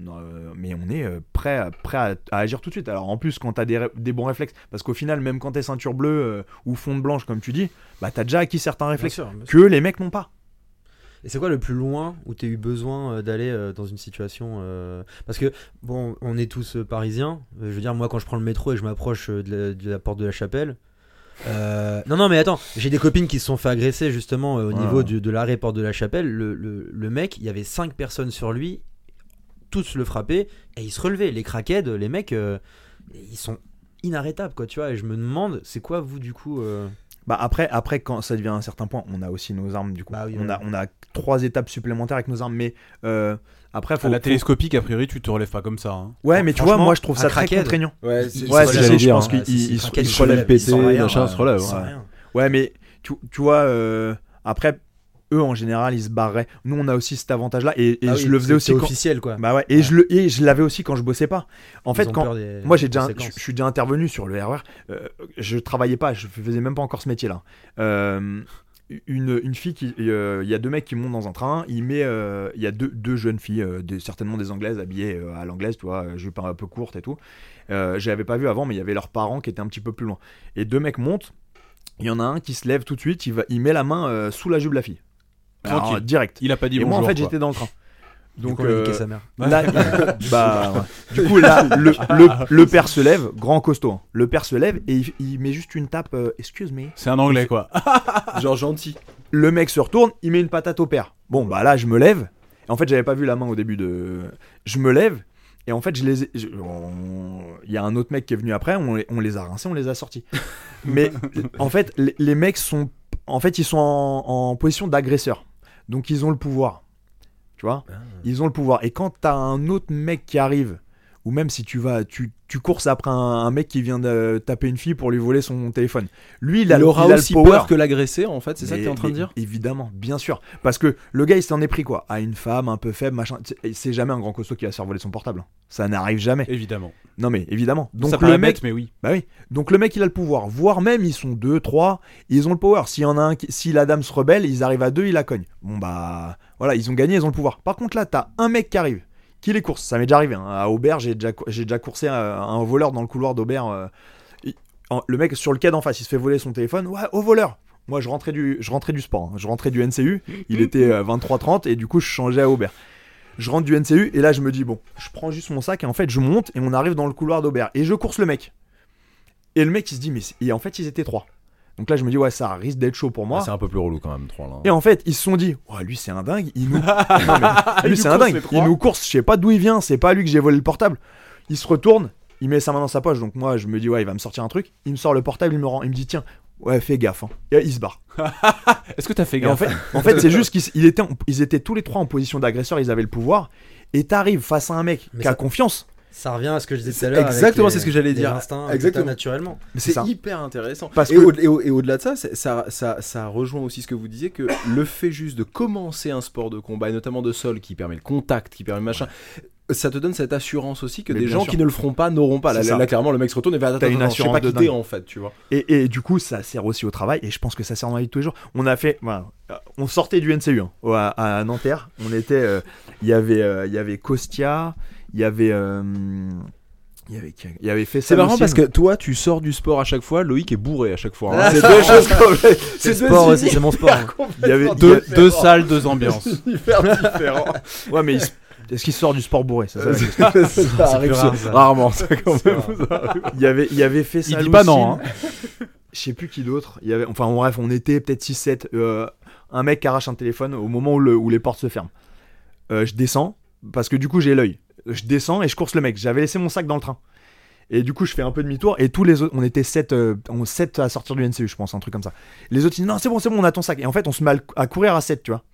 Non, euh, mais on est euh, prêt, à- prêt à, à agir tout de suite. Alors en plus, quand t'as des, des bons réflexes, parce qu'au final, même quand t'es ceinture bleue euh, ou fonde blanche, comme tu dis, bah t'as déjà acquis certains Bien réflexes sûr, bien sûr. que les mecs n'ont pas. Et c'est quoi le plus loin où tu as eu besoin euh, d'aller dans une situation euh, Parce que, bon, on est tous parisiens. Je veux dire, moi, quand je prends le métro et je m'approche de, la- de la porte de la chapelle. euh, non, non, mais attends, j'ai des copines qui se sont fait agresser justement au Ouais. niveau de l'arrêt porte de la chapelle. Le, le- le mec, il y avait cinq personnes sur lui, tous le frappaient et il se relevait. Les crackheads, les mecs, euh, ils sont inarrêtables, quoi, tu vois. Et je me demande, c'est quoi vous du coup euh, Bah après, après, quand ça devient un certain point, on a aussi nos armes du coup. Bah oui, on, ouais. a, on a trois étapes supplémentaires avec nos armes, mais euh, après, faut. À la faut- télescopique, a priori, tu te relèves pas comme ça. hein. Ouais, mais tu vois, moi je trouve ça très contraignant. Ouais, c'est Ouais, ce je dire, pense qu'il si, il- si, il- crackhead, il il se se relève relève, pété, machin, ouais. se relève. Ouais, mais tu, tu vois, après, eux en général, ils se barraient. Nous, on a aussi cet avantage-là, et, et Ah je oui, le faisais aussi quand. officiel quoi. Bah ouais, et je le, et je l'avais aussi quand je bossais pas. En Ils fait, quand des- moi j'ai déjà, je, suis déjà intervenu sur le RER. euh, je travaillais pas, je faisais même pas encore ce métier-là. Euh, une, une fille qui, euh, il y a deux mecs qui montent dans un train. Il met, euh, il y a deux, deux jeunes filles, euh, des- certainement des anglaises habillées à l'anglaise, tu vois, jupe un peu courte et tout. Je l'avais pas vu avant, mais il y avait leurs parents qui étaient un petit peu plus loin. Et deux mecs montent. Il y en a un qui se lève tout de suite. Il va, il met la main sous la jupe de la fille. Alors, Tranquille. direct. Il a pas dit Et bonjour. moi en fait j'étais dans le train. Donc euh, sa mère. Là, [laughs] [laughs] bah, ouais. du coup, là, le, le, le père se lève, grand costaud. hein. Le père se lève et il, il met juste une tape, euh, excuse me. C'est un anglais, quoi. [laughs] Genre gentil. Le mec se retourne, il met une patate au père. Bon, bah là, je me lève. Et en fait, j'avais pas vu la main au début de. Je me lève. Et en fait, je les ai- je- on- il y a un autre mec qui est venu après, on les, on les a rincés, on les a sortis. Mais en fait, les, les mecs sont. En fait, ils sont en, en position d'agresseur. Donc, ils ont le pouvoir. Tu vois? Ils ont le pouvoir. Et quand t'as un autre mec qui arrive, ou même si tu vas, tu, tu courses après un, un mec qui vient de taper une fille pour lui voler son téléphone. Lui, il, Il, a, aura il a aussi le power. peur que l'agresser, en fait, c'est ça que tu es en train de dire? Évidemment, bien sûr. Parce que le gars, il s'en est pris quoi À une femme un peu faible, machin. C'est- C'est jamais un grand costaud qui va se faire voler son portable. Ça n'arrive jamais. Évidemment. Non, mais évidemment. Donc ça le paraît mec, bête, mais oui. bah oui. Donc le mec, il a le pouvoir. Voire même, ils sont deux, trois, ils ont le power. S'il y en a un, qui- si la dame se rebelle, ils arrivent à deux, ils la cognent. Bon bah, voilà, ils ont gagné, ils ont le pouvoir. Par contre là, t'as un mec qui arrive, qui les course. Ça m'est déjà arrivé. hein. À Aubert, j'ai déjà, coursé un, voleur dans le couloir d'Aubert. euh, le mec sur le quai d'en face, il se fait voler son téléphone. Ouais, au voleur. Moi, je rentrais du, je rentrais du sport. hein. Je rentrais du NCU. Il était euh, 23h30 et du coup, je changeais à Aubert. Je rentre du NCU et là, je me dis, bon, je prends juste mon sac et en fait, je monte et on arrive dans le couloir d'Aubert. Et je course le mec. Et le mec, il se dit, mais en fait, ils étaient trois. Donc là, je me dis, ouais, ça risque d'être chaud pour moi. Ah, C'est un peu plus relou quand même, 3 là. Et en fait, ils se sont dit, ouais, lui, c'est un dingue. Il nous... [laughs] Non, mais lui, c'est un dingue. Il nous course, je sais pas d'où il vient, c'est pas lui que j'ai volé le portable. Il se retourne, il met sa main dans sa poche. Donc moi, je me dis, ouais, il va me sortir un truc. Il me sort le portable, il me rend, il me dit, tiens, ouais, fais gaffe. hein. Et il se barre. [laughs] Est-ce que t'as fait Et en gaffe fait, en fait c'est juste qu'ils étaient, en- ils étaient tous les trois en position d'agresseur, ils avaient le pouvoir. Et t'arrives face à un mec Mais qui a ça- confiance. Ça revient à ce que je disais tout à l'heure. exactement, c'est ce que j'allais dire. instincts, Exactement. naturellement. Mais c'est hyper intéressant. Parce et, que- au- et au- et au-delà de ça, ça, ça, ça rejoint aussi ce que vous disiez, que [coughs] le fait juste de commencer un sport de combat, et notamment de sol, qui permet le contact, qui permet le machin, ça te donne cette assurance aussi que Mais des gens sûr. qui ne le feront pas n'auront pas. Là, clairement, le mec se retourne et va attends, T'as une attends, je sais assurance pas de en fait, tu vois. Et, et du coup, ça sert aussi au travail. Et je pense que ça sert dans la vie de tous les jours. On a fait, voilà, on sortait du NCU hein, à, à Nanterre. On était, euh, il y avait, euh, il y avait Kostia, il y avait, euh, il y avait, il y avait fait C'est marrant parce que toi, tu sors du sport à chaque fois, Loïc est bourré à chaque fois. hein. Ah, c'est deux choses comme [laughs] C'est c'est sport mon sport. hein. il y avait, Deux, il salles, deux ambiances. [laughs] hyper différents. [laughs] a- ouais, mais il est-ce qu'il sort du sport bourré ça, ça arrive rare, ça. ça. rarement, ça quand même. rare. Il y avait, il y avait fait Il ça. dit pas non, hein. Je sais plus qui d'autre. Il y avait, enfin bref, on était peut-être 6-7. euh, un mec qui arrache un téléphone au moment où, le- où les portes se ferment. Euh, je descends parce que du coup j'ai l'œil. Je descends et je course le mec. J'avais laissé mon sac dans le train. Et du coup, je fais un peu demi-tour. Et tous les autres, on était 7, on 7 à sortir du NCU, je pense, un truc comme ça. Les autres, ils disent non, c'est bon, c'est bon, on a ton sac. Et en fait, on se met à, à courir à 7, tu vois.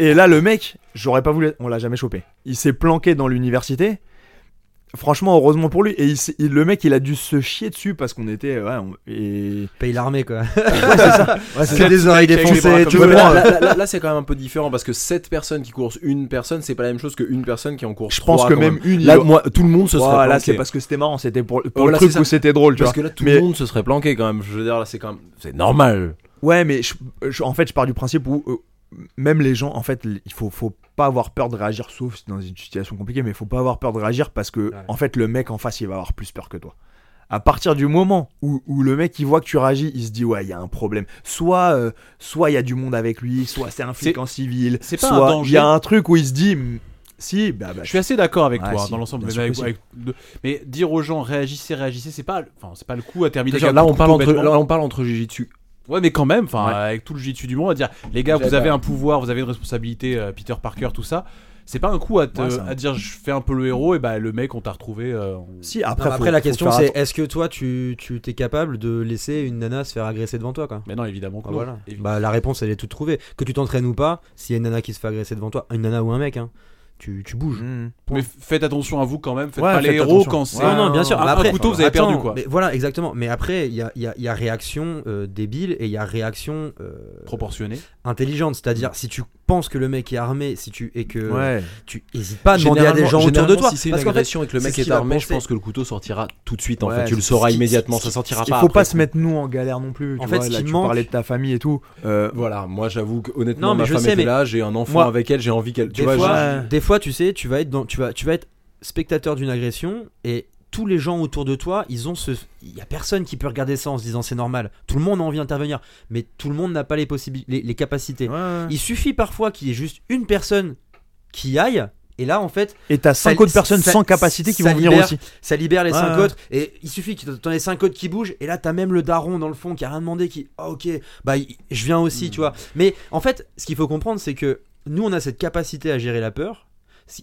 Et là, le mec, j'aurais pas voulu. On l'a jamais chopé. Il s'est planqué dans l'université. Franchement, heureusement pour lui. Et il le mec, il a dû se chier dessus parce qu'on était. Ouais, on- et. Paye l'armée, quoi. Ouais, c'est [laughs] C'est des oreilles défoncées, ça. Ouais, là, là- là- là, c'est quand même un peu différent parce que 7 personnes qui coursent une personne, c'est pas la même chose qu'une personne qui en court Je pense que même une. Là, il- moi, tout le monde se serait planqué. c'est parce que c'était marrant. C'était pour, le truc c'est ça. où c'était drôle, tu Parce vois. que là, tout Mais- le monde se serait planqué quand même. Je veux dire, là, c'est quand même. C'est normal. Ouais, mais je- je- en fait, je pars du principe où euh, même les gens, en fait, il faut, faut pas avoir peur de réagir, sauf dans une situation compliquée, mais il faut pas avoir peur de réagir parce que, Ouais. en fait, le mec en face, il va avoir plus peur que toi. À partir du moment où, où le mec il voit que tu réagis, il se dit ouais il y a un problème. Soit euh, soit il y a du monde avec lui, soit c'est un flic en civil, c'est pas soit il y a un truc où il se dit hmm, si bah, bah, Je suis assez d'accord avec Ouais, toi si, dans l'ensemble. Mais, dire aux gens réagissez, réagissez, c'est pas, enfin, c'est pas le coup à terminer. Là, on parle entre, là, on parle entre Jiu-Jitsu. Ouais, mais quand même, enfin, Ouais. avec tout le jitsu du monde, à dire, les gars, vous avez un pouvoir, vous avez une responsabilité, euh, Peter Parker, tout ça. C'est pas un coup à, te- Ouais, à dire, je fais un peu le héros, et bah le mec, on t'a retrouvé. euh, on- si Non, après, faut- après, la question, c'est est-ce que toi, tu, tu t'es capable de laisser une nana se faire agresser devant toi, quoi? Mais non, évidemment que Bah non. voilà. Bah la réponse elle est toute trouvée. Que tu t'entraînes ou pas, s'il y a une nana qui se fait agresser devant toi, une nana ou un mec, hein, tu, tu bouges. Hmm. Mais faites attention à vous quand même, faites Ouais, pas les héros attention. quand c'est. Ouais, non, non, bien sûr. Un après, couteau, vous avez attends, perdu quoi. Mais voilà, exactement. Mais après, il y a, il y a- y a réaction euh, débile et il y a réaction euh, Proportionné. intelligente. C'est-à-dire, si tu penses que le mec est armé, si tu et que Ouais. tu hésites pas à demander à des gens autour de toi. Si c'est une fait, agression et que le mec est armé, je pense que le couteau sortira tout de suite. En Ouais, fait, tu le sauras immédiatement. Ça sortira Il pas. faut après, pas se mettre nous en galère non plus. En tu fait, vois, ce là, qui tu manque- parlais de ta famille et tout. Euh, Voilà, moi j'avoue que honnêtement, Non, ma femme sais, était là, j'ai un enfant avec elle, j'ai envie qu'elle. Tu des vois, des fois, tu sais, tu vas être dans, tu vas, tu vas être spectateur d'une agression et tous les gens autour de toi, ils ont ce, il y a personne qui peut regarder ça en se disant c'est normal. Tout le monde a envie d'intervenir, mais tout le monde n'a pas les possibilités, les, les capacités. ouais, ouais. Il suffit parfois qu'il y ait juste une personne qui aille. Et là, en fait, Et t'as Ça- 5 autres personnes ça- sans capacité qui vont venir aussi. ça libère les Ouais, cinq ouais. autres. Et il suffit que t'en aies cinq autres qui bougent. Et là, t'as même le daron dans le fond qui a rien demandé. Qui, ah, ok, bah, je viens aussi, Hmm. tu vois. Mais en fait, ce qu'il faut comprendre, c'est que nous, on a cette capacité à gérer la peur.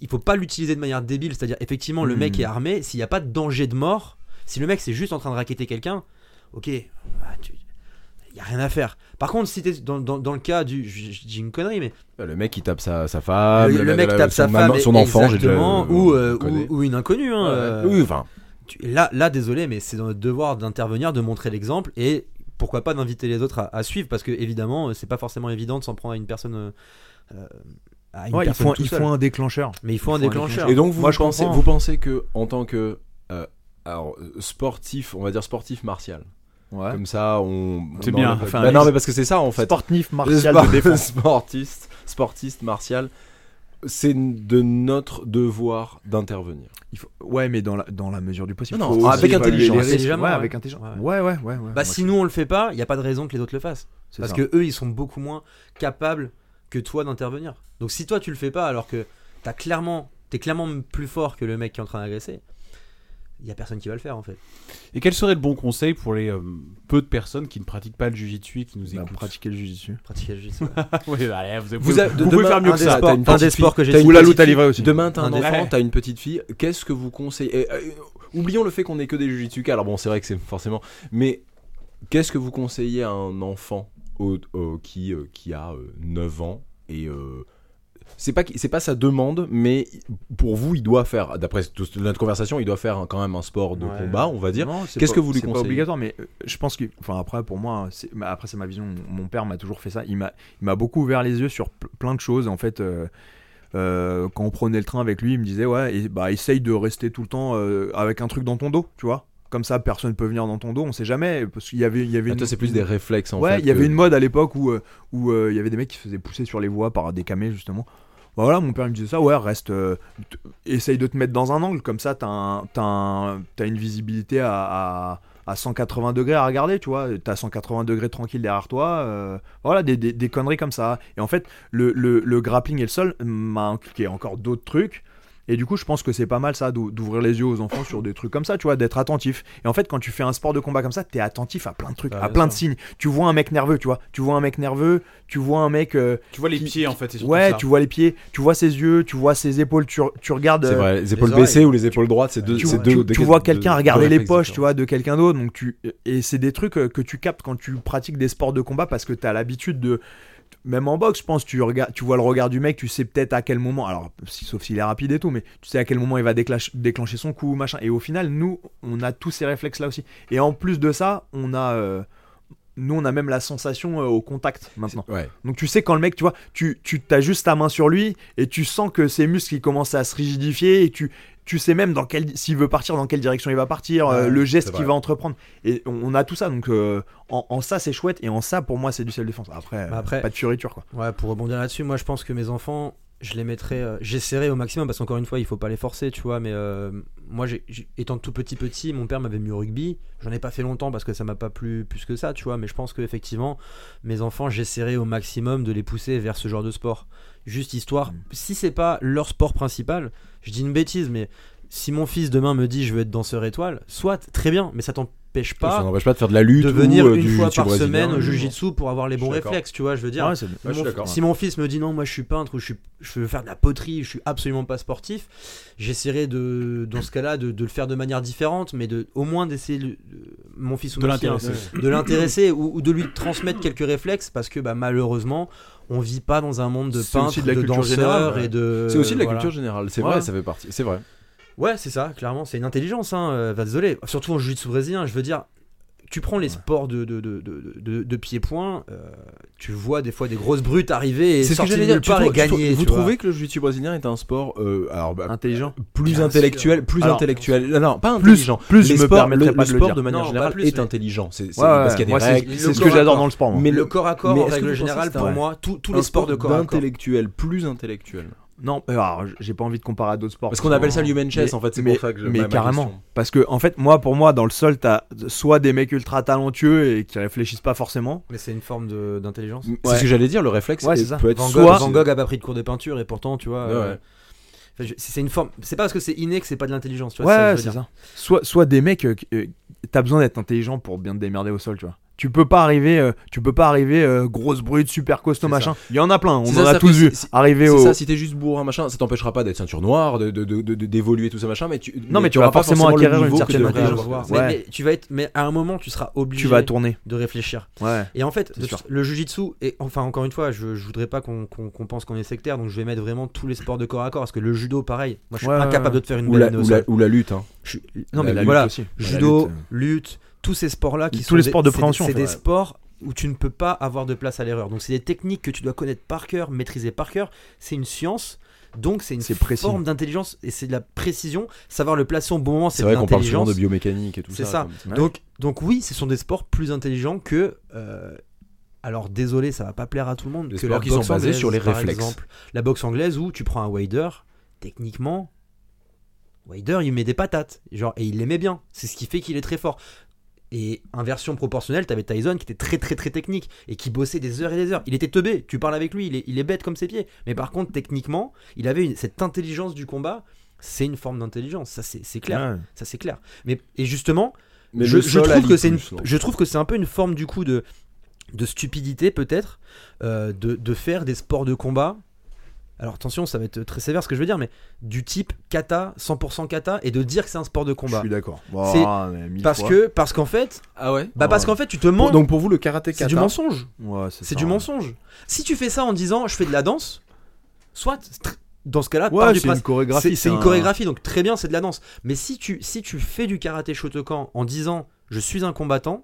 Il faut pas l'utiliser de manière débile. C'est-à-dire, effectivement, le Hmm. mec est armé. S'il n'y a pas de danger de mort, si le mec c'est juste en train de raqueter quelqu'un, ok, bah, tu- y a rien à faire. Par contre, si t'es dans, dans, dans le cas du. Dis une connerie, mais. Le mec qui tape sa, sa femme, le, le mec la- tape son sa maman- femme. son enfant, j'ai déjà- exactement, ou, euh, ou, ou une inconnue. hein, Ouais. euh, Oui, enfin, tu- là, là, désolé, mais c'est dans notre devoir d'intervenir, de montrer l'exemple et pourquoi pas d'inviter les autres à, à suivre parce que évidemment, euh, c'est pas forcément évident de s'en prendre à une personne. euh, à une Ouais, il faut, tout il seul. faut un déclencheur. Mais il faut un il faut un déclencheur. Et donc vous Moi, je pensez, vous pensez que en tant que euh, alors, euh, sportif, on va dire sportif martial, Ouais. comme ça, on. C'est bien. Bah non, mais parce que c'est ça en fait. Sportif martial sport- de défense. [laughs] sportiste, sportiste martial, c'est de notre devoir d'intervenir. Il faut- Ouais, mais dans la, dans la mesure du possible. Non, avec intelligence. Ouais, ouais. avec intelligence. Ouais. Ouais, ouais, ouais. ouais. Bah, si nous on le fait pas, il y a pas de raison que les autres le fassent. Parce ça. que eux, ils sont beaucoup moins capables que toi d'intervenir. Donc si toi tu le fais pas alors que t'as clairement, t'es clairement plus fort que le mec qui est en train d'agresser, il y a personne qui va le faire en fait. Et quel serait le bon conseil pour les euh, peu de personnes qui ne pratiquent pas le jujitsu et qui nous Bah, écoutent pratiquer le jujitsu. Pratiquer le jiu-jitsu. [laughs] Oui, allez, vous, Vous, avez- vous pouvez demain, faire mieux que ça. sports- une Un des sports que j'ai Ou la lutte à aussi. Demain, t'as un, enfant, Ouais. t'as une petite fille. Qu'est-ce que vous conseillez? Et, euh, Oublions le fait qu'on est que des jujitsuka. Alors bon, c'est vrai que c'est forcément. Mais qu'est-ce que vous conseillez à un enfant? Au- au- qui, euh, qui a euh, 9 ans et euh, c'est pas c'est pas sa demande, mais pour vous, il doit faire. D'après notre conversation, il doit faire quand même un sport de Ouais. combat, on va dire. Qu'est-ce que vous lui C'est pas conseillez obligatoire, mais euh, je pense que, enfin après pour moi, après c'est ma vision. Mon père m'a toujours fait ça. Il m'a, il m'a beaucoup ouvert les yeux sur ple- plein de choses. En fait, euh, euh, quand on prenait le train avec lui, il me disait ouais, et, bah essaye de rester tout le temps euh, avec un truc dans ton dos, tu vois. Comme ça, personne peut venir dans ton dos. On sait jamais parce qu'il y avait, il y avait. Une- c'est plus des réflexes en ouais, fait. il y avait une mode à l'époque où euh, où euh, il y avait des mecs qui se faisaient pousser sur les voies par des camés justement. Bah voilà, mon père me disait ça, ouais, reste, euh, essaye de te mettre dans un angle, comme ça t'as un, t'as une visibilité à, à, à 180 degrés à regarder, tu vois, t'as 180 degrés tranquille derrière toi, euh, voilà, des, des, des conneries comme ça. Et en fait, le, le, le grappling et le sol m'a inculqué encore d'autres trucs. Et du coup, je pense que c'est pas mal ça d'ou- d'ouvrir les yeux aux enfants sur des trucs comme ça, tu vois, d'être attentif. Et en fait, quand tu fais un sport de combat comme ça, t'es attentif à plein de trucs, Bah, à plein de signes. Tu vois un mec nerveux, tu vois, tu vois un mec nerveux, tu vois un mec. euh, Tu vois les Qui- pieds en fait, ouais, ça. tu vois les pieds, tu vois ses yeux, tu vois ses épaules, tu, tu regardes. C'est euh, vrai, les épaules oreilles. baissées ou les épaules droites, c'est deux. tu, deux- tu- deux- tu vois quelqu'un regarder les poches, tu vois, de quelqu'un d'autre. Donc tu et c'est des trucs euh, que tu captes quand tu pratiques des sports de combat parce que tu as l'habitude de même en boxe, je pense, tu regardes, tu vois le regard du mec, tu sais peut-être à quel moment. Alors, si- sauf s'il est rapide et tout, mais tu sais à quel moment il va déclencher, son coup, machin. Et au final, nous, on a tous ces réflexes là aussi. Et en plus de ça, on a, euh, nous, on a même la sensation euh, au contact maintenant. Ouais. Donc tu sais quand le mec, tu vois, tu, tu as juste ta main sur lui et tu sens que ses muscles ils commencent à se rigidifier et tu, tu sais même dans quel s'il veut partir, dans quelle direction il va partir, euh, le geste qu'il va entreprendre. Et on, on a tout ça, donc euh, en, en ça c'est chouette et en ça pour moi c'est du self-défense. Après, Bah après- pas de fioriture quoi. Ouais, pour rebondir là-dessus, moi je pense que mes enfants, je les mettrais, euh, j'essaierai au maximum parce qu'encore une fois, il faut pas les forcer, tu vois. Mais euh, moi, étant tout petit petit, mon père m'avait mis au rugby. J'en ai pas fait longtemps parce que ça m'a pas plu plus que ça, tu vois. Mais je pense qu'effectivement, mes enfants, j'essaierai au maximum de les pousser vers ce genre de sport. Juste histoire, Mm. si c'est pas leur sport principal, je dis une bêtise, mais si mon fils demain me dit je veux être danseur étoile, soit très bien, mais ça t'empêche Ça pas n'empêche pas de faire de la lutte de ou, venir euh, une du fois par semaine au jujitsu pour avoir les bons réflexes, tu vois. Je veux dire, Ouais, je mon- d'accord. si mon fils me dit non, moi je suis peintre ou je, suis, je veux faire de la poterie, je suis absolument pas sportif, j'essaierai de, dans ce cas-là, de, de le faire de manière différente, mais de, au moins d'essayer de- de- mon fils ou De hein, l'intéresser. de l'intéresser ou, ou de lui transmettre quelques réflexes parce que bah, malheureusement, on vit pas dans un monde de peintres, de, danseurs ouais. et de. C'est aussi de la voilà. culture générale, c'est Ouais. vrai, ça fait partie. C'est vrai. Ouais, c'est ça, clairement, c'est une intelligence. Hein. euh, bah, désolé, surtout en jiu-jitsu brésilien, je veux dire. Tu prends les sports de, de, de, de, de- pied-point, euh, tu vois des fois des grosses brutes arriver et sortir nulle Tu part et gagner. Vous trouvez que le jiu-jitsu brésilien est un sport euh, alors bah, Intelligent. plus Bien intellectuel, plus Alors, intellectuel. Non, non, pas Plus, intelligent. plus Les je me sports- permettrais le, pas le sport de manière Non, générale plus, est mais- intelligent. C'est Ouais, parce ouais, qu'il y a moi, des c'est règles. c'est Le ce que j'adore dans le sport. moi. Mais le corps à corps en règle générale pour moi tous les sports sport de corps à corps d'intellectuel, plus intellectuel. Non, euh, alors j'ai pas envie de comparer à d'autres sports. Parce qu'on appelle ça l'human chess Mais- en fait, c'est mais- pour ça que je mais ma- ma carrément. parce que en fait moi pour moi dans le sol t'as soit des mecs ultra talentueux et qui réfléchissent pas forcément. Mais c'est une forme de- d'intelligence. C'est ce que j'allais dire, le réflexe Ouais, ça. peut être Van soit- Gogh, Van Gogh a pas pris de cours de peinture et pourtant tu vois Ouais, euh, enfin, c'est une forme c'est pas parce que c'est inné que c'est pas de l'intelligence tu vois ouais ça que je c'est veux dire. ça. Soit soit des mecs euh, t'as besoin d'être intelligent pour bien te démerder au sol tu vois Tu peux pas arriver, euh, tu peux pas arriver euh, grosse brute, super costaud, machin. Il y en a plein, on C'est en ça, a ça tous vu. Arriver C'est au. ça, si t'es juste bourrin, machin, ça t'empêchera pas d'être ceinture noire, de, de, de, de- de- d'évoluer tout ça, machin, mais tu. Non, mais tu vas forcément acquérir une certaine intelligence. avoir. Mais, Ouais. mais tu vas être, mais à un moment, tu seras obligé Tu vas tourner. de réfléchir. Ouais. Et en fait, le jujitsu, et enfin encore une fois, je, je voudrais pas qu'on qu'on- qu'on pense qu'on est sectaire, donc je vais mettre vraiment tous les sports de corps à corps, parce que le judo, pareil, moi je suis Ouais, incapable de te faire une belle ou, la, lutte, hein. Non mais la lutte voilà, judo, lutte, euh. lutte, tous ces sports-là qui Tous sont les des- sports de c'est des- préhension, C'est en fait. des sports où tu ne peux pas avoir de place à l'erreur. Donc c'est des techniques que tu dois connaître par cœur, maîtriser par cœur. C'est une science. Donc c'est une C'est forme d'intelligence et c'est de la précision. Savoir le placer au bon moment, c'est C'est de vrai qu'on parle souvent l'intelligence. de biomécanique et tout ça. C'est ça. comme-. Donc, donc oui, ce sont des sports plus intelligents que. euh, alors désolé, ça va pas plaire à tout le monde. Des que sports la qui sont basés anglaise, sur les par réflexes. exemple. La boxe anglaise où tu prends un wader, techniquement, wader il met des patates, genre et il les met bien. C'est ce qui fait qu'il est très fort. Et inversion proportionnelle, t'avais Tyson qui était très très très technique et qui bossait des heures et des heures. Il était teubé, tu parles avec lui, il est, il est bête comme ses pieds. Mais par contre, techniquement, il avait une- cette intelligence du combat. C'est une forme d'intelligence, ça c'est clair, Ouais. ça c'est clair. Mais et justement, Mais je, trouve que c'est une, plus, non. je trouve que c'est un peu une forme du coup de, de stupidité peut-être euh, de, de faire des sports de combat. Alors attention, ça va être très sévère ce que je veux dire, mais du type kata, 100% kata, et de dire que c'est un sport de Je combat. suis d'accord. C'est Ah, Parce fois. que, parce qu'en fait, Ah ouais bah parce Ouais. qu'en fait, tu te mens. Donc pour vous, le karaté C'est kata. du mensonge. Ouais, C'est ça. du mensonge. Si tu fais ça en disant je fais de la danse, soit dans ce cas-là, Ouais, c'est une chorégraphie. c'est c'est une un- chorégraphie, donc très bien, c'est de la danse. Mais si tu, si tu fais du karaté Shotokan en disant je suis un combattant,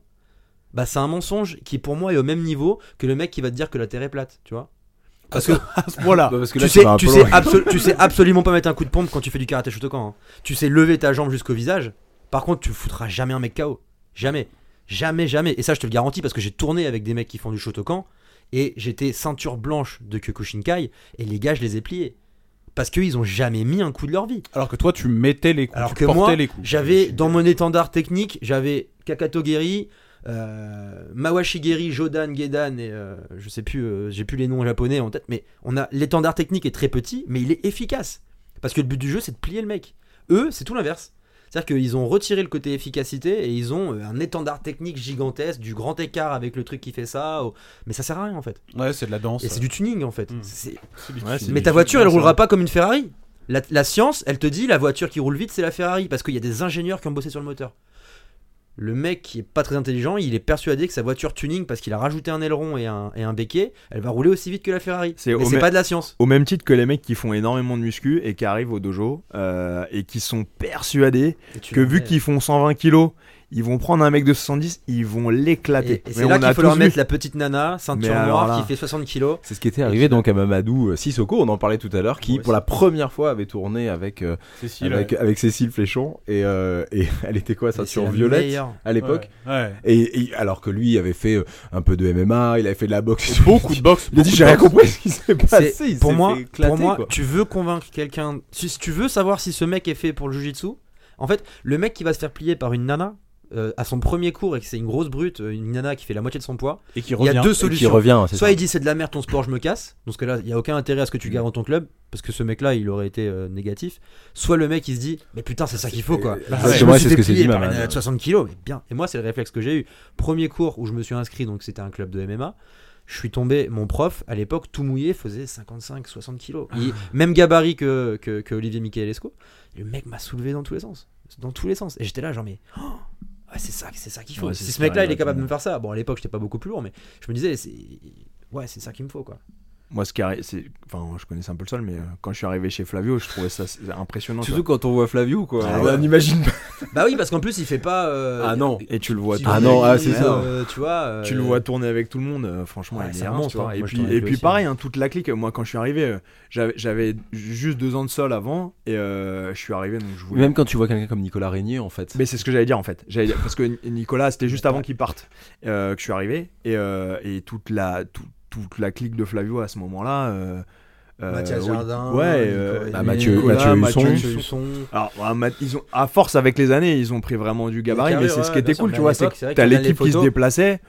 bah c'est un mensonge qui pour moi est au même niveau que le mec qui va te dire que la terre est plate, tu vois. Parce que À ce point-là. Bah, parce que tu sais, tu, tu absolument pas mettre un coup de pompe quand tu fais du karaté Shotokan. hein. Tu sais lever ta jambe jusqu'au visage. Par contre, tu foutras jamais un mec KO. Jamais. Jamais, jamais. Et ça, je te le garantis parce que j'ai tourné avec des mecs qui font du Shotokan et j'étais ceinture blanche de Kyokushinkai et les gars, je les ai pliés. Parce qu'ils ont jamais mis un coup de leur vie. Alors que toi, tu mettais les coups, Alors tu que moi. J'avais dans mon étendard technique, j'avais Kakato Geri, euh, Mawashi Geri, Jodan, Gedan et euh, je sais plus, euh, j'ai plus les noms japonais en tête, mais on a l'étendard technique est très petit, mais il est efficace parce que le but du jeu c'est de plier le mec. Eux, c'est tout l'inverse. C'est-à-dire qu'ils ont retiré le côté efficacité et ils ont euh, un étendard technique gigantesque, du grand écart avec le truc qui fait ça, mais ça sert à rien en fait. Ouais, c'est de la danse. Et c'est du tuning en fait. Mm. C'est- C'est du- Ouais, c'est mais ta voiture, elle roulera vrai. pas comme une Ferrari. La, la science, elle te dit la voiture qui roule vite, c'est la Ferrari parce qu'il y a des ingénieurs qui ont bossé sur le moteur. Le mec qui est pas très intelligent, il est persuadé que sa voiture tuning, parce qu'il a rajouté un aileron et un, et un béquet, elle va rouler aussi vite que la Ferrari. C'est Mais c'est pas de la science. Au même titre que les mecs qui font énormément de muscu et qui arrivent au dojo euh, et qui sont persuadés que vu qu'ils font 120 kilos, ils vont prendre un mec de 70, ils vont l'éclater. et c'est là qu'il faut leur mettre la petite nana, ceinture noire, là- qui fait 60 kilos. C'est ce qui était arrivé donc à Mamadou euh, Sissoko, on en parlait tout à l'heure, qui Ouais, pour la première fois avait tourné avec, euh, Cécile, avec, avec Cécile Fléchon et, euh, et [laughs] elle était quoi, ceinture violette meilleure. à l'époque. Ouais. ouais. Et, et alors que lui avait fait euh, un peu de MMA, il avait fait de la boxe. Beaucoup de boxe. Il a dit j'ai rien compris ce qui s'est passé. il pour moi, éclater, pour moi quoi. tu veux convaincre quelqu'un, si si tu veux savoir si ce mec est fait pour le jujitsu, en fait, le mec qui va se faire plier par une nana euh, à son premier cours et que c'est une grosse brute, euh, une nana qui fait la moitié de son poids, Et qui il y revient. a deux qui solutions. revient, c'est Soit ça. il dit c'est de la merde ton sport, je me casse. Dans ce cas-là, il y a aucun intérêt à ce que tu Mm. gardes ton club parce que ce mec-là, il aurait été euh, négatif. Soit le mec il se dit mais putain c'est ça qu'il faut quoi. Bah, Je c'est ce fait que plier dit par une nana de 60 kilos, mais bien. Et moi c'est le réflexe que j'ai eu. Premier cours où je me suis inscrit, donc c'était un club de MMA. Je suis tombé, mon prof à l'époque tout mouillé faisait 55-60 kilos. Il- même gabarit que, que, que Olivier Michaelesco. Le mec m'a soulevé dans tous les sens, dans tous les sens. Et j'étais là genre mais oh, ouais, c'est ça, c'est ça qu'il faut. Ouais, si ce mec-là il est capable de me faire ça, bon à l'époque j'étais pas beaucoup plus lourd, mais je me disais c'est ouais c'est ça qu'il me faut quoi. Moi, ce qui arri- c'est, enfin, je connaissais un peu le sol, mais euh, quand je suis arrivé chez Flavio, je trouvais ça impressionnant. Surtout quand on voit Flavio, quoi. Ah on ouais. n'imagine pas. [laughs] Bah oui, parce qu'en plus, il fait pas. euh, Ah non. Et tu le vois. il- Ah non, ah, avec- c'est ça. euh, tu vois. euh, Tu le vois tourner avec tout le monde, euh, franchement, Ouais, il c'est est un immense, tu vois. Et puis, et puis aussi, pareil, hein, toute la clique. Moi, quand je suis arrivé, j'avais, juste deux ans de sol avant, et euh, je suis arrivé, donc je voulais. Même quand tu vois quelqu'un comme Nicolas Régnier, en fait. Mais c'est ce que j'allais dire en fait. Dire- parce que Nicolas, c'était juste avant qu'il parte euh, que je suis arrivé, et, euh, et toute la tout- toute la clique de Flavio à ce moment-là. euh, euh, Mathias oui. Jardin. Ouais. Euh, Bah, Mathieu- Husson. Alors, ils ont, à force avec les années, ils ont pris vraiment du gabarit, mais c'est ce qui était cool, tu vois, c'est que t'as l'équipe qui se déplaçait.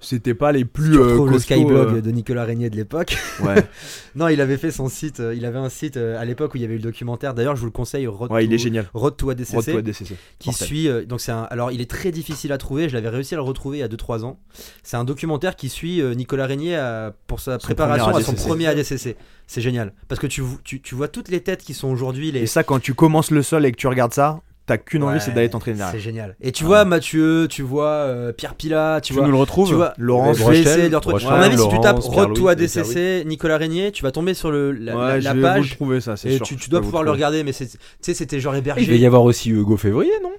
C'était pas les plus Tu euh, le Skyblog euh, de Nicolas Régnier de l'époque. [laughs] ouais. [laughs] non, il avait fait son site. euh, il avait un site à l'époque où il y avait eu le documentaire. D'ailleurs, je vous le conseille. Road ouais, il est génial. Road to ADCC. Road to ADCC. qui suit donc c'est un alors il est très difficile à trouver je l'avais réussi à le retrouver il y a 2-3 ans c'est un documentaire qui suit Nicolas Régnier à- pour sa Son préparation à son premier ADCC c'est génial parce que tu, tu, tu vois toutes les têtes qui sont aujourd'hui les Et ça, quand tu commences le sol et que tu regardes ça, t'as qu'une envie, Ouais, c'est d'aller t'entraîner derrière. c'est génial et tu Ah. vois Mathieu tu vois euh, Pierre Pilat tu Tu vois nous le retrouves tu vois Laurence, je vais Rochelle, essayer de le retrouver. Rochelle, à mon avis si tu tapes Road to Pierre-Louis et ADCC Nicolas Régnier tu vas tomber sur le, la, Ouais, la- je la vais vous le page trouver ça, c'est et sûr. tu, dois pouvoir le regarder mais c'est- tu sais c'était genre Il va hébergé y avoir aussi Hugo Février, non?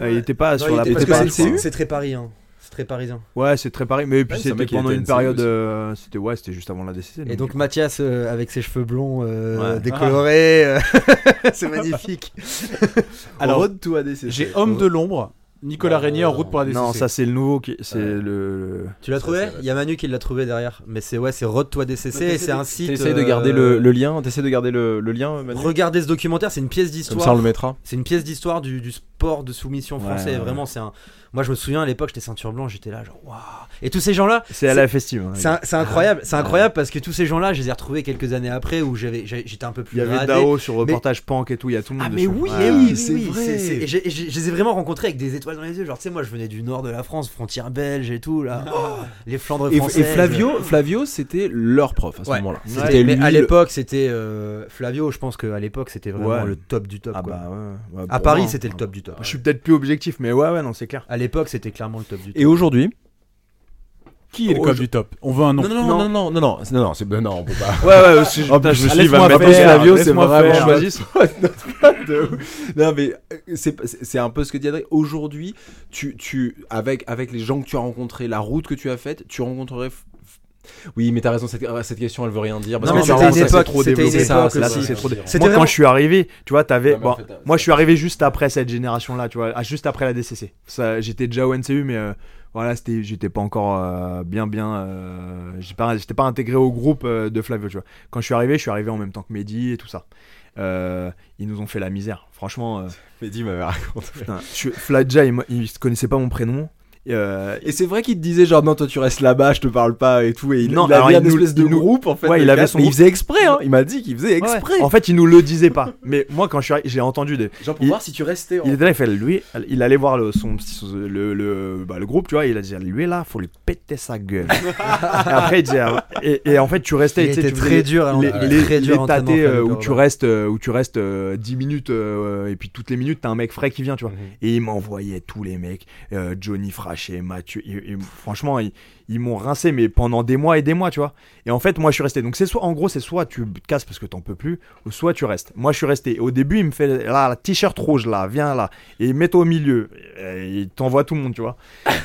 Euh, il était pas sur la à c'est- très parisien c'est très parisien Ouais, c'est très pareil. Mais puis Ouais, c'était pendant une NCU période. euh, c'était ouais, c'était juste avant la DCC. Et donc Mathias euh, avec ses cheveux blonds euh, Ouais. décolorés, euh, [laughs] c'est magnifique. [laughs] Alors, Road to ADCC. J'ai Homme de l'ombre, Nicolas Régnier en route pour la DCC. non, ça c'est le nouveau qui, c'est Ouais. le, le- Tu l'as trouvé. Il y a Manu qui l'a trouvé derrière, mais c'est ouais, c'est Road to ADCC et c'est un site. T'essayes de euh, garder le, le lien, t'essayes de garder le, le lien, Manu Regardez ce documentaire, c'est une pièce Comme ça, on d'histoire. le mettra. C'est une pièce d'histoire du, du sport de soumission Ouais, français. ouais. Vraiment, c'est un. Moi, je me souviens à l'époque, j'étais ceinture blanche, j'étais là, genre waouh. Et tous ces gens-là, C'est à la festive. hein. c'est incroyable, c'est incroyable parce que tous ces gens-là, je les ai retrouvés quelques années après où j'avais, j'étais un peu plus Il y avait gradé. Dao sur reportage Punk et tout, il y a tout le monde Ah mais oui, Ouais. mais oui, c'est oui, vrai. et je les ai vraiment rencontrés avec des étoiles dans les yeux. Genre, tu sais, moi, je venais du nord de la France, frontière belge et tout là, Oh, les Flandres Et, françaises. et Flavio, Flavio c'était leur prof à ce Ouais. moment-là. C'était- C'était mais lui à le- l'époque, c'était euh, Flavio. Je pense qu'à l'époque, c'était vraiment Ouais. le top du top. Ah quoi. bah ouais. ouais, à Paris, c'était le hein. top du top. Je suis peut-être plus objectif, mais ouais, ouais, non, c'est clair. À l'époque, c'était clairement le top du top. Et aujourd'hui qui est le oh, cop je... du top? On veut un nom. Non, non, non, non, non, non, non, non c'est non, on peut pas. ouais, ouais, euh, je, [laughs] oh, putain, je me suis dit, va mettre Flavio, c'est vraiment choisi. [laughs] non, mais euh, c'est un peu ce que dit Adrien. Aujourd'hui, tu, tu, avec, avec les gens que tu as rencontrés, la route que tu as faite, tu rencontrerais oui, mais t'as raison. Cette, cette question, elle veut rien dire. parce Non, que mais tu c'était une époque, trop c'était Ça, c'est- là, aussi. c'est trop Moi, C'était quand je suis arrivé, tu vois, t'avais. Non, mais bon, en fait, t'as- moi, je suis arrivé juste après cette génération-là, tu vois, ah, juste après la DCC. J'étais déjà au NCU, mais euh, voilà, c'était, j'étais pas encore euh, bien, bien. euh, pas, j'étais pas intégré au groupe euh, de Flavio, tu vois. Quand je suis arrivé, je suis arrivé en même temps que Mehdi et tout ça. Euh, ils nous ont fait la misère. Franchement, euh, Mehdi m'avait raconté. putain, je, Fladja, il, il connaissait pas mon prénom. Euh, Et c'est vrai qu'il te disait genre non toi tu restes là-bas, je te parle pas et tout et il, Non, il avait une nous- espèce de nous- groupe en fait. Ouais, il avait son mais il faisait exprès hein. Il m'a dit qu'il faisait exprès. En fait, il nous le disait pas. [laughs] Mais moi, quand je suis j'ai entendu des. Genre pour il- voir si tu restais. Il était là, il fait lui, il allait voir le, son, le, le, bah, le groupe, tu vois, il a dit lui là, faut lui péter sa gueule. [laughs] et après, il disait, ah, et, et en fait, tu restais, Il tu était tu très dur. à les, est les- très dur tâtés, euh, Flavio où tu restes, euh, où tu restes euh, 10 minutes, euh, et puis toutes les minutes, t'as un mec frais qui vient, tu vois. Mhm. Et il m'envoyait tous les mecs, euh, Johnny Frachet, Mathieu, franchement, ils, ils m'ont rincé, mais pendant des mois et des mois, tu vois. Et en fait, moi, je suis resté. Donc, c'est soit, en gros, c'est soit tu te casses parce que t'en peux plus, ou soit tu restes. Moi, je suis resté. Et au début, il me fait là, la t-shirt rouge, là, viens là, et mets-toi au milieu. Et il t'envoie tout le monde, tu vois.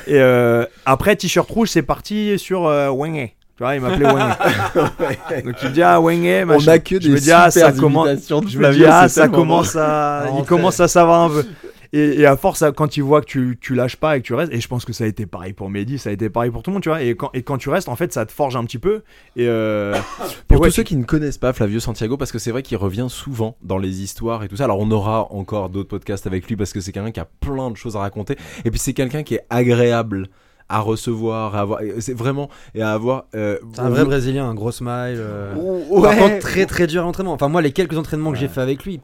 Et euh, après, t-shirt rouge, c'est parti sur euh, Wenge. Tu vois, il m'appelait Wenge. [laughs] Donc, il me dit, ah, Wenge, On machin. a que Je des me dis, ah, ça commence. Je me dis, ah, ça commence à. [laughs] Il commence à savoir un peu. Et, et à force, quand il voit que tu, tu lâches pas et que tu restes, et je pense que ça a été pareil pour Mehdi, ça a été pareil pour tout le monde, tu vois. Et quand, et quand tu restes, en fait, ça te forge un petit peu. Et, euh, Pour et ouais, tous ceux qui ne connaissent pas Flavio Santiago, parce que c'est vrai qu'il revient souvent dans les histoires et tout ça. Alors on aura encore d'autres podcasts avec lui parce que c'est quelqu'un qui a plein de choses à raconter. Et puis c'est quelqu'un qui est agréable à recevoir, à avoir. C'est vraiment et à avoir. euh, C'est un vrai Brésilien, un gros smile. euh. Ouais. Par contre, très très dur à l'entraînement. Enfin, moi, les quelques entraînements que j'ai fait avec lui,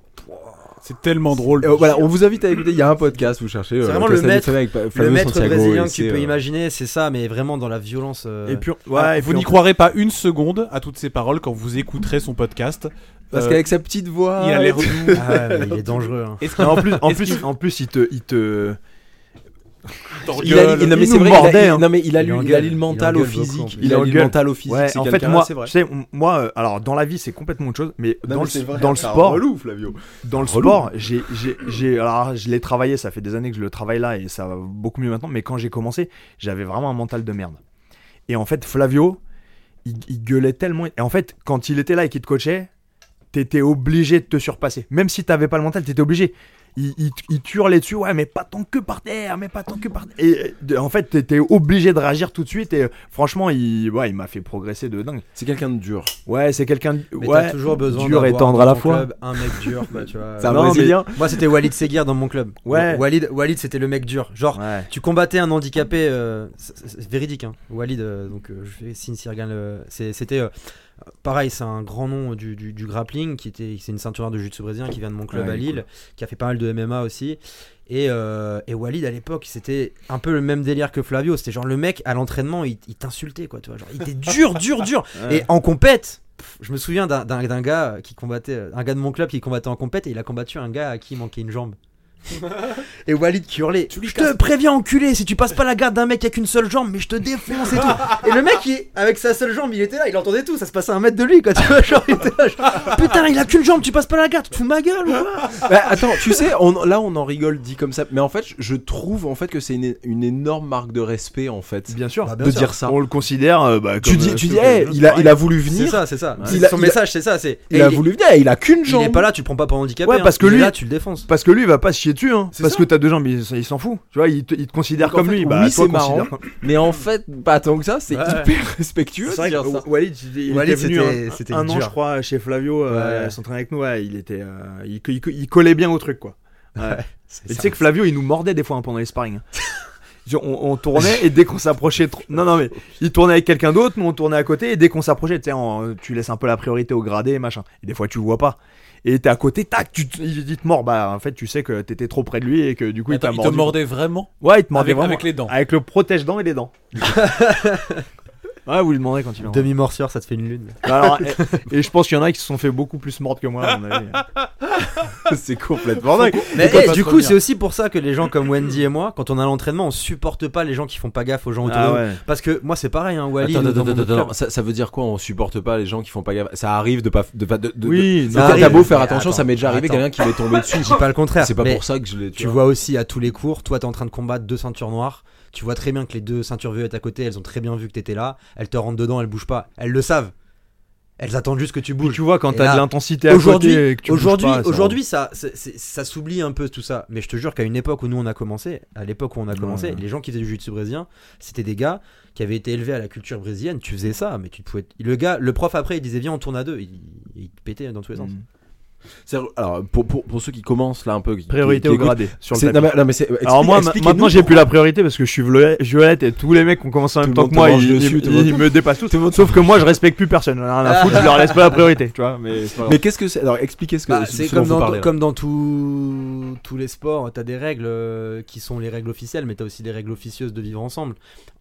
C'est tellement drôle. Euh, voilà, on vous invite à écouter. Il y a un podcast, vous cherchez. euh, vraiment le maître- avec le maître Santiago, brésilien que tu c'est, peux euh, imaginer, c'est ça, mais vraiment dans la violence. euh, et puis, Ah, ouais, et vous n'y croirez pas une seconde à toutes ces paroles quand vous écouterez son podcast. Parce Euh, qu'avec sa petite voix. il a l'air. [laughs] Ah ouais, il est dangereux. hein. En plus, en plus, en plus, il te, il te, Il a, il- non, mais Il a- hein. non mais il a Il lu, il engueule, a lu le il mental au physique. Il a lu le mental au physique. Ouais, c'est en fait, moi, c'est vrai. tu sais, m- moi, euh, alors dans la vie, c'est complètement autre chose, mais Non, dans, mais le, vrai, dans sport, relou, Flavio. dans le Relou. sport, j'ai, j'ai, j'ai, alors je l'ai travaillé, ça fait des années que je le travaille là et ça va beaucoup mieux maintenant, mais quand j'ai commencé, j'avais vraiment un mental de merde. Et en fait, Flavio, il, il gueulait tellement, et en fait, quand il était là et qu'il te coachait, t'étais obligé de te surpasser. Même si t'avais pas le mental, t'étais obligé. Il, il, il te hurlait dessus, ouais, mais pas tant que par terre, mais pas tant que par terre. Et de- en fait, t'étais obligé de réagir tout de suite. Et franchement, il, ouais, il m'a fait progresser de dingue. C'est quelqu'un de dur. Ouais, c'est quelqu'un de. Mais ouais, t'as toujours besoin dur et tendre à la fois. club un mec dur, quoi, tu vois. [laughs] C'est un Non, mais-. Moi, c'était Walid Seguir dans mon club. Ouais. Walid, Walid c'était le mec dur. Genre, Ouais. tu combattais un handicapé, euh, c'est- véridique. Hein. Walid, euh, donc euh, je fais signe s'il regarde C'était euh, pareil, c'est un grand nom du, du, du grappling. qui était, C'est une ceinture de jiu-jitsu brésilien qui vient de mon club Ouais, à Lille, qui a fait pas mal de MMA aussi. Et, euh, et Walid à l'époque, c'était un peu le même délire que Flavio. C'était genre le mec à l'entraînement, il, il t'insultait quoi. Tu vois, genre, il était dur, dur, dur. [laughs] Et en compète, je me souviens d'un- gars qui combattait, un gars de mon club qui combattait en compète et il a combattu un gars à qui il manquait une jambe. [laughs] et Walid qui hurlait Je te préviens, enculé, si tu passes pas la garde d'un mec avec une seule jambe, mais je te défonce et tout. [laughs] et le mec, il- avec sa seule jambe, il était là, il entendait tout, ça se passait à un mètre de lui, quoi. Tu vois, genre, il était là, genre, [laughs] Putain, il a qu'une jambe, tu passes pas la garde, tu te fous de ma gueule ou quoi Bah, attends, tu sais, on- là on en rigole dit comme ça, mais en fait, je trouve en fait que c'est une, une énorme marque de respect en fait Bien sûr. Bah, bien de sûr. dire ça. On le considère. euh, bah, Tu comme, dis, euh, tu dis, que- hey, il a, il a voulu C'est venir. ça, c'est ça. Il a- Son il a- message, c'est ça. c'est Il a il- voulu venir, il a qu'une Il jambe. est pas là, tu le prends pas pour handicapé. Ouais, parce hein. que Il est lui- là, tu le défonces. Parce que lui, il va pas se chier dessus, hein. Parce ça. que t'as deux jambes, il, il s'en fout. Tu vois, il te, il te considère Donc, en comme fait, lui. oui, bah, toi, c'est marrant. comme- Mais en fait, pas tant que ça, c'est Ouais. hyper respectueux C'est dire que ça. Walid, il, Walid, était venu c'était- un, c'était un an, je crois, chez Flavio, euh, Ouais. s'entraîner avec nous. Ouais, il était, euh, il, il- il collait bien au truc, quoi. Tu sais que Flavio, il nous mordait des fois hein, pendant les sparring. [laughs] hein. On, on tournait et dès qu'on s'approchait trop... Non, non, mais il tournait avec quelqu'un d'autre, nous on tournait à côté et dès qu'on s'approchait, tu sais, tu laisses un peu la priorité au gradé, machin. Et des fois, tu le vois pas. Et t'es à côté, tac, tu il il te mord. Bah, en fait, tu sais que t'étais trop près de lui et que du coup, il t'a il mordu. te mordait vraiment Ouais, il te mordait avec, vraiment. avec les dents. Avec le protège-dents et les dents. [laughs] ouais, vous lui demandez quand il en Demi-morsure, ça te fait une lune. Alors, et, [laughs] et je pense qu'il y en a qui se sont fait beaucoup plus mordre que moi, à mon avis. [laughs] c'est complètement dingue. Mais eh, du coup, c'est aussi pour ça que les gens comme Wendy et moi, quand on a l'entraînement, on supporte pas les gens qui font pas gaffe aux gens autour Ah de nous. ouais. Parce que moi, c'est pareil, hein, Walid. Attends, attends, attends, ça, ça veut dire quoi On supporte pas les gens qui font pas gaffe? Ça arrive de pas. De, pas- de, de- Oui, de- t'as beau faire attention, attends, ça m'est déjà arrivé quelqu'un qui m'est tombé dessus. Je dis pas le contraire. C'est pas pour ça que je l'ai. Tu vois aussi à tous les cours, toi, t'es en train de combattre deux ceintures noires. Tu vois très bien que les deux ceintures violettes à côté, elles ont très bien vu que t'étais là. Elles te rentrent dedans, elles bougent pas. Elles le savent. Elles attendent juste que tu bouges. tu vois, quand t'as de l'intensité à Aujourd'hui, côté et que tu bouges aujourd'hui, pas, ça- aujourd'hui, ça, c'est- c'est- ça s'oublie un peu tout ça. Mais je te jure qu'à une époque où nous on a commencé, à l'époque où on a commencé, Ouais. les gens qui faisaient du jiu-jitsu brésilien, c'était des gars qui avaient été élevés à la culture brésilienne. Tu faisais ça, mais tu pouvais. Le gars, le prof après, il disait viens on tourne à deux. Il, il te pétait dans tous les sens. Mm. C'est- Alors, pour, pour, pour ceux qui commencent là un peu. qui- Priorité qui- qui au écoutent, gradé sur le non, mais, non, mais c'est- Alors moi, maintenant, j'ai plus la priorité parce que je suis violet- violette et tous les mecs qui ont commencé en Tout même temps que moi, ils, dessus, ils- me dépassent tous. [laughs] Sauf que moi, je respecte plus personne. J'en ai rien à foutre, je leur laisse pas la priorité, tu vois. Mais. Mais qu'est-ce que c'est Alors, expliquez ce que Bah, ce- c'est ce comme dans, là. comme dans tout- tous les sports, tu as des règles euh, qui sont les règles officielles, mais tu as aussi des règles officieuses de vivre ensemble.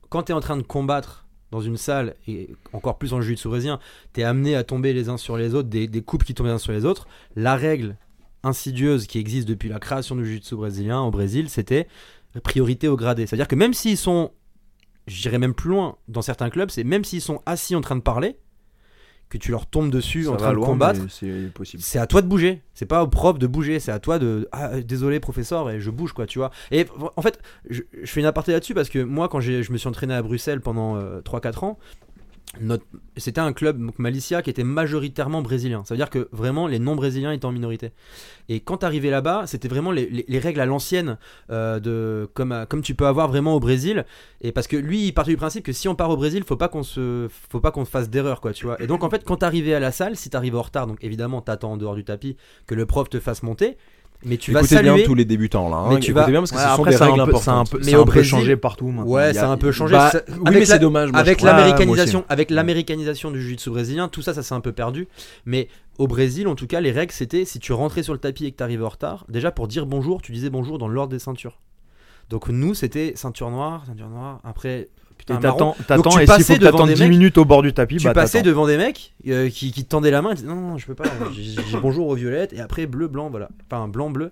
Quand tu es en train de combattre dans une salle, et encore plus en jiu-jitsu brésilien, tu es amené à tomber les uns sur les autres, des, coupes qui tombent les uns sur les autres. La règle insidieuse qui existe depuis la création du jiu-jitsu brésilien au Brésil, c'était priorité au gradé. C'est-à-dire que même s'ils sont, j'irais même plus loin, dans certains clubs, c'est même s'ils sont assis en train de parler, que tu leur tombes dessus Ça en train de loin, combattre, C'est possible. c'est à toi de bouger. C'est pas au prof de bouger, c'est à toi de. Ah, désolé, professeur, et je bouge, quoi, tu vois. Et en fait, je, je fais une aparté là-dessus parce que moi, quand je me suis entraîné à Bruxelles pendant euh, 3-4 ans, c'était un club, donc Malicia, qui était majoritairement brésilien. Ça veut dire que vraiment, les non-brésiliens étaient en minorité. Et quand t'arrivais là-bas, c'était vraiment les, les- les règles à l'ancienne, euh, de comme, à- comme tu peux avoir vraiment au Brésil. Et parce que lui, il partait du principe que si on part au Brésil, faut pas qu'on se, faut pas qu'on fasse d'erreur, quoi, tu vois. Et donc en fait, quand t'arrivais à la salle, si t'arrives en retard, donc évidemment, t'attends en dehors du tapis que le prof te fasse monter, mais tu vas Écoutez saluer. bien tous les débutants là. hein. Mais tu Écoutez vas- bien parce que Ouais, ce sont après, des règles un peu- ça a un peu- Mais ça a au un peu Brésil- changé partout maintenant. Ouais, ça a- un peu changé. Bah, Ça- oui, avec mais la- c'est dommage. moi, avec moi l'américanisation, aussi. avec l'américanisation du jiu-jitsu brésilien, tout ça, ça s'est un peu perdu. Mais au Brésil, en tout cas, les règles c'était si tu rentrais sur le tapis et que t'arrivais en retard, déjà pour dire bonjour, tu disais bonjour dans l'ordre des ceintures. Donc nous, c'était ceinture noire, ceinture noire. Après, putain, Et t'attends, t'attends, tu et passais faut devant des 10 mecs- minutes au bord du tapis, tu bah passais devant des mecs euh, qui, qui te tendaient la main, ils disaient non, non, non, je peux pas, [laughs] j'ai bonjour aux violettes, et après bleu, blanc, voilà. Enfin, blanc, bleu.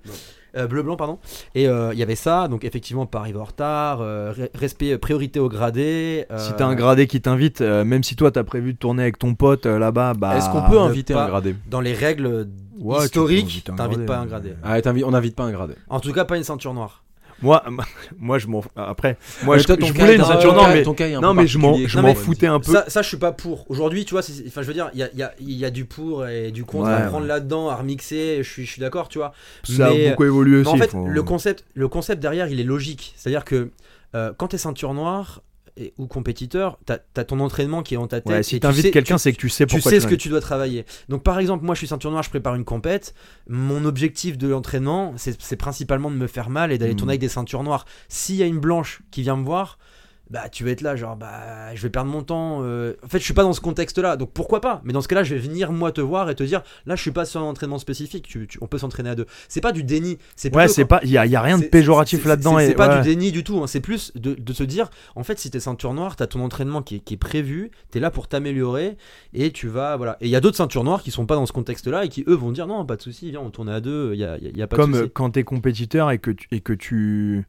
Euh, bleu, blanc, pardon. Et euh, il y avait ça, donc effectivement, pas arriver en retard, re- respect, priorité au gradé. Si t'as un gradé qui t'invite, même si toi t'as prévu de tourner avec ton pote là-bas, bah. Est-ce qu'on peut inviter un gradé Dans les règles Ouais, historiques, t'invites pas un gradé. Ah, on n'invite pas un gradé. En tout cas, pas une ceinture noire. Moi, [laughs] moi, je m'en. Après, moi, Mais je, toi, je ton voulais cas- une ceinture noire, mais ton cas non, mais je m'en, je m'en foutais un peu. Ça, ça, je suis pas pour. Aujourd'hui, tu vois, enfin, je veux dire, il y a, y, a, y a du pour et du contre Ouais, à prendre ouais. là-dedans, à remixer. Je suis, je suis d'accord, tu vois. Ça mais- a beaucoup évolué aussi. en fait, faut- le concept, le concept derrière, il est logique. C'est-à-dire que euh, quand t'es ceinture noire et, ou compétiteur, t'as as ton entraînement qui est en ta tête. Ouais, si tu t'invites sais- quelqu'un, tu- c'est que tu sais tu pourquoi sais ce que tu dois travailler. Donc par exemple, moi je suis ceinture noire, je prépare une compète. Mon objectif de l'entraînement, c'est principalement de me faire mal et d'aller Mm. tourner avec des ceintures noires. S'il y a une blanche qui vient me voir, bah tu vas être là genre bah je vais perdre mon temps. euh. En fait, je suis pas dans ce contexte-là, donc pourquoi pas? Mais dans ce cas-là, je vais venir moi te voir et te dire là je suis pas sur un entraînement spécifique. Tu- tu- on peut s'entraîner à deux. C'est pas du déni. C'est Ouais, c'est pas, il y a, y a rien de péjoratif c'est- là-dedans. C'est pas ouais. du déni du tout, hein. c'est plus de, de se dire, en fait, si t'es ceinture noire, t'as ton entraînement qui est, qui est prévu, t'es là pour t'améliorer et tu vas. Voilà. Et il y a d'autres ceintures noires qui sont pas dans ce contexte-là et qui eux vont dire non, pas de souci, viens, on tourne à deux, il y a, y a- y a pas Comme de quand t'es compétiteur et que tu, et que tu...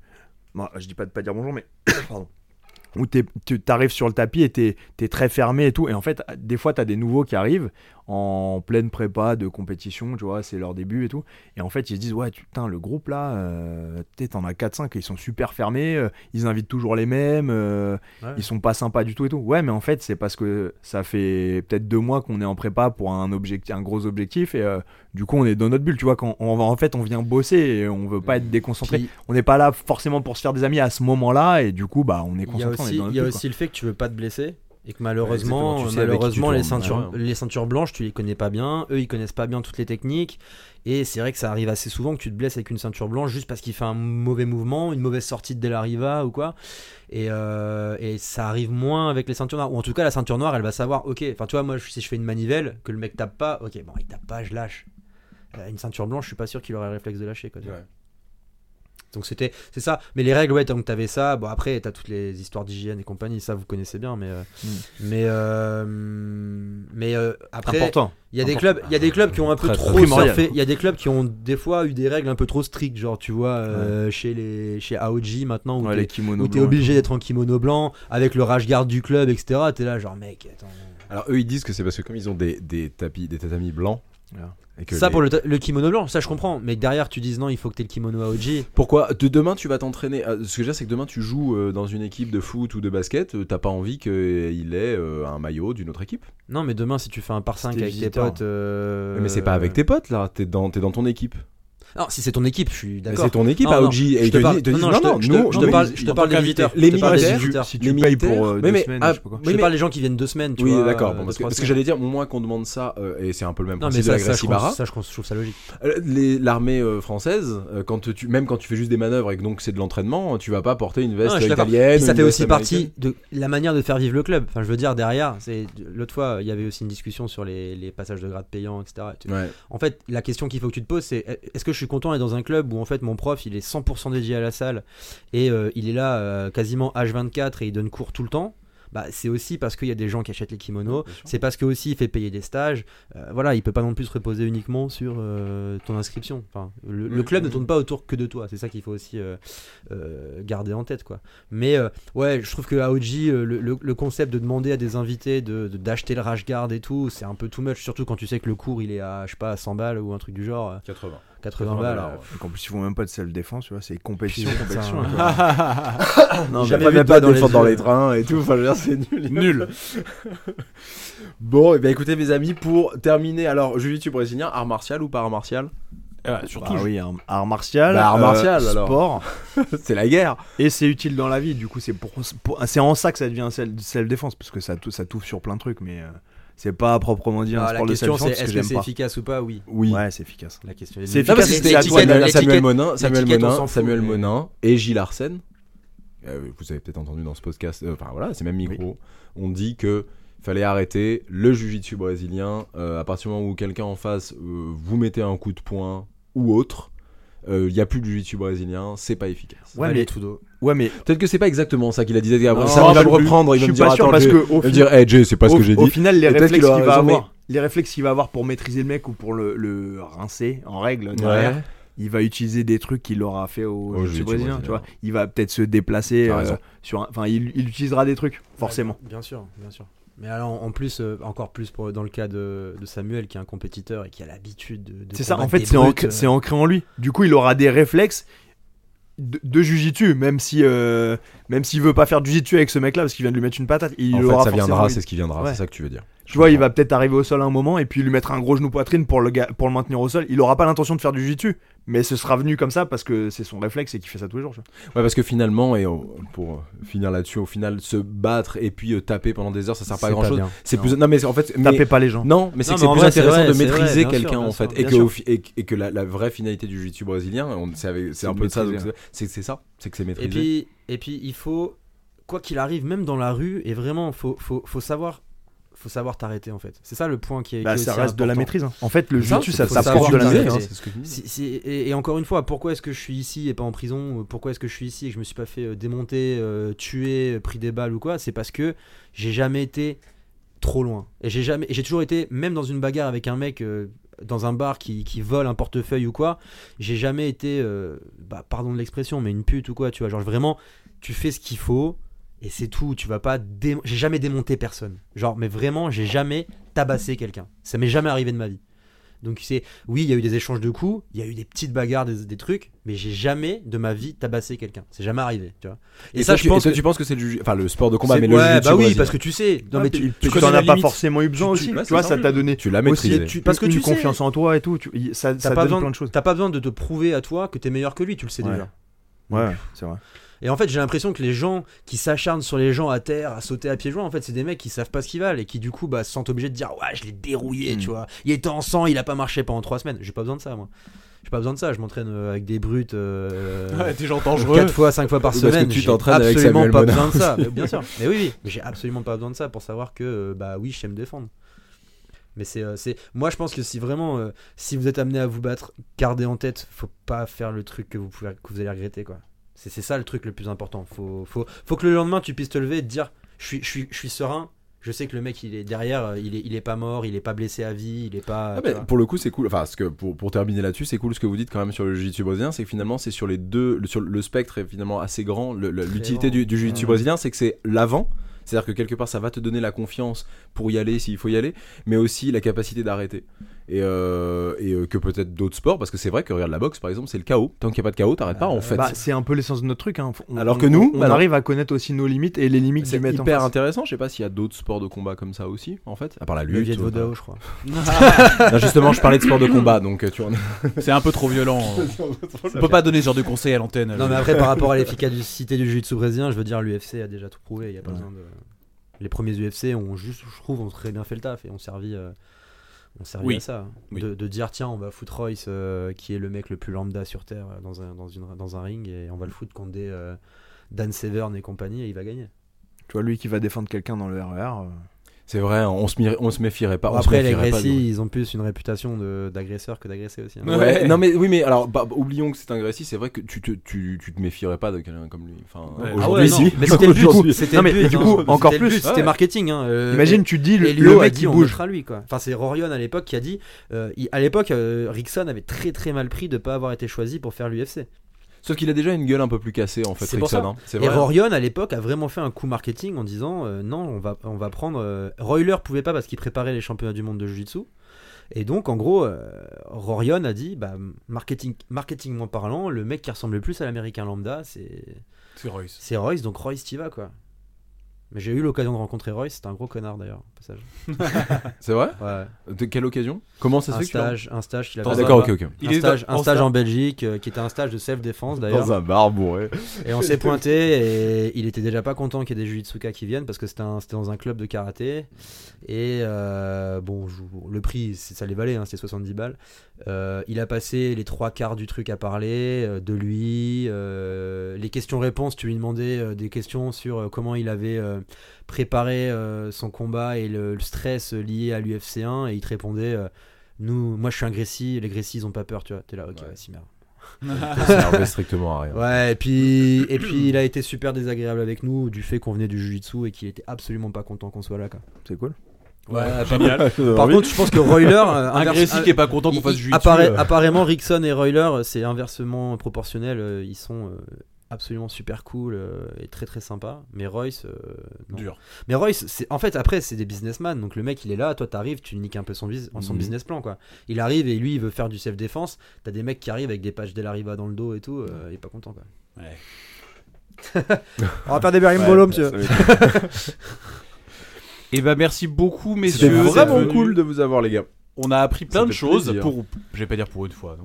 Bon, je dis pas de pas dire bonjour, mais [coughs] pardon. Où tu t'arrives sur le tapis et t'es es très fermé et tout. Et en fait, des fois, t'as des nouveaux qui arrivent en pleine prépa de compétition, tu vois, c'est leur début et tout. Et en fait, ils se disent, ouais, tu- putain, le groupe là, euh, t'en as 4-5 et ils sont super fermés, euh, ils invitent toujours les mêmes, euh, Ouais. ils sont pas sympas du tout et tout. Ouais, mais en fait, c'est parce que ça fait peut-être deux mois qu'on est en prépa pour un, objectif, un gros objectif et euh, du coup, on est dans notre bulle, tu vois. Quand on, va- en fait, on vient bosser et on veut pas être déconcentré. Puis, On n'est pas là forcément pour se faire des amis à ce moment-là et du coup, bah, on est il y a concentré. on est aussi, dans notre il y a bulle, quoi. aussi le fait que tu veux pas te blesser. Et que malheureusement, tu sais malheureusement les, tournes, ceintures, ouais. les ceintures blanches, tu les connais pas bien. Eux, ils connaissent pas bien toutes les techniques. Et c'est vrai que ça arrive assez souvent que tu te blesses avec une ceinture blanche juste parce qu'il fait un mauvais mouvement, une mauvaise sortie de Della Riva ou quoi. Et, euh, et ça arrive moins avec les ceintures noires. Ou en tout cas, la ceinture noire, elle va savoir, ok, enfin, tu vois, moi, si je fais une manivelle, que le mec tape pas, ok, bon, il tape pas, je lâche. Euh, une ceinture blanche, je suis pas sûr qu'il aurait le réflexe de lâcher. Quoi. Ouais. Donc c'était, c'est ça. Mais les règles, ouais, tant que t'avais ça, bon après t'as toutes les histoires d'hygiène et compagnie, ça vous connaissez bien, mais euh, Mm. mais euh, mais euh, après Important. il y a des Important. clubs, il y a des clubs qui ont un peu Très, trop surfé. Il y a des clubs qui ont des fois eu des règles un peu trop strictes, genre tu vois euh, chez les chez AOG maintenant où Ouais, t'es- obligé d'être en kimono blanc avec le rage guard du club, etc. T'es là genre mec, attends. Alors eux ils disent que c'est parce que comme ils ont des, des tapis, des tatamis blancs. Voilà. Et que Ça les- pour le, kimono blanc, ça je comprends. Mais que derrière tu dises non, il faut que t'aies le kimono AOG. Pourquoi? De demain tu vas t'entraîner euh, Ce que je veux dire c'est que demain tu joues euh, dans une équipe de foot ou de basket, euh, t'as pas envie qu'il ait euh, un maillot d'une autre équipe? Non, mais demain si tu fais un par 5 C'était avec tes potes. euh, Mais c'est pas avec tes potes là, t'es dans, t'es dans ton équipe. Non, si c'est ton équipe, je suis Mais d'accord. C'est ton équipe Non, à non, OG je et te parle- non, non, je te- parle- je te parle des visiteurs. Les militaires. Si les tu payes pour militaires- euh, deux semaines, ah, je sais pas oui, des gens qui viennent deux semaines. Tu Oui, vois, d'accord. bon, deux, parce que, j'allais dire, moi qu'on demande ça, euh, et c'est un peu le même principe de la trouve, ça, je trouve- ça logique. Euh, les- L'armée française, quand tu, même quand tu fais juste des manœuvres et que donc c'est de l'entraînement, tu vas pas porter une veste d'accord. italienne. Ça fait aussi partie de la manière de faire vivre le club. Enfin, je veux dire, derrière, c'est l'autre fois, il y avait aussi une discussion sur les, les passages de grade payants, etc. En fait, la question qu'il faut que tu te poses, c'est est-ce que je suis content d'être dans un club où en fait mon prof il est 100% dédié à la salle et euh, il est là euh, quasiment H24 et il donne cours tout le temps bah, c'est aussi parce qu'il y a des gens qui achètent les kimonos, c'est parce que aussi il fait payer des stages. Euh, voilà, il peut pas non plus se reposer uniquement sur euh, ton inscription. Enfin, le, le Oui, club ne oui. tourne pas autour que de toi. C'est ça qu'il faut aussi euh, garder en tête, quoi. Mais ouais, je trouve que AOG, euh, le, le- le concept de demander à des invités de d'acheter le rash guard et tout, c'est un peu too much. Surtout quand tu sais que le cours il est à je sais pas à 100 balles ou un truc du genre, euh, 80. 80 80 balles. Donc en plus, ils font même pas de self-défense, tu vois, c'est compétition, compétition. [laughs] non, Jamais mais vu pas dans de les défendre dans les trains et tout. Enfin, je veux dire, c'est nul. Nul. [laughs] Bon, et bien écoutez, mes amis, pour terminer, alors, jiu-jitsu brésilien, art martial ou pas art martial? Surtout, bah oui, art, art martial, Bah, art euh, martial, alors. sport, [laughs] C'est la guerre. et c'est utile dans la vie. Du coup, c'est pour, pour- c'est en ça que ça devient self-défense, parce que ça, ça touffe sur plein de trucs, mais euh, c'est pas à proprement dire un ah, la sport de question c'est est-ce que c'est efficace ou pas? Oui. Oui. Ouais, c'est efficace. La question C'est Non, parce que efficace, c'était c'est à Samuel, toi Monin, Samuel Monin, Samuel mais- Monin et Gilles Larsen. Euh, vous avez peut-être entendu dans ce podcast, euh, enfin voilà, c'est même micro. On dit que fallait arrêter le jiu-jitsu brésilien euh, à partir du moment où quelqu'un en face euh, vous mettez un coup de poing ou autre. Il n'y a plus de jiu-jitsu brésilien, c'est pas efficace. Ouais, Allez, mais- Trudeau. Ouais, mais Peut-être que c'est pas exactement ça qu'il a dit. Non, ça, il va suis- reprendre, il je va me suis dire pas sûr attends, parce je- que au il va dire, hey Jay, c'est pas ce au, que j'ai au dit. final, les réflexes qu'il va raison, mais- avoir, les réflexes qu'il va avoir pour maîtriser le mec ou pour le, le rincer en règle derrière, Ouais. il va utiliser des trucs qu'il aura fait au, Au jiu-jitsu brésilien, brésilien. tu vois. Il va peut-être se déplacer euh, sur un, enfin, il, il utilisera des trucs forcément. Bien sûr, bien sûr. Mais alors, en plus, euh, encore plus pour, dans le cas de, de Samuel, qui est un compétiteur et qui a l'habitude de. de C'est ça, en fait, c'est ancré, euh, c'est ancré en lui. Du coup, il aura des réflexes. de, de jujitsu, même si euh, même s'il veut pas faire jujitsu avec ce mec-là parce qu'il vient de lui mettre une patate, il en fait, aura ça viendra, c'est ce qui viendra, Ouais. c'est ça que tu veux dire. Tu vois, il va peut-être arriver au sol à un moment et puis lui mettre un gros genou poitrine pour le, pour le maintenir au sol. Il aura pas l'intention de faire du jiu mais ce sera venu comme ça parce que c'est son réflexe et qu'il fait ça tous les jours. tu vois. Ouais, parce que finalement, et on- pour euh, finir là-dessus, au final, se battre et puis euh, taper pendant des heures, ça sert pas à grand chose. C'est Non. plus. Non, mais en fait. mais- Tapez pas les gens. Non, mais c'est que c'est plus vrai, intéressant vrai, de maîtriser quelqu'un en fait, sûr, et que, sûr. au fi- et, et que la, la vraie finalité du jiu-jitsu brésilien, c'est un de peu ça, c'est c'est ça, c'est que c'est maîtrisé. Et puis, et puis il faut, quoi qu'il arrive, même dans la rue, et vraiment, faut, faut, faut savoir, faut savoir t'arrêter en fait. C'est ça le point qui est. Bah, qui est ça aussi reste de la maîtrise. hein. En fait, le Ça, c'est ça s'apprend savoir de la maîtrise. c'est ce que je dis. Si- si- et, et encore une fois, pourquoi est-ce que je suis ici et pas en prison? Pourquoi est-ce que je suis ici et que je me suis pas fait euh, démonter, euh, tuer, pris des balles ou quoi? C'est parce que j'ai jamais été trop loin. Et j'ai jamais, j'ai toujours été, même dans une bagarre avec un mec euh, dans un bar qui, qui vole un portefeuille ou quoi, j'ai jamais été, euh, bah, pardon de l'expression, mais une pute ou quoi, tu vois. Genre vraiment, tu fais ce qu'il faut et c'est tout. Tu vas pas, dé- j'ai jamais démonté personne. Genre, mais vraiment, j'ai jamais tabassé quelqu'un. Ça m'est jamais arrivé de ma vie. Donc c'est oui, il y a eu des échanges de coups, il y a eu des petites bagarres, des, des trucs, mais j'ai jamais de ma vie tabassé quelqu'un. C'est jamais arrivé, tu vois. Et, ça, je pense. que... tu penses que c'est le enfin le sport de combat, mais le ouais, bah oui, parce que tu sais. Non mais tu, tu, tu tu en as pas forcément eu besoin tu- aussi. ouais, Tu vois, ça t'a donné tu l'as aussi maîtrisé. tu- Parce que une tu sais- confiance en toi et tout. tu- y- ça ça pas, donne besoin, plein de choses. t'as pas besoin de te prouver à toi que t'es meilleur que lui, tu le sais déjà. Ouais, c'est vrai. Et en fait, j'ai l'impression que les gens qui s'acharnent sur les gens à terre, à sauter à pieds joints, en fait, c'est des mecs qui savent pas ce qu'ils valent et qui du coup bah, se sentent obligés de dire ouais, je l'ai dérouillé, Mm. tu vois. Il était en sang, il a pas marché pendant trois semaines. J'ai pas besoin de ça, moi. J'ai pas besoin de ça. Je m'entraîne euh, avec des brutes. euh, [laughs] Ouais, des gens dangereux. 4 fois, 5 fois par parce que semaine. tu j'ai t'entraînes avec Samuel pas besoin de ça. [laughs] Mais bien sûr. Mais oui, oui. Mais j'ai absolument pas besoin de ça pour savoir que, euh, bah oui, je sais me défendre. Mais c'est, c'est, moi je pense que si vraiment, si vous êtes amené à vous battre, gardez en tête, faut pas faire le truc que vous pouvez, que vous allez regretter quoi. C'est, ça le truc le plus important. Faut, faut, faut que le lendemain tu puisses te lever et te dire, je suis, je suis, je suis serein. Je sais que le mec il est derrière, euh, il est, il est pas mort, il est pas blessé à vie, il est pas. Ah, pour le coup, c'est cool. Enfin, ce que pour, pour terminer là-dessus, c'est cool ce que vous dites quand même sur le jiu-jitsu brésilien, c'est que finalement, c'est sur les deux, le- sur le spectre est finalement assez grand. L'utilité du, du jiu-jitsu Ouais. brésilien, c'est que c'est l'avant. C'est-à-dire que quelque part, ça va te donner la confiance pour y aller s'il faut y aller, mais aussi la capacité d'arrêter. Et, euh, et euh, que peut-être d'autres sports, parce que c'est vrai que regarde la boxe par exemple, c'est le chaos. Tant qu'il n'y a pas de chaos, t'arrêtes pas en fait. Bah, c'est un peu l'essence de notre truc. hein. On- Alors on- que nous, on alors- arrive à connaître aussi nos limites et les limites c'est du en hyper face. intéressant. Je sais pas s'il y a d'autres sports de combat comme ça aussi, en fait, à part la Le lutte. Viet euh, Vodao, je crois. [laughs] [laughs] non, justement, je parlais de sport de combat, donc tu vois. [laughs] C'est un peu trop violent. On peut pas donner ce genre de conseils à l'antenne. Non mais après par rapport à l'efficacité du jiu-jitsu brésilien, je veux dire l'UFC a déjà tout prouvé, il y a pas Ouais. besoin de les premiers UFC ont juste je trouve ont très bien fait le taf et ont servi euh, ont servi Oui. à ça Oui. de, de dire tiens, on va foutre Royce euh, qui est le mec le plus lambda sur terre euh, dans un dans une dans un ring et on va le foutre contre des euh, Dan Severn et compagnie et il va gagner. Tu vois, lui qui va défendre quelqu'un dans le RER. C'est vrai, on se, mi- on se méfierait pas. Bon, on se après les méfierait pas de- ils ont plus une réputation de- d'agresseurs que d'agressés aussi. hein. Ouais. Ouais, non mais oui mais alors bah, oublions que c'est un Grécy, c'est vrai que tu te, tu, tu te méfierais pas de quelqu'un comme lui. Enfin Ouais. Ah aujourd'hui ouais, non, si. mais c'était le but, c'était Non, du hein. coup, encore plus. c'était Ouais. marketing hein. Euh, Imagine, tu te dis le, mec qui bouge. lui quoi. Enfin c'est Rorion à l'époque qui a dit euh, il- à l'époque euh, Rickson avait très très mal pris de pas avoir été choisi pour faire l'UFC. Sauf qu'il a déjà une gueule un peu plus cassée en fait. C'est pour Rickson, ça. hein. Et vrai. Rorion à l'époque a vraiment fait un coup marketing en disant euh, non on va on va prendre euh, Royler pouvait pas parce qu'il préparait les championnats du monde de jiu-jitsu. Et donc en gros euh, Rorion a dit bah marketing marketingment parlant le mec qui ressemble le plus à l'américain lambda c'est C'est Royce. c'est Royce donc Royce t'y vas quoi. Mais j'ai eu l'occasion de rencontrer Royce, c'était un gros connard d'ailleurs, au passage. [laughs] C'est vrai Ouais. De quelle occasion? Comment ça se un fait que tu l'as- stage, un stage qu'il a Dans Ah, fait. un D'accord, ok, ok. Il un est stage, dans- un en stage sta- en Belgique euh, qui était un stage de self-défense d'ailleurs. Dans un bar bourré. Et on s'est pointé et il était déjà pas content qu'il y ait des Jujitsuka qui viennent parce que c'était un- c'était dans un club de karaté. Et euh, bon, je- le prix, c'est- ça les valait, hein, c'était 70 balles. Euh, il a passé les trois quarts du truc à parler euh, de lui. euh, les questions-réponses, tu lui demandais euh, des questions sur euh, comment il avait euh, préparé euh, son combat et le, le stress lié à l'UFC 1 et il te répondait euh, nous, moi je suis un Grécy, les Grécy ils ont pas peur, tu vois. T'es là, ok, Ouais. ouais, si merde. [laughs] Ça servait strictement à rien. Ouais, et puis, [coughs] et puis il a été super désagréable avec nous du fait qu'on venait du Jiu-Jitsu et qu'il était absolument pas content qu'on soit là. Quoi. C'est cool. Ouais, génial. [laughs] Par contre, je pense que Royler. euh, [laughs] Un Grécy qui est pas content qu'on fasse il- du jiu apparaît- Apparemment, Rickson et Royler, c'est inversement proportionnel. Ils sont euh, absolument super cool euh, et très très sympas. Mais Royce. euh, non. Dur. Mais Royce, c'est en fait après c'est des businessmen, donc le mec il est là, toi t'arrives, tu niques un peu son, son Mhm. business plan quoi. Il arrive et lui il veut faire du self défense. T'as des mecs qui arrivent avec des pages Della Riva dans le dos et tout, euh, il est pas content quoi. Ouais. [laughs] On va faire des berimbolo, Ouais, monsieur. Et [laughs] bah merci beaucoup C'était messieurs. d'être vraiment cool de vous avoir, les gars. On a appris plein de choses plaisir. pour, je vais pas dire pour une fois.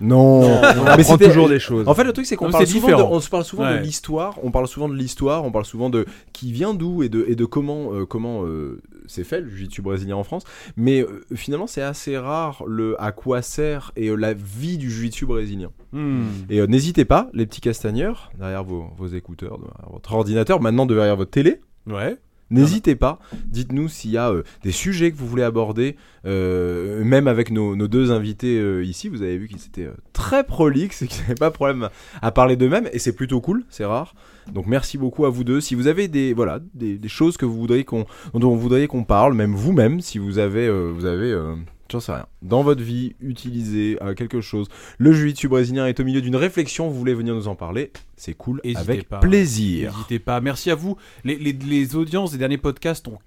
Non, On mais apprend toujours des choses. En fait, le truc, c'est qu'on parle souvent, de, on se parle souvent Ouais. de l'histoire, on parle souvent de l'histoire, on parle souvent de qui vient d'où et de, et de comment, euh, comment euh, c'est fait le jiu-jitsu brésilien en France. Mais euh, finalement, c'est assez rare le à quoi sert et euh, la vie du jiu-jitsu brésilien. Hmm. Et euh, n'hésitez pas, les petits castagneurs, derrière vos, vos écouteurs, derrière votre ordinateur, maintenant derrière votre télé. Ouais. N'hésitez pas, dites-nous s'il y a euh, des sujets que vous voulez aborder, euh, même avec nos, deux invités euh, ici, vous avez vu qu'ils étaient très prolixes et [laughs] qu'ils n'avaient pas de problème à parler d'eux-mêmes, et c'est plutôt cool, c'est rare. Donc merci beaucoup à vous deux. Si vous avez des, choses que vous voudriez qu'on, dont vous voudriez qu'on parle, même vous-même, si vous avez, vous avez j'en sais rien, dans votre vie, utilisé euh, quelque chose, le jiu-jitsu brésilien est au milieu d'une réflexion, vous voulez venir nous en parler, c'est cool, Hésitez avec pas. plaisir. N'hésitez pas. Merci à vous. Les, les- les audiences des derniers podcasts ont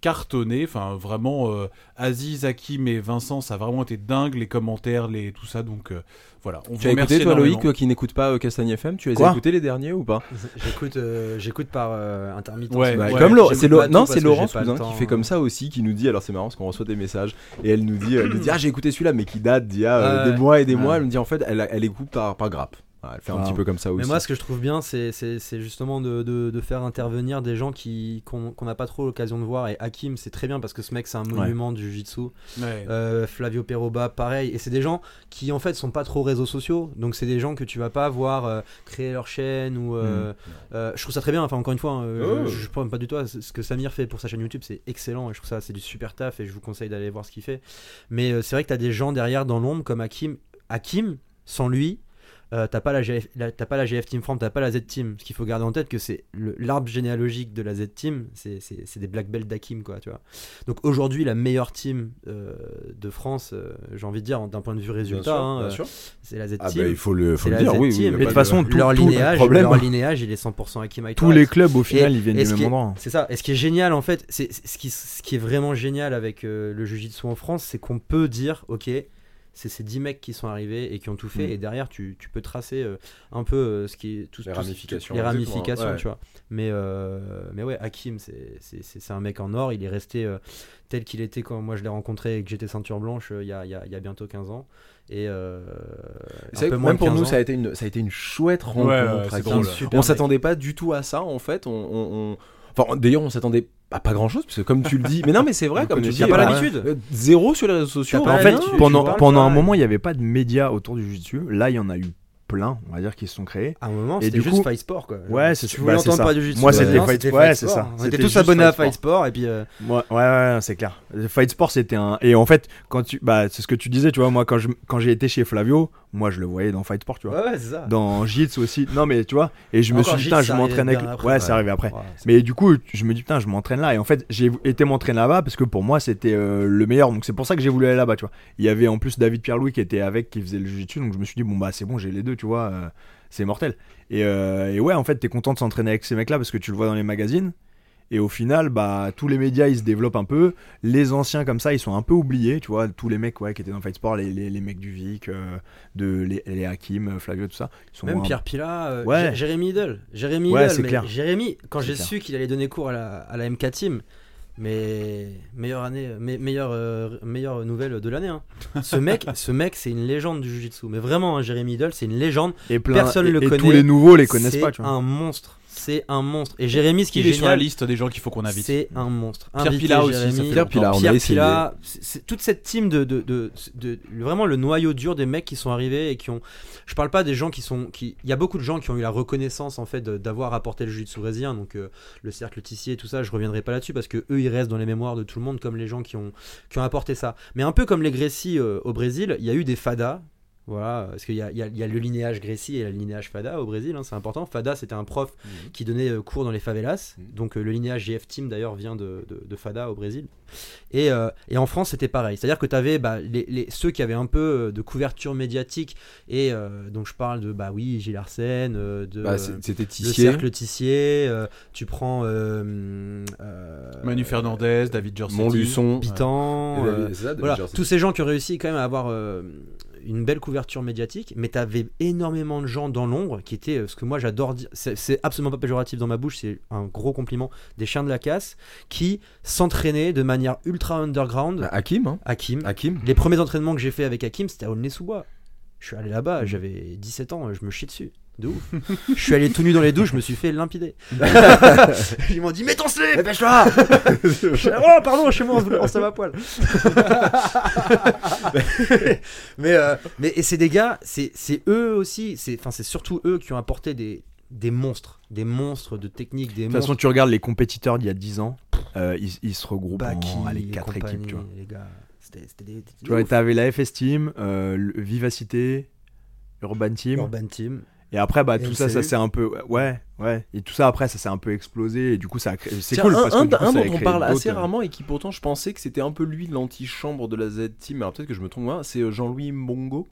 cartonné. Enfin, vraiment, euh, Aziz, Hakim et Vincent, ça a vraiment été dingue. Les commentaires, les, tout ça. Donc, euh, voilà. On Tu vous as écouté toi. Loïc, toi qui n'écoute pas euh, Castagne FM, tu as Quoi écouté les derniers ou pas J'écoute, euh, j'écoute par euh, intermittence. Ouais, Bah, ouais. Comme c'est non, c'est temps, qui fait comme ça aussi, qui nous dit. Alors c'est marrant parce qu'on reçoit des messages et elle nous dit, elle nous dit ah j'ai écouté celui-là mais qui date d'il y a euh, Ouais. des mois et des Ouais. mois. Elle me dit en fait elle, elle écoute par par grappe. Elle fait un petit peu comme ça aussi. Mais moi, ce que je trouve bien, c'est justement de, de- de faire intervenir des gens qui qu'on n'a pas trop l'occasion de voir. Et Hakim, c'est très bien parce que ce mec, c'est un monument du jiu-jitsu. Ouais. Euh, Flavio Peroba, pareil. Et c'est des gens qui, en fait, sont pas trop réseaux sociaux. Donc, c'est des gens que tu vas pas voir euh, créer leur chaîne ou. euh, euh, je trouve ça très bien. Enfin, encore une fois, hein, euh, Oh. je, prends pas du tout ce que Samir fait pour sa chaîne YouTube. C'est excellent. Et je trouve ça, c'est du super taf. Et je vous conseille d'aller voir ce qu'il fait. Mais euh, c'est vrai que tu as des gens derrière dans l'ombre comme Hakim. Hakim, sans lui. Euh, t'as pas la GF, la- t'as pas la GF Team France, t'as pas la Z Team. Ce qu'il faut garder en tête que c'est l'arbre généalogique de la Z Team, c'est- des black belts d'Hakim quoi, tu vois. Donc aujourd'hui la meilleure team euh, de France, euh, j'ai envie de dire d'un point de vue résultat, hein, c'est la Z Ah Team. bah il faut le, faut dire. Z Oui, Mais de toute façon, tout- leur tout- linéage, leur linéage, il est 100% Hakim High Tous les clubs, au final, Et- ils viennent du même endroit. C'est ça. Et ce qui est génial, en fait, c'est ce qui, ce qui est vraiment génial avec le Jiu-Jitsu en France, c'est qu'on peut dire, ok, c'est ces 10 mecs qui sont arrivés et qui ont tout fait, Mm. et derrière, tu, tu peux tracer euh, un peu euh, ce qui est tout, Les tout- ramifications, les ramifications, ouais. tu vois. Mais, euh, mais ouais, Hakim, c'est- c'est c'est- c'est un mec en or. Il est resté euh, tel qu'il était quand moi je l'ai rencontré et que j'étais ceinture blanche euh, il y, a, il y a- il y a bientôt 15 ans. Et euh, vrai même pour 15 nous, ans. ça a été une, ça a été une chouette rencontre. ouais, drôle. On s'attendait pas du tout à ça en fait. On, on- on- Enfin, d'ailleurs, on s'attendait à pas grand chose parce que comme tu le dis, mais non, mais c'est vrai, comme tu dis, T'as pas bah, l'habitude euh, zéro sur les réseaux sociaux. Pas En fait, tu- pendant, parles pendant pas, un moment, il n'y avait pas de médias autour du jiu-jitsu. Là, il y en a eu plein, on va dire, qui se sont créés. À un moment, Et c'était du juste coup- Fight Sport quoi. Ouais, c'est- tu voulais bah, c'est entendre ça. pas de jiu-jitsu. Moi, c'était Fight- ouais, c'est ça. On était C'était tous juste abonnés à Fight Fight Sport et puis euh, Ouais, ouais, ouais, c'est clair. Fight Sport, c'était un. Et en fait, quand tu. Bah, c'est ce que tu disais, tu vois, moi, quand je- quand j'ai été chez Flavio, moi, je le voyais dans Fight Sport, tu vois. ouais, ouais, c'est ça. Dans Jits aussi. Non, mais tu vois, et je me Encore suis dit, putain, ça je m'entraîne avec. arrivait après. Ouais, c'est arrivé après. Ouais, c'est- Mais du coup, je me dis, putain, je m'entraîne là. Et en fait, j'ai été m'entraîner là-bas parce que pour moi, c'était euh, le meilleur. Donc, c'est pour ça que j'ai voulu aller là-bas, tu vois. Il y avait en plus David Pierre-Louis qui était avec, qui faisait le jiu-jitsu. Donc, je me suis dit, bon, bah, c'est bon, j'ai les deux, tu vois. euh, c'est mortel. Et, euh, et ouais, en fait, t'es content de s'entraîner avec ces mecs-là parce que tu le vois dans les magazines. Et au final, bah, tous les médias, ils se développent un peu. Les anciens, comme ça, ils sont un peu oubliés, tu vois. Tous les mecs ouais, qui étaient dans Fight Sport, les, les, les mecs du Vic, euh, de, les, les Hakim, Flavio, tout ça. Ils sont Même un- Pierre Pila, euh, Ouais. Jérémy Idle. Jérémy Ouais, c'est mais clair. Jérémy, quand C'est j'ai su qu'il allait donner cours à la, à la MK Team, mais meilleure année, me- meilleure, euh, meilleure nouvelle de l'année. hein. [laughs] Ce mec, ce mec, c'est une légende du Jiu-Jitsu. Mais vraiment, hein, Jérémy Idle, c'est une légende. Et plein, Personne et, le et connaît. tous les nouveaux les connaissent C'est pas, vois. un monstre. C'est un monstre. Et Jérémy, ce qui Il est est sur la liste des gens qu'il faut qu'on invite. c'est un monstre. Pierre Invitez Pila aussi, ça Jérémy. fait Pierre Pila, on a Pierre essayé. Pila, c'est- c'est toute cette team de, de, de, de- vraiment le noyau dur des mecs qui sont arrivés et qui ont. Je parle pas des gens qui sont. qui Il y a beaucoup de gens qui ont eu la reconnaissance en fait de- d'avoir apporté le jiu-jitsu brésilien, donc euh, le cercle Tissier et tout ça. Je reviendrai pas là-dessus parce que eux ils restent dans les mémoires de tout le monde comme les gens qui ont qui ont apporté ça. Mais un peu comme les Grécy euh, au Brésil, il y a eu des fadas. Voilà, parce qu'il y a, il y y a le linéage Grécy et le linéage Fada au Brésil, hein, c'est important. Fada, c'était un prof qui donnait euh, cours dans les favelas. Mhm. Donc euh, le linéage GF Team d'ailleurs vient de, de- de Fada au Brésil. Et, euh, et en France, c'était pareil. C'est-à-dire que tu avais les, les- ceux qui avaient un peu de couverture médiatique. Et euh, donc je parle de, bah oui, Gilles Arsène, de Bah, c'était le Tissier. cercle Tissier. euh, tu prends euh, euh, Manu Fernandez, David Jorsetti. Montluçon. Bitan. Euh, David- voilà, tous ces gens qui ont réussi quand même à avoir euh, une belle couverture médiatique, mais t'avais énormément de gens dans l'ombre qui étaient, euh, ce que moi j'adore dire, c'est absolument pas péjoratif dans ma bouche, c'est un gros compliment, des chiens de la casse qui s'entraînaient de manière ultra underground. Bah, Hakim, hein. Hakim. Hakim. Les premiers entraînements que j'ai fait avec Hakim, c'était à Aulnay-sous-Bois. Je suis allé là-bas, Mm. j'avais 17 ans, je me chiais dessus. De ouf. je suis allé tout nu dans les douches, je me suis fait limpider. [laughs] Ils m'ont dit, mets ton slip Dépêche-toi Oh, pardon, chez moi, on se à poil. [laughs] mais, euh, mais et c'est des gars, c'est c'est eux aussi, c'est enfin, c'est surtout eux qui ont apporté des, des monstres, des monstres de technique, des De toute monstres. façon, tu regardes les compétiteurs d'il y a 10 ans, euh, ils, ils se regroupent Baki, en 4 compagnie, équipes, tu vois. Les gars, c'était c'était des. Tu vois, t'avais la FS Team, euh, Vivacité, Urban Team. Urban Team. Et après, bah, tout ça, ça s'est un peu. Ouais, ouais. Et tout ça, après, ça s'est un peu explosé. Et du coup, ça a créé. C'est cool un, parce que un- du coup, un ça dont on parle assez euh, rarement et qui pourtant je pensais que c'était un peu lui l'antichambre de la Z-Team, alors peut-être que je me trompe, moi, c'est euh, Jean-Louis Mbongo.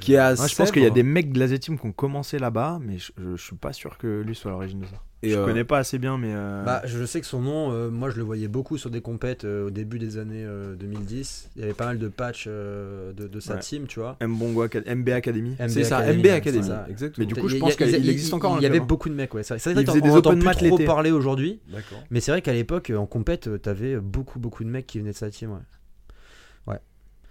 Qui est à Ouais, je pense qu'il y a des mecs de la Z-Team qui ont commencé là-bas, mais je, je, je suis pas sûr que lui soit à l'origine de ça. Et, je euh, connais pas assez bien, mais. euh, Bah, je sais que son nom, euh, moi je le voyais beaucoup sur des compètes euh, au début des années euh, 2010. Il y avait pas mal de patchs euh, de, de sa Ouais. team, tu vois. Mbongo Acad- MB Academy. C'est ça, MB Academy, ça. exactement. Mais du coup, je pense qu'il il- existe encore un Il y avait hein. beaucoup de mecs, ouais. C'est vrai qu'on entend mat trop parler aujourd'hui. D'accord. Mais c'est vrai qu'à l'époque, en compète, t'avais beaucoup, beaucoup de mecs qui venaient de sa team, ouais.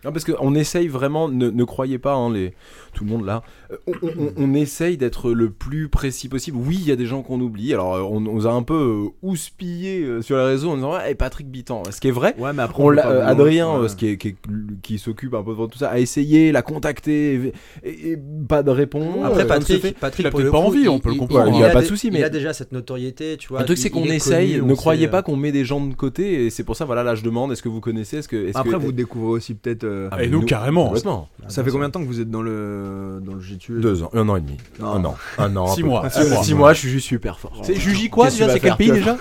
Non, parce qu'on essaye vraiment, ne, ne croyez pas, hein, les, tout le monde là, euh, on, on- on essaye d'être le plus précis possible. Oui, il y a des gens qu'on oublie. Alors, euh, on, on nous a un peu euh, houspillé sur les réseaux en disant Ouais, Patrick Bitan. Ce qui est vrai. Ouais, mais après, On peut l'a- pas euh, vouloir- Adrien, ouais. ce qui, est- qui, est- qui s'occupe un peu de tout ça, a essayé, l'a contacté, et, et- et pas de réponse. Après, euh, fait. Patrick, Patrick Il a pas coup, envie, on il- peut le il- comprendre. Il y a a pas de souci, Il mais- a déjà cette notoriété, tu vois. Le truc, il- c'est qu'on il essaye, connu, ne croyez sait, pas qu'on met des gens de côté, et c'est pour ça, voilà, là je demande, est-ce que vous connaissez est-ce que, est-ce Après, que- vous découvrez aussi peut-être. Euh, Ah, Et nous, carrément. Complètement. Ah, ça fait combien de temps que vous êtes dans le dans le GTU Deux ans, un an et demi. Non. Un an. Un an. Six mois, six mois. Six mois, je suis juste super fort. C'est Juji quoi déjà C'est quel pays déjà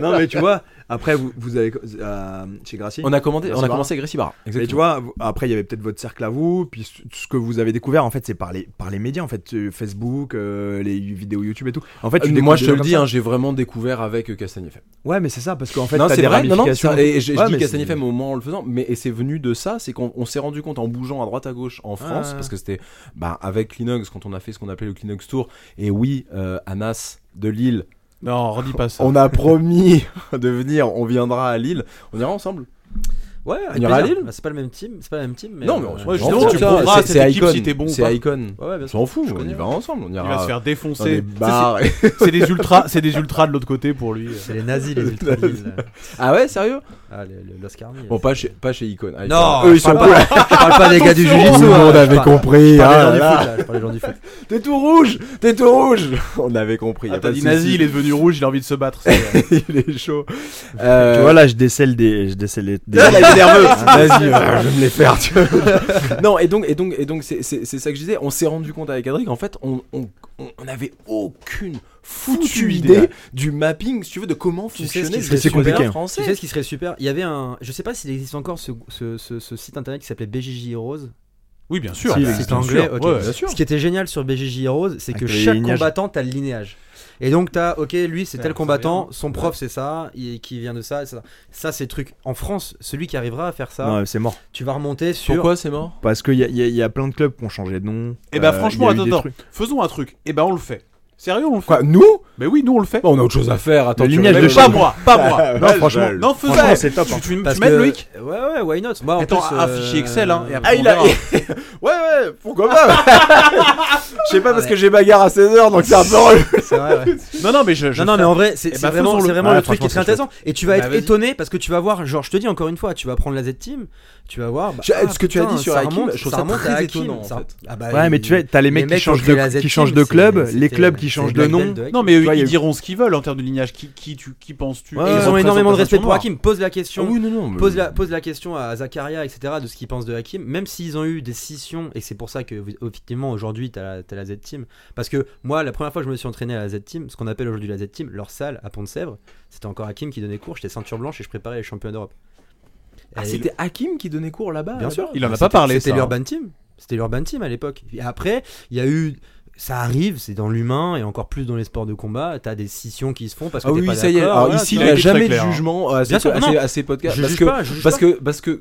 Non, mais tu vois, après, vous, vous avez. euh, chez Gracie On a commandé, Merci, on a Barra. commencé avec Gressibara. Et tu vois, après, il y avait peut-être votre cercle à vous, puis ce- que vous avez découvert, en fait, c'est par les, par les médias, en fait, euh, Facebook, euh, les vidéos YouTube et tout. En fait, tu moi je te le dis, hein, j'ai vraiment découvert avec Castagne FM. Ouais, mais c'est ça, parce qu'en fait, non, c'est des vrai, non, non, ça- et je, dis Castagne FM au moment en le faisant, mais et c'est venu de ça, c'est qu'on on s'est rendu compte en bougeant à droite à gauche en France, ouais. parce que c'était bah, avec Linux quand on a fait ce qu'on appelait le Linux Tour, et oui, euh, Anas de Lille, Non, redis pas ça. on a promis [laughs] de venir, on viendra à Lille, on ira ensemble. Ouais, On ira à. Lille Bah, c'est pas le même team, c'est pas la même team. Mais non, mais euh, on s'en ouais, c'est- cette c'est équipe Icon, si t'es bon C'est. Icon. Ouais, ouais, bien On sûr. s'en fout, Je on y va ensemble, on Il va ira se faire défoncer. [laughs] C'est- des ultras, c'est des ultras de l'autre côté pour lui. C'est les nazis, les [laughs] ultra de Lille. Ah ouais, sérieux? Ah, le- le- l'Oscar. Bon, pas chez, pas chez Icon. Non, eux ils sont pas- Je parle pas des gars du Tout Jiu-Jitsu. le hein, monde avait compris. Je parle ah des gens du foot. [laughs] T'es tout rouge T'es tout rouge On avait compris. Ah, t'as dit nazi, il est devenu rouge, il a envie de se battre. il est chaud. Euh, Tu vois, là, je décèle des. Je décèle des. Est nerveux. [laughs] Vas-y, euh, je vais me les faire. Tu vois. [laughs] non, et donc, et donc, et donc, c'est ça que je disais. On s'est rendu compte avec Adric, en fait, on, on, on on avait aucune foutue Foutue idée idée. du mapping, si tu veux, de comment Tu sais ce fonctionnait super compliqué. français. Tu sais ce qui serait super? Il y avait un. Je sais pas s'il existe encore ce, ce, ce- ce site internet qui s'appelait BGJ Heroes. Oui, bien sûr. Si, il C'est anglais, sûr. ok. Ouais, bien sûr. Ce qui était génial sur BGJ Heroes, c'est que chaque lignages. combattant, t'as le linéage. Et donc, t'as, ok, lui c'est Ouais, tel combattant, vient. son prof c'est ça, il- qui vient de ça, et ça. Ça, c'est le truc. En France, celui qui arrivera à faire ça, Non, c'est mort. tu vas remonter sur. Pourquoi c'est mort? Parce qu'il y, a- il y a- il y a plein de clubs qui ont changé de nom. Eh ben, Euh, franchement, il y a eu attends, des attends. trucs. Faisons un truc. Eh ben, on le fait. Sérieux, on le fait. Quoi, nous Mais oui, nous on le fait. Bon, On a autre chose à faire. Attends, Le tu lignage de pas moi, pas moi. Non, franchement, Non, faisons. franchement, c'est top. Tu, hein. tu, tu m'aides, que- Loïc Ouais, ouais, why not? En Attends, plus, un euh, fichier Excel, hein, et après, Ah, il a. [laughs] Ouais, ouais, pourquoi pas? [laughs] Je sais pas parce que j'ai bagarre à 16h donc c'est un peu relou. C'est vrai, ouais. Non, non, mais je. je Non, non, mais en vrai, c'est Eh ben, vraiment, c'est vraiment Ouais, le truc qui est très intéressant. Et tu vas Bah, être étonné parce que tu vas voir, genre, je te dis encore une fois, tu vas prendre la Z-Team, tu vas voir. bah, Je- ah, ce que tu as dit sur Hakim, remonte- je trouve ça ça très étonnant, en ça- fait. Ah bah, Ouais, mais tu vois, t'as les mecs qui changent créé de, qui changent de club, les clubs qui c'est changent de nom. De. Non, mais eux, vois, ils diront ce qu'ils veulent en termes de lignage. Qui, qui, tu, qui penses-tu? Ouais, ils ont énormément de respect pour. Hakim. Pose la question. Ah oui, non, non. mais- Pose la, pose la question à Zakaria, etc., de ce qu'ils pensent de Hakim, même s'ils ont eu des scissions, et c'est pour ça que, effectivement, aujourd'hui, t'as la, t'as la Z-Team. Parce que moi, la première fois que je me suis entraîné à la Z-Team, ce qu'on appelle aujourd'hui la Z-Team, leur salle à Pont-de-Sèvres, c'était encore Hakim qui donnait cours, j'étais ceinture blanche et je préparais les championnats d'Europe. Ah, c'était Hakim qui donnait cours là-bas Bien sûr. Il en a C'était- pas parlé, C'était l'Urban Team. C'était l'Urban Team à l'époque. Et après, il y a eu ça arrive, c'est dans l'humain et encore plus dans les sports de combat. T'as des scissions qui se font parce que Ah t'es oui, pas ça y est. d'accord, Alors voilà, ici, il n'y a jamais de hein. jugement à Bien ces, sûr, à ces- à ces podcasts. Je parce que, pas, parce pas. que, parce que,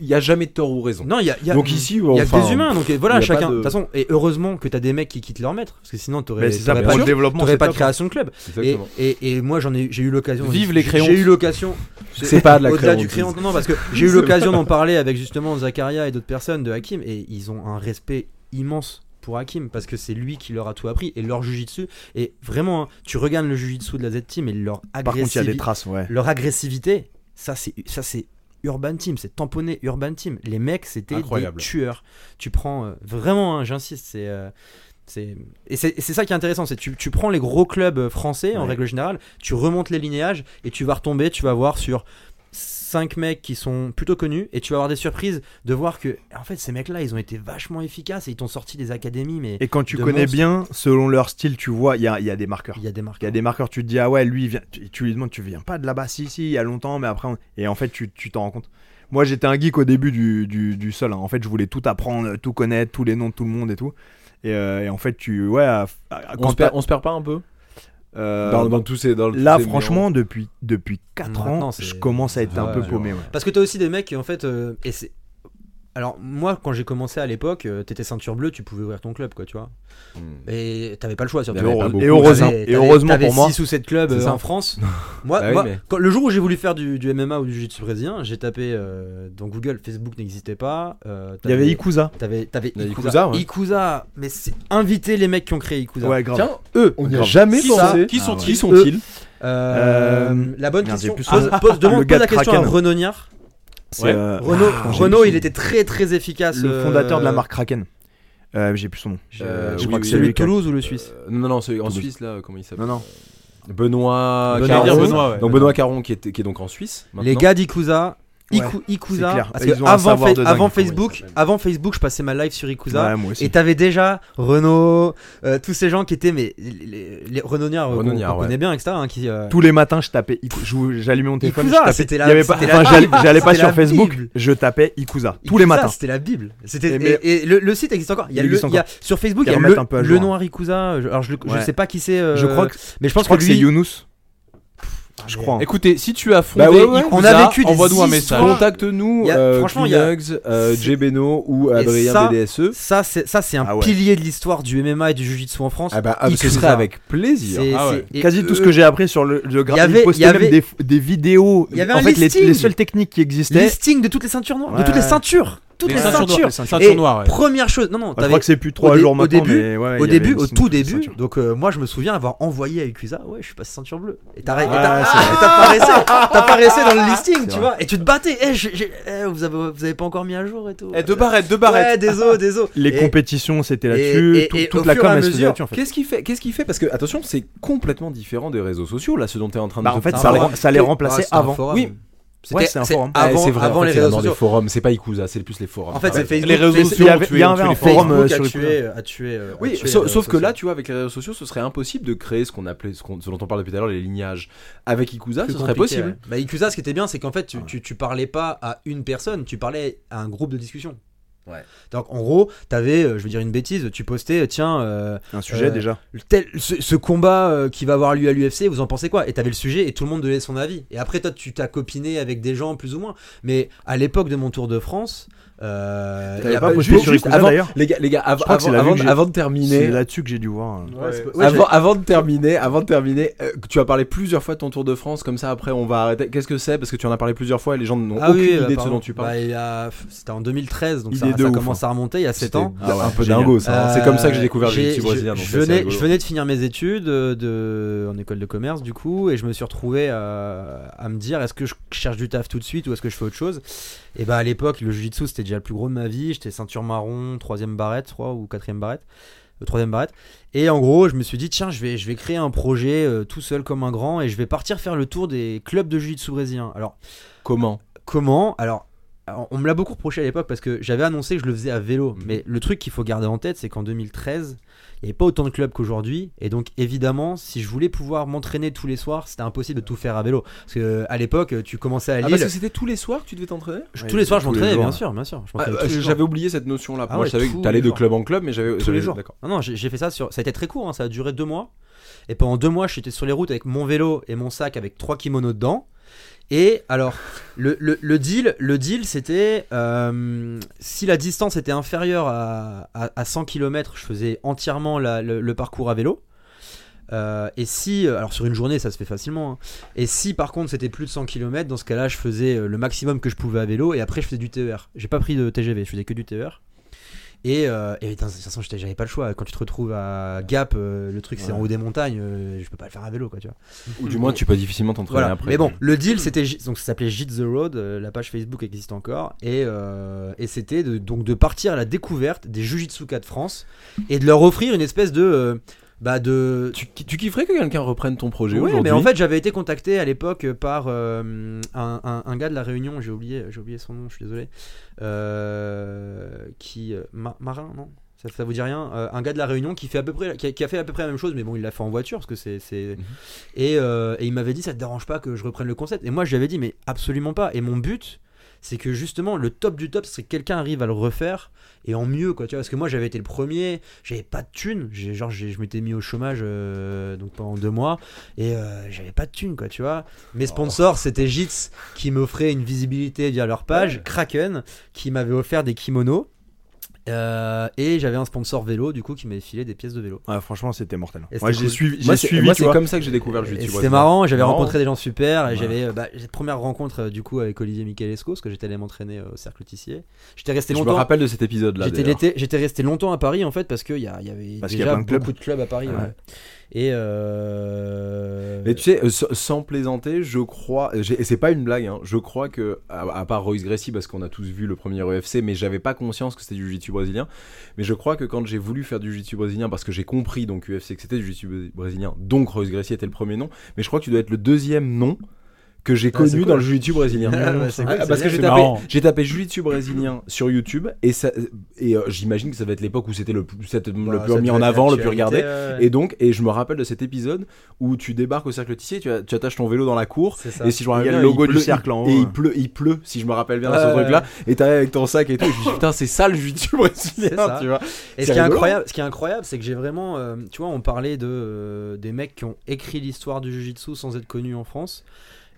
il n'y a jamais de tort ou raison. Non, il y a, il y a- Donc ici, il y a enfin, que des humains, donc voilà, chacun. pas De toute façon, et heureusement que t'as des mecs qui quittent leur maître, parce que sinon t'aurais pas, le de- développement. t'aurais c'est pas de création de club. Et, Exactement. et, et moi j'en ai, j'ai eu l'occasion. Vive les créantes. J'ai eu l'occasion. C'est pas de la Au-delà du crayon, non, parce que j'ai eu [laughs] l'occasion d'en parler avec justement Zakaria et d'autres personnes de Hakim, et ils ont un respect immense pour Hakim parce que c'est lui qui leur a tout appris et leur jujitsu et vraiment hein, tu regardes le jujitsu de la Z Team et leur Par contre, il y a des agressivité traces, ouais. leur agressivité ça c'est ça c'est Urban Team c'est tamponné Urban Team les mecs c'était des Incroyable. tueurs tu prends euh, vraiment hein, j'insiste c'est euh, c'est et c'est ça qui est intéressant c'est tu, tu prends les gros clubs euh, français en Ouais. règle générale tu remontes les linéages et tu vas retomber tu vas voir sur cinq mecs qui sont plutôt connus et tu vas avoir des surprises de voir que en fait ces mecs là ils ont été vachement efficaces et ils t'ont sorti des académies mais Et quand tu connais monstres. bien, selon leur style, tu vois, il y a, il y a des marqueurs. il y a des marques Il y a des marqueurs, tu te dis, ah ouais, lui, il vient, tu, tu lui demandes, tu viens pas de là-bas, si, si, il y a longtemps, mais après, on- et en fait, tu tu t'en rends compte. Moi, j'étais un geek au début du, du, du sol. hein. En fait, je voulais tout apprendre, tout connaître, tous les noms de tout le monde et tout. Et, euh, et en fait, tu, ouais, à- à- On quand se, perd, t'as- on se perd pas un peu? Euh, dans, dans tous ces. Dans tous là, ces franchement, depuis, depuis 4 Maintenant, ans, je commence à être un peu paumé. Ouais. Parce que t'as aussi des mecs qui en fait euh, et c'est alors moi quand j'ai commencé à l'époque euh, t'étais ceinture bleue tu pouvais ouvrir ton club quoi tu vois Hmm. et t'avais pas le choix surtout avait pas Et heureusement, T'avais- et heureusement t'avais pour moi. 6 ou 7 clubs C'est euh, en France moi, Bah oui, moi, mais- quand- le jour où j'ai voulu faire du, du MMA ou du jiu-jitsu brésilien j'ai tapé euh, dans Google Facebook n'existait pas euh, Il y avait Ikuza. t'avais Ikuza Ikuza, ouais. Ikuza, mais c'est inviter les mecs qui ont créé Ikuza Ouais, grave. Tiens, eux, on n'y a jamais Qui pensé. Qui Ah sont-ils Qui sont-ils Euh, Euh, la bonne question [laughs] pose, la question à Kraken. Ouais. euh, Renaud, ah, plus il était très très efficace le fondateur de la euh, marque Kraken. Euh, j'ai plus son nom. Je, Euh, je oui, crois que c'est oui, lui oui. de Toulouse ou le Suisse Euh, Non, non, celui en Toulouse. Suisse, là, comment il s'appelle Non, non. Benoît Benoît Caron. Benoît, ouais. Donc Benoît Caron qui est, qui est donc en Suisse. Les gars d'Ikuza, Iku- Ikuza, parce que avant, Fa- dingue, Facebook, avant Facebook, je passais ma live sur Ikuza. Ouais. Et t'avais déjà Renaud, euh, tous ces gens qui étaient, mais les, les, les Renoniards, euh, qu'on ouais. connaît bien, etc. hein, qui, euh, Tous les matins, je tapais J'allumais mon téléphone. Ikuza, je tapais- la- il y avait pas- c'était la enfin, j'allais- Bible. J'allais pas sur Facebook, Bible. je tapais Ikuza tous les matins. C'était la Bible. C'était Et le, le site existe encore. Il y a, Il le, existe il y a- sur Facebook, il y a le, noir Ikuza. je- Alors je, je sais pas qui c'est. Je crois que, mais je pense que c'est Younous. Je crois. hein. Écoutez, si tu as fondé Bah ouais, ouais. Ikuza, On a vécu des envoie-nous un message. Contacte-nous, euh, franchement, il y a- Kleenex, euh, Jay Beno ou Adrien ça- BDSE. Ça, c'est ça, c'est un Ah ouais. pilier de l'histoire du MMA et du Jiu-Jitsu en France. Ah bah, ah, ce serait avec plaisir. C'est- Ah Quasi tout ce que j'ai appris sur le, le gra- Il y avait- il postait même des, des vidéos. Il y avait en un fait, les, listing. les seules techniques qui existaient. listing de toutes les ceintures noires, de toutes les ceintures, toutes Les les ceintures ceintures. noires, ceintures Et noires, ouais. Première chose, non non, Bah, je crois que c'est plus trois au jours au maintenant. début- mais ouais, au début, au tout début, donc euh, moi je me souviens avoir envoyé à Ikuza, ouais, je suis passé ceinture bleue. Et t'as t'apparaissais, t'apparaissais dans le [laughs] listing, tu vois, et tu te battais. Eh, eh, vous avez, vous avez pas encore mis à jour et tout. Eh, deux barrettes, deux Ouais, barrettes. désolé, désolé. [laughs] Les Et- compétitions, c'était là-dessus. au Toute la com. Qu'est-ce qu'il fait Qu'est-ce qu'il fait Parce que attention, c'est complètement différent des réseaux sociaux là, ce dont tu es en train de Bah, en fait, ça les les Ah, remplaçait un avant. Oui. C'était Ouais, c'est un forum. Ah, Avant, c'est vrai, avant en fait, les réseaux sociaux. forums, c'est pas Ikuza, c'est plus les forums. En fait, c'est. Facebook. Les réseaux sociaux il y un les forum, forums. euh, sur a tué, a tué, euh, Oui, tué sauf, que là, tu vois, avec les réseaux sociaux, ce serait impossible de créer ce qu'on appelait, ce, dont on parle depuis tout à l'heure, les lignages. Avec Ikuza, Plus ce serait possible. ouais. Bah, Ikuza, ce qui était bien, c'est qu'en fait, tu, tu, tu parlais pas à une personne, tu parlais à un groupe de discussion. Ouais. Donc, en gros, t'avais, euh, je vais dire une bêtise, tu postais, tiens, euh, Un sujet Euh, déjà. tel, ce, ce combat euh, qui va avoir lieu à l'UFC, vous en pensez quoi? Et t'avais le sujet et tout le monde donnait son avis. Et après, toi, tu t'as copiné avec des gens plus ou moins. Mais à l'époque de mon Tour de France, euh, T'avais pas posté sur Ikuza, d'ailleurs Les gars, les av- c'est avant, de C'est terminer, là-dessus que j'ai dû voir. euh. Ouais, c'est ouais, avant, de terminer, avant de terminer, euh, tu as parlé plusieurs fois de ton Tour de France, comme ça après on va arrêter. Qu'est-ce que c'est? Parce que tu en as parlé plusieurs fois et les gens n'ont Ah aucune oui, idée bah, de ce pardon. dont tu parles. Bah, C'était en 2013, donc Idée ça, de ça ouf, commence à remonter, il y a 7 ans. Un peu génial. dingo ça. hein. C'est comme ça que j'ai Euh, découvert le jiu-jitsu brésilien. Je, c'est venais, de finir mes études euh, en école de commerce du coup et je me suis retrouvé euh, à me dire est-ce que je cherche du taf tout de suite ou est-ce que je fais autre chose? Et bah à l'époque le jiu-jitsu c'était déjà le plus gros de ma vie, j'étais ceinture marron, troisième barrette je crois ou quatrième barrette, euh, troisième barrette. Et en gros je me suis dit tiens je vais, je vais créer un projet euh, tout seul comme un grand et je vais partir faire le tour des clubs de jiu-jitsu brésilien. Alors Comment? comment? Alors on me l'a beaucoup reproché à l'époque parce que j'avais annoncé que je le faisais à vélo. Mhm. Mais le truc qu'il faut garder en tête, c'est qu'en 2013, il n'y avait pas autant de clubs qu'aujourd'hui. Et donc, évidemment, si je voulais pouvoir m'entraîner tous les soirs, c'était impossible de tout faire à vélo. Parce que à l'époque, tu commençais à Ah, Lille. parce que c'était tous les soirs que tu devais t'entraîner? Je- Ouais, tous les soirs, je m'entraînais, bien sûr, bien sûr. Ah, euh. J'avais oublié cette notion-là. Ah Moi, ouais, je savais que t'allais de club en club, mais j'avais. tous les jours. D'accord. Non, non, j'ai j'ai fait ça sur. Ça a été très court, hein, ça a duré deux mois. Et pendant deux mois, j'étais sur les routes avec mon vélo et mon sac avec trois kimonos dedans. Et alors, le, deal, c'était euh, si la distance était inférieure à, à, à 100 km, je faisais entièrement le, parcours à vélo. Euh, et si, alors sur une journée, ça se fait facilement. hein. Et si par contre c'était plus de 100 km, dans ce cas-là, je faisais euh, le maximum que je pouvais à vélo et après je faisais du TER. J'ai pas pris de TGV, je faisais que du TER. Et, euh, et de toute façon, j'avais pas le choix. Quand tu te retrouves à Gap, euh, le truc c'est en haut des montagnes, euh, je peux pas le faire à vélo, quoi, tu vois. Ou du moins, tu peux difficilement t'entraîner Voilà. après. Mais bon, le deal c'était donc ça s'appelait Jit the Road, euh, la page Facebook existe encore, et, et c'était de, donc de partir à la découverte des Jujitsuka de France et de leur offrir une espèce de bah de Tu, tu kifferais que quelqu'un reprenne ton projet aujourd'hui mais en fait, j'avais été contacté à l'époque par euh, un, un- un gars de la Réunion, j'ai oublié, j'ai oublié son nom, je suis désolé, euh, qui euh, Ma- Marin, non? Ça, ça vous dit rien? Euh, Un gars de la Réunion qui fait à peu près, qui a, qui a fait à peu près la même chose, mais bon, il l'a fait en voiture parce que c'est, c'est... Mhm. et, euh, et il m'avait dit ça te dérange pas que je reprenne le concept? Et moi, je lui avais dit mais absolument pas. Et mon but, c'est que justement le top du top, c'est que quelqu'un arrive à le refaire et en mieux quoi. Tu vois, parce que moi, j'avais été le premier, j'avais pas de thunes, j'ai genre j'ai- je m'étais mis au chômage euh, donc pendant deux mois et euh, j'avais pas de thunes quoi tu vois. Mes sponsors c'était Jits qui m'offrait une visibilité via leur page Kraken qui m'avait offert des kimonos Euh, et j'avais un sponsor vélo du coup qui m'avait filé des pièces de vélo franchement, c'était mortel. Et j'ai cool. suivi, Moi, j'ai c'est comme ça que j'ai découvert le jiu-jitsu. c'était marrant j'avais rencontré des gens super et Ouais. j'avais euh, bah, première rencontre euh, du coup avec Olivier Michelesco parce que j'étais allé m'entraîner au cercle Tissier j'étais resté Je me longtemps rappelle de cet d'ailleurs. l'été- j'étais resté longtemps à Paris en fait parce qu'il y, avait Parce qu'il y a déjà plein de clubs. beaucoup de clubs à Paris. Ouais. Et euh... Mais tu sais, euh, sans- plaisanter, je crois, et c'est pas une blague, hein, je crois que, à, part Royce Gracie, parce qu'on a tous vu le premier UFC, mais j'avais pas conscience que c'était du jiu-jitsu brésilien, mais je crois que quand j'ai voulu faire du jiu-jitsu brésilien, parce que j'ai compris donc UFC que c'était du jiu-jitsu brésilien, donc Royce Gracie était le premier nom, mais je crois que tu dois être le deuxième nom que j'ai Ah, connu cool. dans le jiu-jitsu brésilien. [laughs] Ah, c'est cool, Ah, parce que j'ai tapé, j'ai tapé jiu-jitsu brésilien sur YouTube et ça, et euh, j'imagine que ça va être l'époque où c'était le, plus- c'était le Bah, plus mis en avant, le plus regardé. ouais. Et donc, et je me rappelle de cet épisode où tu débarques au cercle Tissier, tu, tu attaches ton vélo dans la cour. Et si je me Il rappelle y a bien, le logo il du pleut- cercle en haut, Et il pleut, il pleut, si je me rappelle bien Ouais, ce truc-là. Et t'arrives avec ton sac et tout. Et je dis, [laughs] putain, c'est ça le jiu-jitsu brésilien, tu vois. Et ce qui est incroyable, ce qui est incroyable, c'est que j'ai vraiment, euh, tu vois, on parlait de euh, des mecs qui ont écrit l'histoire du jiu-jitsu sans être connus en France.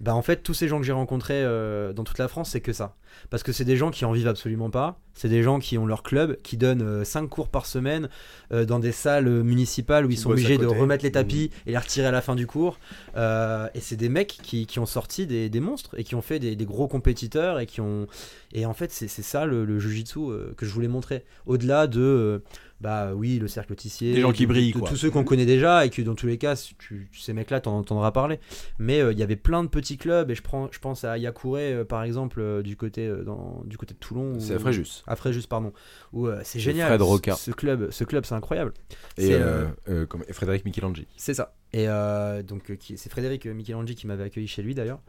Bah en fait, tous ces gens que j'ai rencontrés euh, dans toute la France, c'est que ça. Parce que c'est des gens qui en vivent absolument pas. C'est des gens qui ont leur club, qui donnent 5 cours par semaine euh, dans des salles euh, municipales où ils sont obligés de remettre les tapis et les retirer à la fin du cours. Euh, et c'est des mecs qui, qui ont sorti des, des monstres et qui ont fait des, des gros compétiteurs et qui ont. Et en fait, c'est ça le, le jujitsu euh, que je voulais montrer. Au-delà de. Euh, bah oui, le cercle tissier. Des gens qui de- brillent, de quoi. Tous ceux qu'on connaît déjà et que dans tous les cas, tu, ces mecs-là, t'en entendras parler. Mais euh, il y avait plein de petits clubs et je, prends, je pense à Yakure euh, par exemple euh, du côté, euh, dans, du côté de Toulon. C'est à Fréjus. À Fréjus, pardon. Où euh, c'est génial. Fred ce- Roca. Ce club, ce club c'est incroyable. Et, euh, euh, comme- et Frédéric Michelangeli. C'est ça. Et euh, donc euh, c'est Frédéric euh, Michelangeli qui m'avait accueilli chez lui d'ailleurs.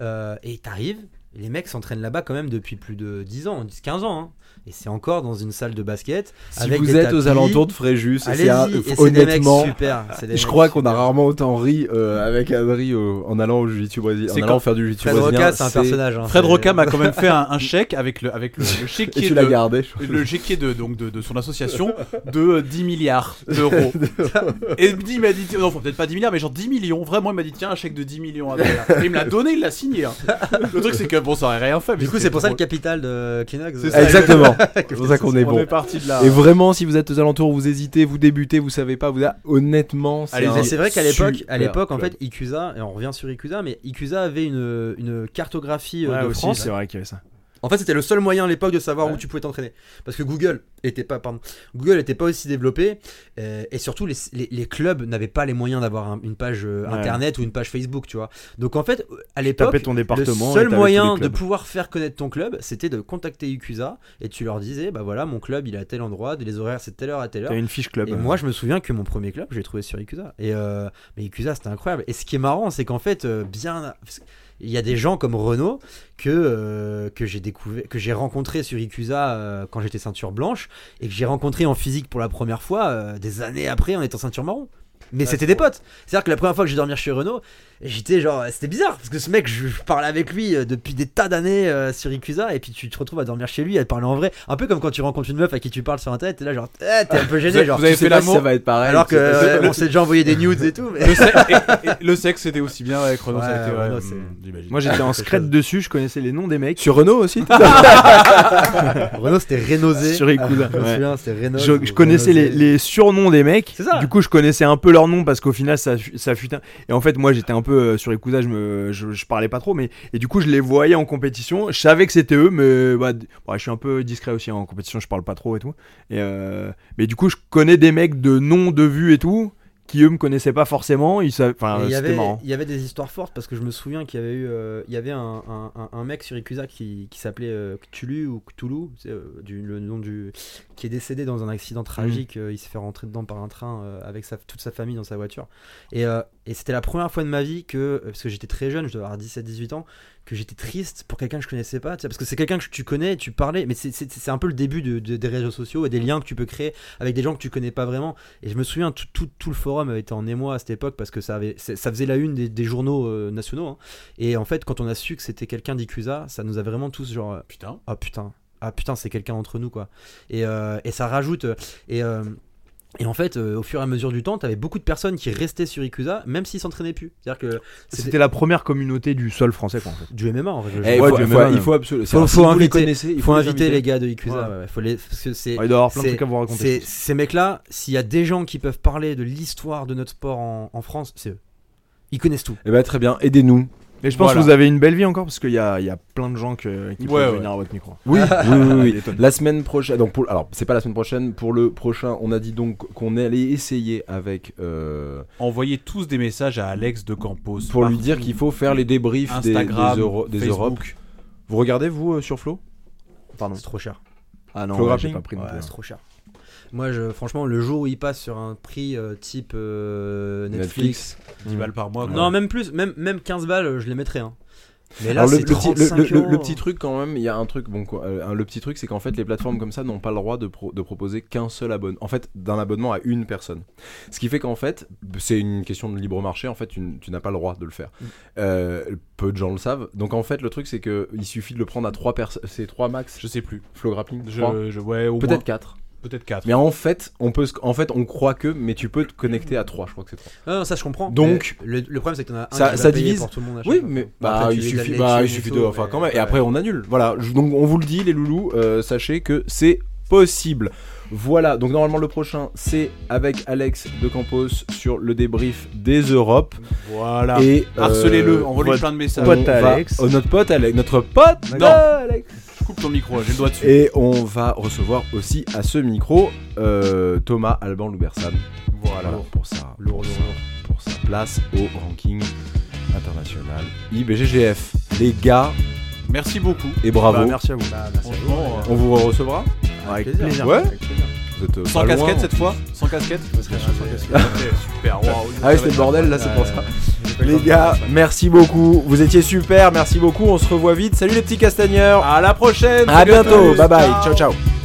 Euh, et t'arrives, les mecs s'entraînent là-bas quand même depuis plus de 10 ans, 10-15 ans. hein. Et c'est encore dans une salle de basket. Si avec vous des êtes aux alentours de Fréjus, et c'est des mecs honnêtement, super. je crois qu'on a rarement autant ri euh, avec Adri euh, en allant au jiu-jitsu brésilien, en C'est allant quand- faire du jiu-jitsu Fred. Roca, c'est un personnage. hein, Fred Roca m'a quand même fait un, un [laughs] chèque avec le, avec le, le Et chéquier tu de, l'as gardé. je crois. le chéquier de, donc de, de son association de euh, 10 milliards d'euros. [laughs] Et il me dit, il m'a dit, non, peut-être pas 10 milliards, mais genre 10 millions. Vraiment, il m'a dit, tiens, un chèque de 10 millions. Et il me l'a donné, il l'a signé. hein. Le truc, c'est que bon, ça aurait rien fait. mais Du coup, c'est pour ça le capital de Kleenex. C'est ça. [laughs] Exactement. C'est pour ça qu'on est On bon. est parti de là. Et vraiment, si vous êtes aux alentours, vous hésitez, vous débutez, vous savez pas, vous honnêtement, c'est un vrai qu'à l'époque, à l'époque, en fait, Ikusa, et on revient sur Ikusa, mais Ikusa avait une, une cartographie euh, Ouais, de aussi, France. c'est vrai qu'il y avait ça. En fait, c'était le seul moyen à l'époque de savoir Ouais. où tu pouvais t'entraîner. Parce que Google était pas, pardon, Google était pas aussi développé, euh, et surtout les, les- les clubs n'avaient pas les moyens d'avoir un- une page euh, Ouais. internet ou une page Facebook, tu vois. Donc en fait, à l'époque, Tapais ton département. le seul moyen de pouvoir faire connaître ton club, c'était de contacter Ikusa et tu leur disais, bah voilà, mon club il est à tel endroit, les horaires c'est telle heure à telle heure. T'avais une fiche club. Et moi, je me souviens que mon premier club, j'ai trouvé sur Ikusa. Et euh, mais Ikusa, c'était incroyable. Et ce qui est marrant, c'est qu'en fait, bien, il y a des gens comme Renault que, euh, que j'ai découvert, que j'ai rencontré sur Ikusa euh, quand j'étais ceinture blanche et que j'ai rencontré en physique pour la première fois euh, des années après en étant ceinture marron. Mais c'était des potes. C'est-à-dire que la première fois que j'ai dormi chez Renault, j'étais genre, c'était bizarre parce que ce mec, je, je parlais avec lui euh, depuis des tas d'années euh, sur Ikusa et puis tu te retrouves à dormir chez lui, à te parler en vrai. Un peu comme quand tu rencontres une meuf à qui tu parles sur internet, t'es là genre, eh, t'es un peu gêné, genre. vous avez Tu sais fait si l'amour ça va être pareil. Alors que ouais, on s'est déjà envoyé des nudes et tout. Mais... le, sexe, et- et le sexe, c'était aussi bien avec Renault. ça a Ouais, été, ouais, Renault, c'est- hum, j'imagine. Moi j'étais en scred dessus, je connaissais les noms des mecs. Sur Renault aussi [laughs] Renault c'était Renausé. Sur Ikusa, [laughs] Je Renault. Connaissais les, les surnoms des mecs. C'est ça. Du coup, je connaissais un peu leurs noms parce qu'au final, ça, ça fut un- Et en fait, moi, j'étais un peu euh, sur Ikusa, je, me, je, je parlais pas trop, mais et du coup, je les voyais en compétition. Je savais que c'était eux, mais bah, je suis un peu discret aussi hein, en compétition. Je parle pas trop et tout. Et euh, mais du coup, je connais des mecs de nom, de vue et tout, qui eux me connaissaient pas forcément. Ils savaient- Enfin, il y avait, marrant. il y avait des histoires fortes parce que je me souviens qu'il y avait eu, euh, il y avait un, un- un- un mec sur Ikusa qui, qui s'appelait euh, Cthulhu ou Cthulhu, c'est, euh, du, le nom du, qui est décédé dans un accident tragique. euh, il s'est fait rentrer dedans par un train euh, avec sa, toute sa famille dans sa voiture. Et, euh, et c'était la première fois de ma vie que, parce que j'étais très jeune, je devais avoir 17-18 ans, que j'étais triste pour quelqu'un que je connaissais pas. Parce que c'est quelqu'un que tu connais, tu parlais, mais c'est- un peu le début de- de- des réseaux sociaux et des liens que tu peux créer avec des gens que tu connais pas vraiment. Et je me souviens, tout, tout, tout le forum était en émoi à cette époque parce que ça, avait, faisait la une des, des journaux euh, nationaux. hein. Et en fait, quand on a su que c'était quelqu'un d'Icusa, ça nous a vraiment tous genre, Putain. ah putain, ah putain, c'est quelqu'un entre nous quoi. Et, euh, et ça rajoute. euh, Et, euh, et en fait, euh, au fur et à mesure du temps, t'avais beaucoup de personnes qui restaient sur Ikusa, même s'ils s'entraînaient plus. C'est-à-dire que c'était la première communauté du sol français, quoi, en fait. du MMA en Eh, faut- Ouais, faut- du MMA, il faut absolument. Faut- si faut vous les inviter- connaissez, Il faut les inviter les gars de Ikusa. Ouais. ouais, ouais, faut les, parce que c'est Ouais, il doit y avoir plein de trucs à vous raconter. ces mecs-là, s'il y a des gens qui peuvent parler de l'histoire de notre sport en, en France, c'est eux. Ils connaissent tout. Eh ben très bien, aidez-nous. Et je pense Voilà. que vous avez une belle vie encore parce qu'il y a, il y a plein de gens que- qui Ouais, peuvent ouais. venir à votre micro. Oui, [laughs] oui, oui, oui. Des. La semaine prochaine, donc pour, alors c'est pas la semaine prochaine, pour le prochain, on a dit donc qu'on allait essayer avec euh, Envoyez tous des messages à Alex de Campos. pour lui dire qu'il faut faire les débriefs des, Instagram, des, Euro- des. Europes. Vous regardez vous euh, sur Flow Pardon. C'est trop cher. Ah non, ouais, j'ai pas pris non plus. c'est trop cher. Moi, je, franchement, le jour où il passe sur un prix euh, type euh, Netflix, 10 balles par mois. quoi. non, même plus, même, même 15 balles, je les mettrais. hein. Mais là, Alors le, c'est le petit, le- 35 le- le- le euros. petit truc quand même, il y a un truc bon quoi, euh, le petit truc c'est qu'en fait les plateformes comme ça n'ont pas le droit de, pro- de proposer qu'un seul abonnement. En fait, d'un abonnement à une personne. Ce qui fait qu'en fait, c'est une question de libre marché. En fait, tu, n'as pas le droit de le faire. Mm. Euh, peu de gens le savent. Donc en fait, le truc c'est que il suffit de le prendre à trois personnes. C'est trois max. Je sais plus. Flow grappling. Trois Je, je, ouais, Peut-être quatre. Peut-être 4. Mais en fait, on peut, se- en fait, on croit que, mais tu peux te connecter à trois. Je crois que c'est trois. Non, non, ça je comprends. Donc- le, le problème c'est que t'en as un Ça- qui ça divise. pour tout le monde. à chaque Oui, fois. mais bah, après, il suffit, bah, il suffit de, enfin mais- quand même. Et ouais. après, on annule. Voilà. Donc, on vous le dit, les loulous, euh, sachez que c'est possible. Voilà. Donc normalement, le prochain, c'est avec Alex de Campos sur le débrief des Europes. Voilà. Et euh, Harcelez-le, envoyez votre plein de messages. pote va- Alex. oh, notre pote Alex, notre pote Non. Alex. Je coupe ton micro, j'ai le doigt dessus. Et on va recevoir aussi à ce micro euh, Thomas Alban Loubersan. Voilà. pour sa, Lourd, pour, lourd, sa, pour sa place au ranking international IBGGF. Les gars, Merci beaucoup. et bravo. Bah, merci à vous. Bah, merci à vous. Franchement, On vous recevra Avec plaisir. plaisir. Ouais. Avec plaisir. Vous êtes, euh, Sans loin, casquette cette fois Sans casquette Parce que je suis sans casquette. Super. Ah oui, c'était le bordel là, c'est pour ça. Les gars, merci beaucoup. Vous étiez super, merci beaucoup. On se revoit vite. Salut les petits castagneurs. À la prochaine. À bientôt. Bye bye. Ciao ciao.